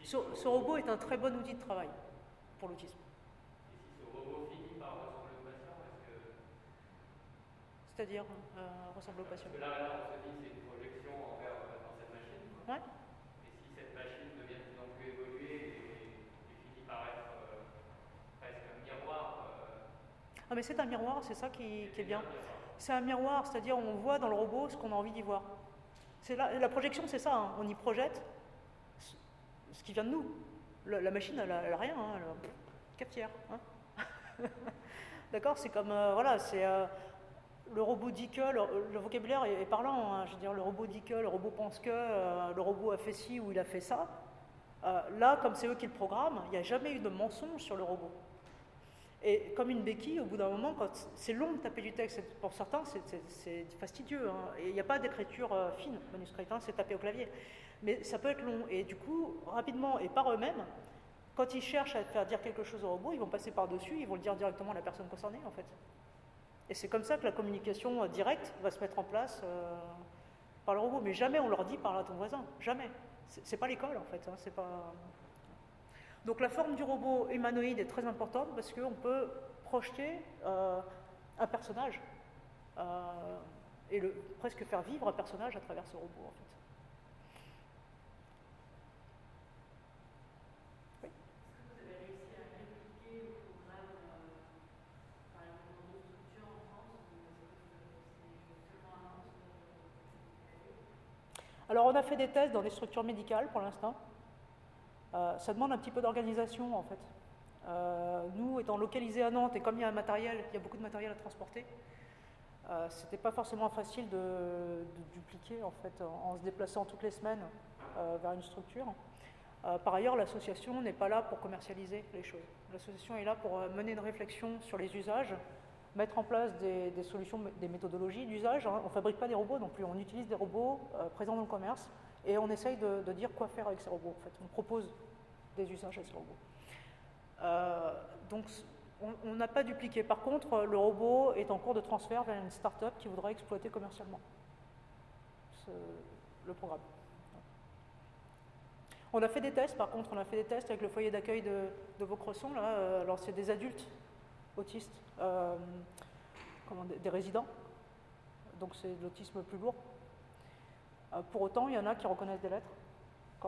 Ce, robot est un très bon outil de travail pour l'autisme. Et si ce finit par ressembler au patient. C'est-à-dire euh, ressembler au patient Parce que là, là, on se dit c'est une projection envers, euh, dans cette machine. Ouais. Ah, mais c'est un miroir, c'est ça qui, est bien. C'est un miroir, c'est-à-dire on voit dans le robot ce qu'on a envie d'y voir. La, la, projection, c'est ça, hein. on y projette ce qui vient de nous. La, machine, elle n'a rien, hein, elle cafetière. Hein. D'accord C'est comme, euh, voilà, c'est euh, le robot dit que, le, vocabulaire est, parlant. Hein. je veux dire, le robot dit que, le robot pense que, euh, le robot a fait ci ou il a fait ça. là, comme c'est eux qui le programment, il n'y a jamais eu de mensonge sur le robot. Et comme une béquille, au bout d'un moment, quand c'est long de taper du texte, pour certains, c'est fastidieux. Hein. Et il n'y a pas d'écriture fine, manuscrite, hein, c'est taper au clavier. Mais ça peut être long. Et du coup, rapidement et par eux-mêmes, quand ils cherchent à faire dire quelque chose au robot, ils vont passer par-dessus, ils vont le dire directement à la personne concernée, en fait. Et c'est comme ça que la communication euh, directe va se mettre en place euh, par le robot. Mais jamais on leur dit parle à ton voisin. Jamais. C'est pas l'école, en fait. Hein. C'est pas. Donc la forme du robot humanoïde est très importante parce qu'on peut projeter euh, un personnage et presque faire vivre un personnage à travers ce robot en fait. Alors on a fait des tests dans des structures médicales pour l'instant. Euh, ça demande un petit peu d'organisation en fait. Euh, nous, étant localisés à Nantes, et comme il y a un matériel, il y a beaucoup de matériel à transporter, euh, c'était pas forcément facile de, dupliquer en fait en, se déplaçant toutes les semaines vers une structure. par ailleurs, l'association n'est pas là pour commercialiser les choses. L'association est là pour mener une réflexion sur les usages, mettre en place des, solutions, des méthodologies d'usage. Hein. On ne fabrique pas des robots non plus, on utilise des robots présents dans le commerce et on essaye de, dire quoi faire avec ces robots. En fait. On propose des usages à ce robot. Euh, donc on n'a pas dupliqué. Par contre, le robot est en cours de transfert vers une start-up qui voudrait exploiter commercialement le programme. On a fait des tests, par contre, on a fait des tests avec le foyer d'accueil de, de Vaucresson. Là, euh, alors, c'est des adultes autistes, euh, des, résidents, donc c'est l'autisme plus lourd. pour autant, il y en a qui reconnaissent des lettres.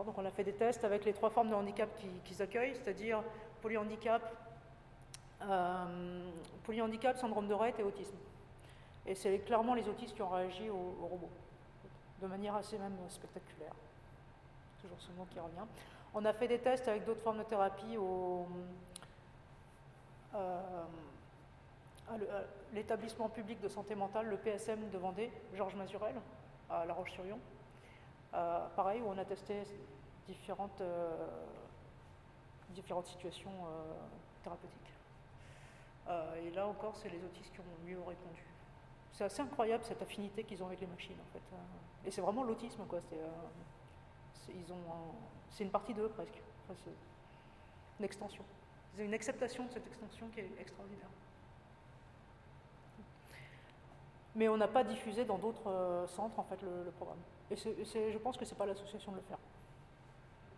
Donc on a fait des tests avec les trois formes de handicap qu'ils accueillent, c'est-à-dire polyhandicap, euh, polyhandicap, syndrome de Rett et autisme. Et c'est clairement les autistes qui ont réagi au, robot, de manière assez même spectaculaire. Toujours ce mot qui revient. On a fait des tests avec d'autres formes de thérapie au, euh, à l'établissement public de santé mentale, le PSM de Vendée, Georges Mazurel, à La Roche-sur-Yon. Euh, pareil, où on a testé différentes, euh, différentes situations euh, thérapeutiques. et là encore, c'est les autistes qui ont mieux répondu. C'est assez incroyable cette affinité qu'ils ont avec les machines, en fait. Et c'est vraiment l'autisme, quoi. C'est, une partie d'eux presque. une extension. Ils ont une acceptation de cette extension qui est extraordinaire. Mais on n'a pas diffusé dans d'autres centres en fait le programme. Et je pense que ce n'est pas l'association de le faire.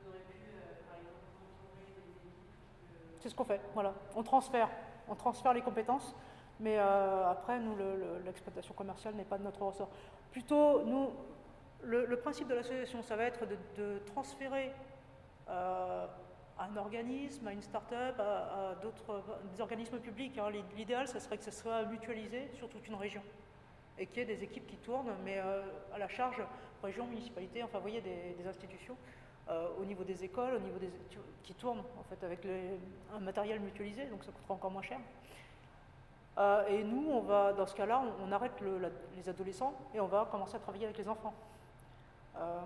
Vous euh, par exemple, C'est ce qu'on fait, voilà. On transfère, on transfère les compétences, mais euh, après, nous, l'exploitation commerciale n'est pas de notre ressort. Plutôt, nous, le, principe de l'association, ça va être de, transférer euh, un organisme, à une start-up, à, d'autres, organismes publics. Hein. L'idéal, ce serait que ce soit mutualisé sur toute une région et qu'il y ait des équipes qui tournent, mais euh, à la charge région, municipalité, enfin, vous voyez, des, institutions euh, au niveau des écoles, au niveau des qui tournent en fait avec un matériel mutualisé, donc ça coûtera encore moins cher. Euh, et nous, on va, dans ce cas-là, on, arrête les adolescents et on va commencer à travailler avec les enfants.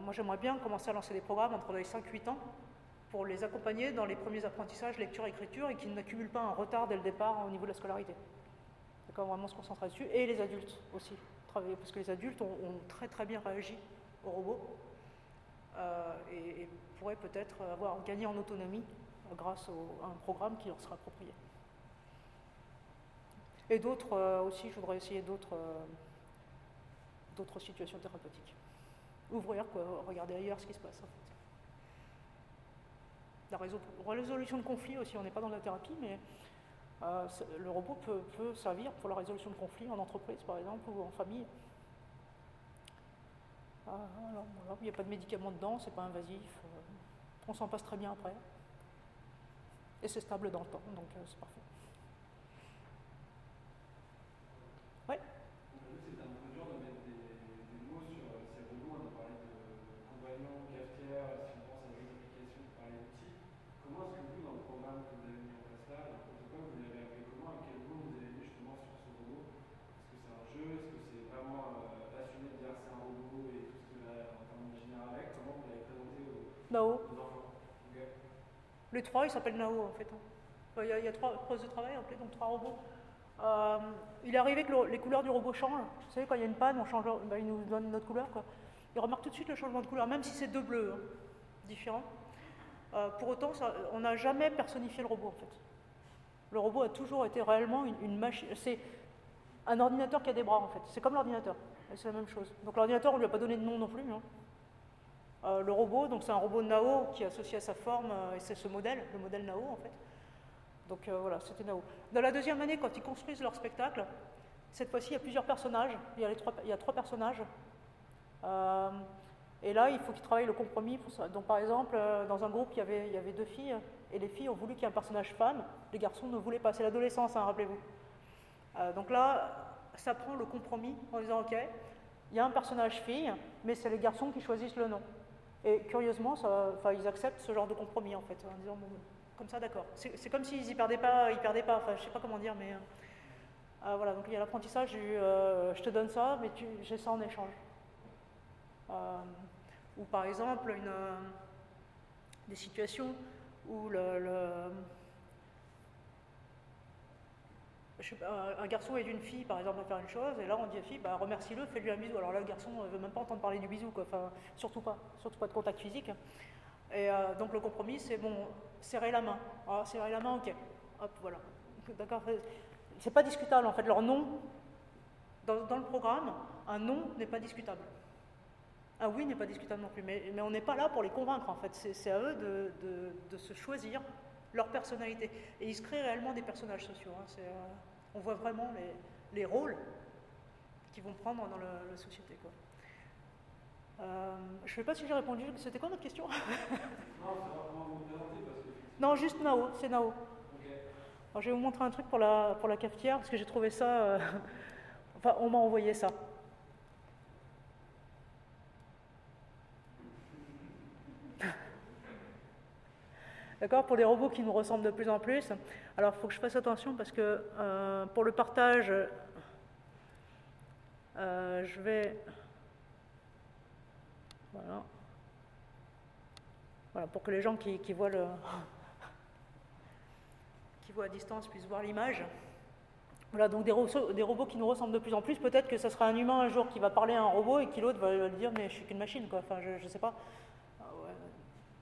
moi, j'aimerais bien commencer à lancer des programmes entre les 5 et 8 ans pour les accompagner dans les premiers apprentissages lecture-écriture et qu'ils n'accumulent pas un retard dès le départ au niveau de la scolarité. D'accord Vraiment se concentrer dessus. Et les adultes aussi, travailler, parce que les adultes ont, très très bien réagi aux robots euh, et, pourraient peut-être avoir gagné en autonomie grâce à un programme qui leur sera approprié. Et d'autres euh, aussi, je voudrais essayer d'autres euh, d'autres situations thérapeutiques. Ouvrir, quoi, regarder ailleurs ce qui se passe. En fait. La résolution de conflits aussi, on n'est pas dans la thérapie, mais euh, le robot peut, servir pour la résolution de conflits en entreprise, par exemple, ou en famille. Ah, il n'y a pas de médicaments dedans, c'est pas invasif, euh, on s'en passe très bien après. Et c'est stable dans le temps, donc euh, c'est parfait. Nao. Les trois, ils s'appellent Nao en fait. Hein. Il y, a, trois postes de travail, donc trois robots. Euh, il est arrivé que les couleurs du robot changent. Vous savez, quand il y a une panne, on change, ben, il nous donne notre couleur. Il remarque tout de suite le changement de couleur, même si c'est deux bleus hein, différents. Euh, pour autant, on n'a jamais personnifié le robot en fait. Le robot a toujours été réellement une, machine. C'est un ordinateur qui a des bras en fait. C'est comme l'ordinateur. C'est la même chose. Donc l'ordinateur, on ne lui a pas donné de nom non plus. Hein. Euh, le robot, donc c'est un robot Nao qui est associé à sa forme, euh, et c'est ce modèle, le modèle Nao en fait. Donc euh, voilà, c'était Nao. Dans la deuxième année, quand ils construisent leur spectacle, cette fois-ci, il y a plusieurs personnages. Il y a, trois, personnages. et là, il faut qu'ils travaillent le compromis. Donc par exemple, dans un groupe, il y, avait, il y avait deux filles, et les filles ont voulu qu'il y ait un personnage femme. Les garçons ne voulaient pas. C'est l'adolescence, hein, rappelez-vous. donc là, ça prend le compromis en disant, OK, il y a un personnage fille, mais c'est les garçons qui choisissent le nom. Et curieusement, ils acceptent ce genre de compromis en fait, en disant bon, comme ça, d'accord. C'est comme s'ils y perdaient pas, ils perdaient pas. Enfin, je sais pas comment dire, mais euh, euh, voilà. Donc il y a l'apprentissage. Euh, je te donne ça, mais j'ai ça en échange. ou par exemple des situations où le, un garçon et une fille, par exemple, à faire une chose, et là on dit à la fille, bah, remercie-le, fais-lui un bisou. Alors là, le garçon ne veut même pas entendre parler du bisou, quoi. Enfin, surtout pas, surtout pas de contact physique. Et euh, donc le compromis, c'est bon, serrer la main. Ah, serrer la main, ok. Hop, voilà. D'accord. C'est pas discutable en fait. Leur nom, dans, le programme, un nom n'est pas discutable. Un oui n'est pas discutable non plus. Mais, on n'est pas là pour les convaincre en fait. C'est à eux de, se choisir leur personnalité. Et ils se créent réellement des personnages sociaux. Hein. On voit vraiment les, les rôles qu'ils vont prendre dans la, société. Quoi. Euh, je ne sais pas si j'ai répondu. C'était quoi votre question? Non, juste Nao, c'est Nao. je vais vous montrer un truc pour la, pour la cafetière, parce que j'ai trouvé ça. Euh, enfin, on m'a envoyé ça. D'accord Pour les robots qui nous ressemblent de plus en plus. Alors, il faut que je fasse attention parce que euh, pour le partage, euh, je vais. Voilà. Voilà, pour que les gens qui, voient le. qui voient à distance puissent voir l'image. Voilà, donc des, des, robots qui nous ressemblent de plus en plus. Peut-être que ce sera un humain un jour qui va parler à un robot et qui l'autre va lui dire Mais je suis qu'une machine, quoi. Enfin, je ne sais pas.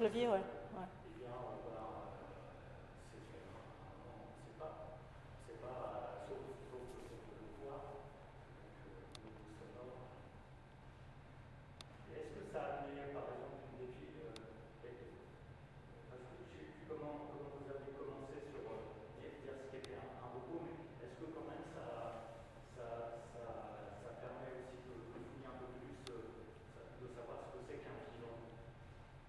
c'est qu'un vivant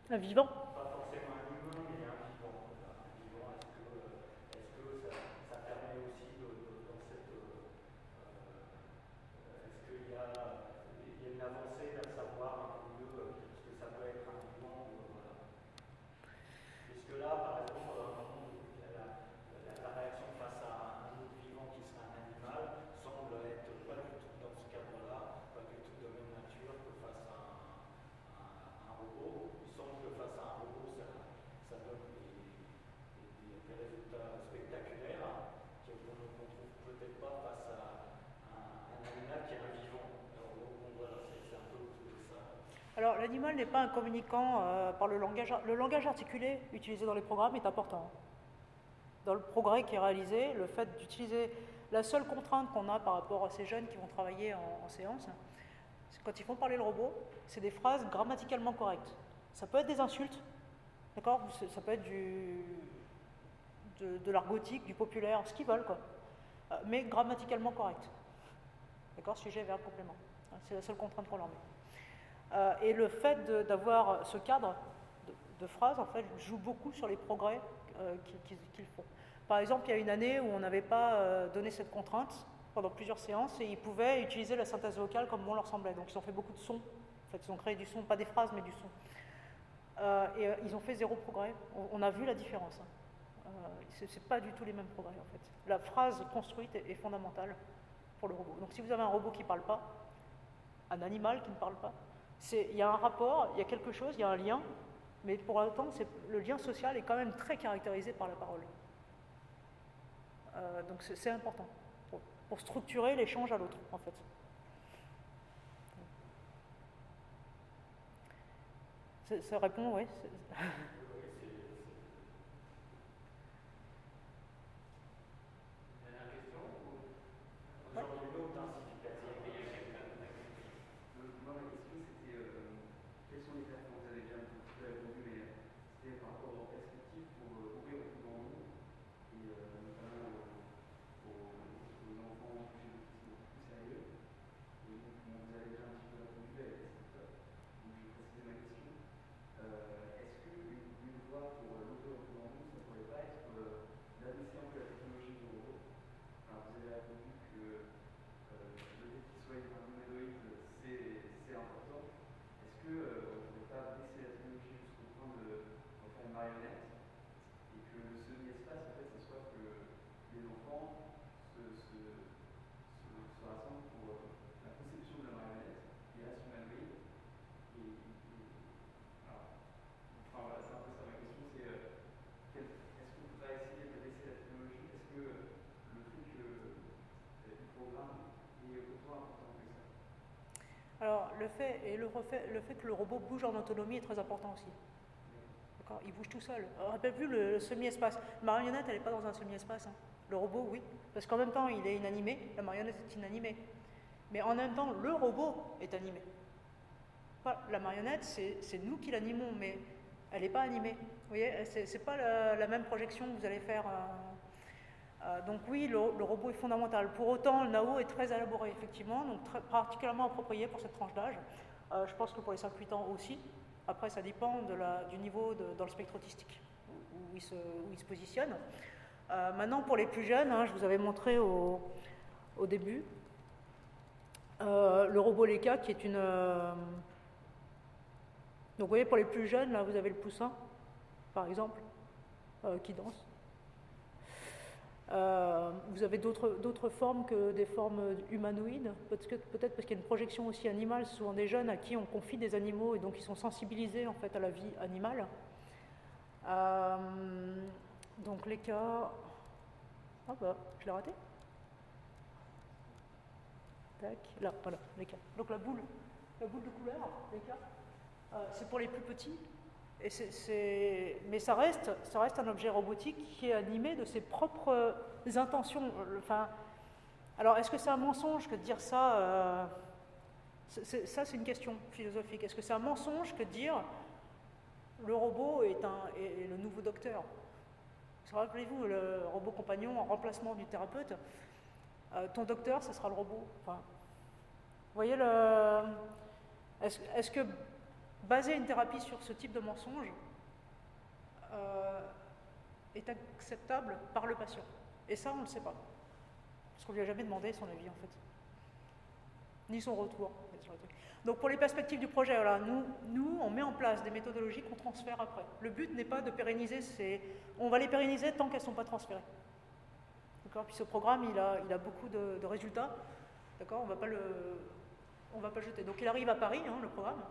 Un vivant. pas forcément un humain, mais un vivant. Voilà. Un vivant, est-ce que, euh, est-ce que ça, ça permet aussi de, de- dans cette. euh, euh, est-ce qu'il y a, il y a une avancée à savoir un peu mieux euh, ce que ça peut être un vivant ou, euh, voilà. Puisque là, par exemple, à un moment, la, la, la- la réaction face à un autre vivant qui serait un animal semble être pas du tout dans ce cadre-là, pas du tout de même nature que face à un, un- un robot. Il semble que face à un robot, ça, ça donne des, des- des résultats spectaculaires qu'on ne trouve peut-être pas face à un, un animal qui est un vivant. Alors bon, voilà, c'est c'est un peu autour de ça. Alors, l'animal n'est pas un communicant euh, par le langage. Le langage articulé utilisé dans les programmes est important. Dans le progrès qui est réalisé, le fait d'utiliser la seule contrainte qu'on a par rapport à ces jeunes qui vont travailler en, séance, quand ils font parler le robot, c'est des phrases grammaticalement correctes. Ça peut être des insultes, d'accord? Ça peut être de, de l'argotique, du populaire, ce qu'ils veulent, quoi. Euh, mais grammaticalement correct. D'accord? Sujet, verbe, complément. C'est la seule contrainte qu'on leur met. Euh, et le fait d'avoir ce cadre de, phrases, en fait, joue beaucoup sur les progrès euh, qu'ils font. Par exemple, il y a une année où on n'avait pas euh, donné cette contrainte pendant plusieurs séances et ils pouvaient utiliser la synthèse vocale comme bon leur semblait. Donc ils ont fait beaucoup de sons. En fait, ils ont créé du son, pas des phrases, mais du son. Et ils ont fait zéro progrès. On, a vu la différence. hein. Euh, c'est pas du tout les mêmes progrès en fait. La phrase construite est, fondamentale pour le robot. Donc si vous avez un robot qui ne parle pas, un animal qui ne parle pas, il y a un rapport, il y a quelque chose, il y a un lien, mais pour autant, le lien social est quand même très caractérisé par la parole. Euh, donc c'est important pour, structurer l'échange à l'autre, en fait. Ça répond, oui. c'est- Dernière question ou... J'en ai une autre, hein, si tu peux dire. Euh, Moi, ma question, c'était euh, quelles sont les performances Vous avez déjà un petit peu répondu, mais euh, c'était par rapport aux perspectives pour euh, ouvrir au plus grand nombre, et euh, notamment euh, aux, aux enfants touchés d'autisme beaucoup plus sérieux. Et donc, bon, vous avez déjà un petit peu répondu avec cette méthode. Donc, je vais préciser ma question. Euh, Est-ce qu'une une voie pour euh, l'ouvrir au plus grand nombre, ça ne pourrait pas être euh, d'adresser un peu la technologie du robot Alors, vous avez répondu que euh, le fait qu'il soit humanoïde, c'est c'est important. Est-ce que euh, on ne pourrait pas baisser la technologie jusqu'au point de d'en faire une marionnette et que le semi-espace, en fait, ce soit que les enfants se, se, se, se rassemblent pour euh, la conception de la marionnette qui reste humanoïde et, et- voilà. Enfin voilà, c'est un peu ça ma question, c'est euh, quel- est-ce qu'on ne peut pas essayer de baisser la technologie Est-ce que le fait que euh, le programme est autant important que ça Alors, le fait, et le, refait- le fait que le robot bouge en autonomie est très important aussi. Il bouge tout seul. Rappelle-vous le, le semi-espace. La marionnette, elle n'est pas dans un semi-espace. hein. Le robot, oui. Parce qu'en même temps, il est inanimé, la marionnette est inanimée. Mais en même temps, le robot est animé. La marionnette, c'est nous qui l'animons, mais elle n'est pas animée. Vous voyez, c'est c'est pas la, la même projection que vous allez faire. euh, euh, donc oui, le, robot est fondamental. Pour autant, le NAO est très élaboré, effectivement, donc particulièrement approprié pour cette tranche d'âge. Euh, je pense que pour les 5-8 ans aussi. Après, ça dépend du niveau dans le spectre autistique où, il, se, positionne. Euh, maintenant, pour les plus jeunes, hein, je vous avais montré au, début le robot Leka qui est une... donc vous voyez, pour les plus jeunes, là, vous avez le poussin, par exemple, qui danse. Euh, vous avez d'autres formes que des formes humanoïdes, peut-être parce qu'il y a une projection aussi animale, souvent des jeunes à qui on confie des animaux et donc ils sont sensibilisés en fait à la vie animale. Euh, donc les cas... Ah bah, je l'ai raté Tac, là, voilà, les cas. Donc la boule, la boule de couleur, les cas, euh, c'est pour les plus petits Mais ça reste, ça reste un objet robotique qui est animé de ses propres intentions. Alors, est-ce que c'est un mensonge que de dire ça euh, Ça, c'est une question philosophique. Est-ce que c'est un mensonge que de dire le robot est, un, est- le nouveau docteur? Rappelez-vous, le robot compagnon en remplacement du thérapeute, euh, ton docteur, ce sera le robot. Vous voyez le. Est-ce que baser une thérapie sur ce type de mensonge euh, est acceptable par le patient Et ça, on ne le sait pas. Parce qu'on ne lui a jamais demandé son avis, en fait. Ni son retour. Donc, pour les perspectives du projet, voilà, nous, nous, on met en place des méthodologies qu'on transfère après. Le but n'est pas de pérenniser ces. On va les pérenniser tant qu'elles ne sont pas transférées. D'accord? Puis ce programme, il a, a beaucoup de, résultats. D'accord? On ne va pas le. On va pas jeter. Donc il arrive à Paris, hein, le programme.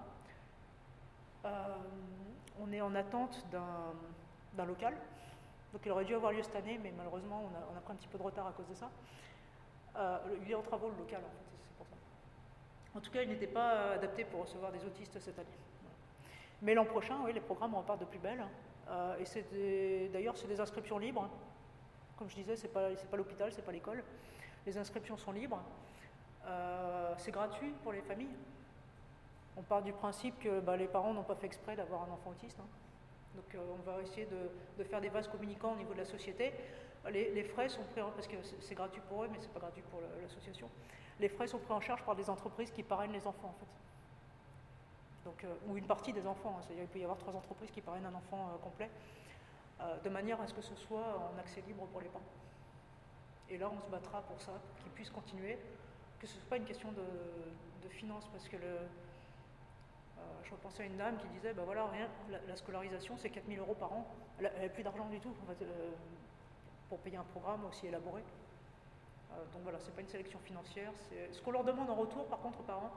Euh, on est en attente d'un local. Donc il aurait dû avoir lieu cette année, mais malheureusement on a, pris un petit peu de retard à cause de ça. Euh, il est en travaux le local en fait, c'est pour ça. En tout cas, il n'était pas adapté pour recevoir des autistes cette année. Mais l'an prochain, oui, les programmes repartent de plus belle. Euh, et c'est d'ailleurs, c'est des inscriptions libres. Comme je disais, c'est pas, pas l'hôpital, c'est pas l'école. Les inscriptions sont libres. C'est gratuit pour les familles. On part du principe que bah, les parents n'ont pas fait exprès d'avoir un enfant autiste. hein. Donc euh, on va essayer de, faire des vases communicants au niveau de la société. Les, frais sont pris en, parce que c'est gratuit pour eux, mais c'est pas gratuit pour la- l'association. Les frais sont pris en charge par des entreprises qui parrainent les enfants en fait. Donc, euh, ou une partie des enfants. hein. C'est-à-dire il peut y avoir trois entreprises qui parrainent un enfant euh, complet, de manière à ce que ce soit en accès libre pour les parents. Et là, on se battra pour ça, pour qu'ils puissent continuer, que ce ne soit pas une question de, de finances, parce que le, je repensais à une dame qui disait, ben voilà, rien, la, la scolarisation, c'est 4000 euros par an. Elle n'avait plus d'argent du tout en fait, euh, pour payer un programme aussi élaboré. Euh, donc voilà, c'est pas une sélection financière. Ce qu'on leur demande en retour, par contre, aux parents,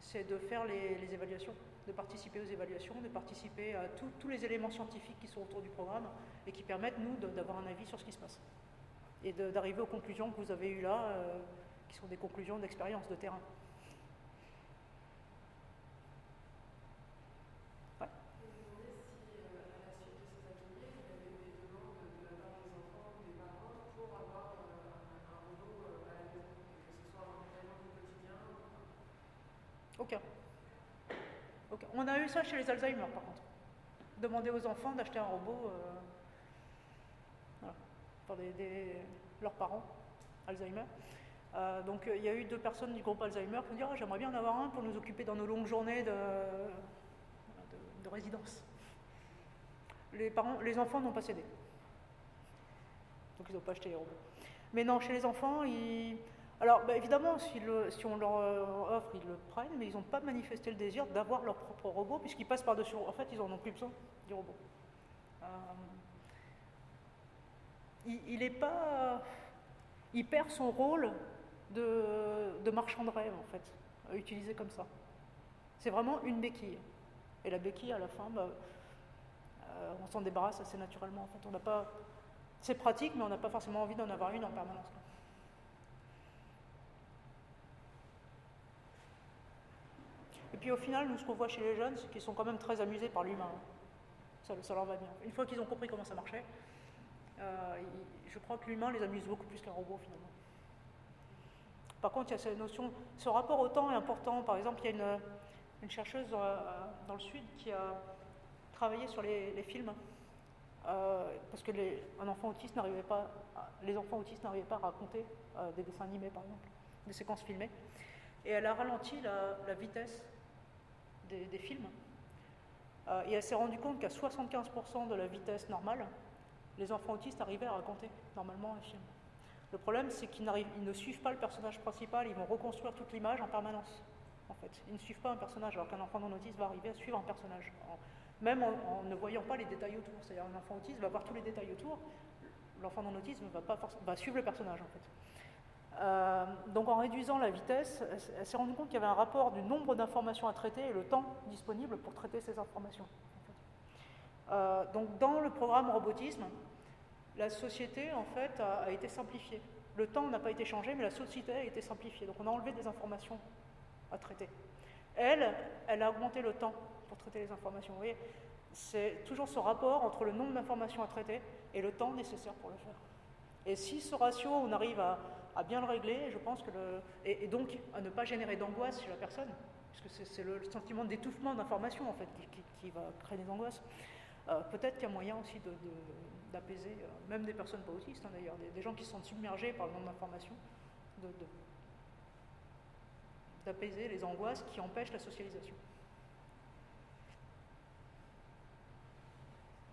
c'est de faire les, évaluations, de participer aux évaluations, de participer à tous- les éléments scientifiques qui sont autour du programme et qui permettent, nous, d'avoir un avis sur ce qui se passe. Et d'arriver aux conclusions que vous avez eues là, euh, qui sont des conclusions d'expérience de terrain. Ouais. Je me demandais si, euh, à la suite de ces ateliers, il y avait eu des demandes de la part des enfants ou des parents pour avoir euh, un, un robot euh, à la maison, et que ce soit un complément du quotidien. Aucun. Aucun. On a eu ça chez les Alzheimer, par contre. Demander aux enfants d'acheter un robot euh, voilà, pour leurs parents, Alzheimer. Euh, donc il y a eu deux personnes du groupe Alzheimer qui ont dit Ah, J'aimerais bien en avoir un pour nous occuper dans nos longues journées de résidence. Les, parents, les enfants n'ont pas cédé. Donc ils n'ont pas acheté les robots. Mais non, chez les enfants, ils, alors, bah, évidemment, si, on leur euh, offre, ils le prennent, mais ils n'ont pas manifesté le désir d'avoir leur propre robot, puisqu'ils passent par-dessus. En fait, ils n'en ont plus besoin du robot. Euh, il, perd son rôle de, marchand de rêve, en fait, utilisé comme ça. C'est vraiment une béquille. Et la béquille, à la fin, bah, euh, on s'en débarrasse assez naturellement. En fait, on n'a pas. C'est pratique, mais on n'a pas forcément envie d'en avoir une en permanence. Et puis au final, nous, ce qu'on voit chez les jeunes, c'est qu'ils sont quand même très amusés par l'humain. Ça, leur va bien. Une fois qu'ils ont compris comment ça marchait, euh, je crois que l'humain les amuse beaucoup plus qu'un robot finalement. Par contre, il y a cette notion, ce rapport au temps est important. Par exemple, il y a une, chercheuse euh, dans le sud qui a travaillé sur les, films. euh, parce que les, pas, les enfants autistes n'arrivaient pas à raconter des dessins animés, par exemple, des séquences filmées. Et elle a ralenti la vitesse des, films. Euh, et elle s'est rendue compte qu'à 75% de la vitesse normale, les enfants autistes arrivaient à raconter normalement un film. Le problème, c'est qu'ils ne suivent pas le personnage principal, ils vont reconstruire toute l'image en permanence. En fait, ils ne suivent pas un personnage, alors qu'un enfant non autiste va arriver à suivre un personnage, même en, ne voyant pas les détails autour. C'est-à-dire, un enfant autiste va voir tous les détails autour, l'enfant non autiste va, pas suivre le personnage, en fait. Euh, donc, en réduisant la vitesse, elle, s'est rendue compte qu'il y avait un rapport du nombre d'informations à traiter et le temps disponible pour traiter ces informations. Euh, donc, dans le programme robotisme, la société, en fait, a été simplifiée. Le temps n'a pas été changé, mais la société a été simplifiée. Donc, on a enlevé des informations à traiter. Elle, elle a augmenté le temps pour traiter les informations. Vous voyez, c'est toujours ce rapport entre le nombre d'informations à traiter et le temps nécessaire pour le faire. Et si ce ratio, on arrive à, à bien le régler, je pense que le, et, donc à ne pas générer d'angoisse chez la personne, puisque c'est le sentiment d'étouffement d'information en fait qui, va créer des angoisses. Euh, peut-être qu'il y a moyen aussi d'apaiser, euh, même des personnes pas autistes hein, d'ailleurs, des, des, gens qui se sentent submergés par le nombre d'informations, d'apaiser les angoisses qui empêchent la socialisation.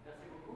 Merci beaucoup.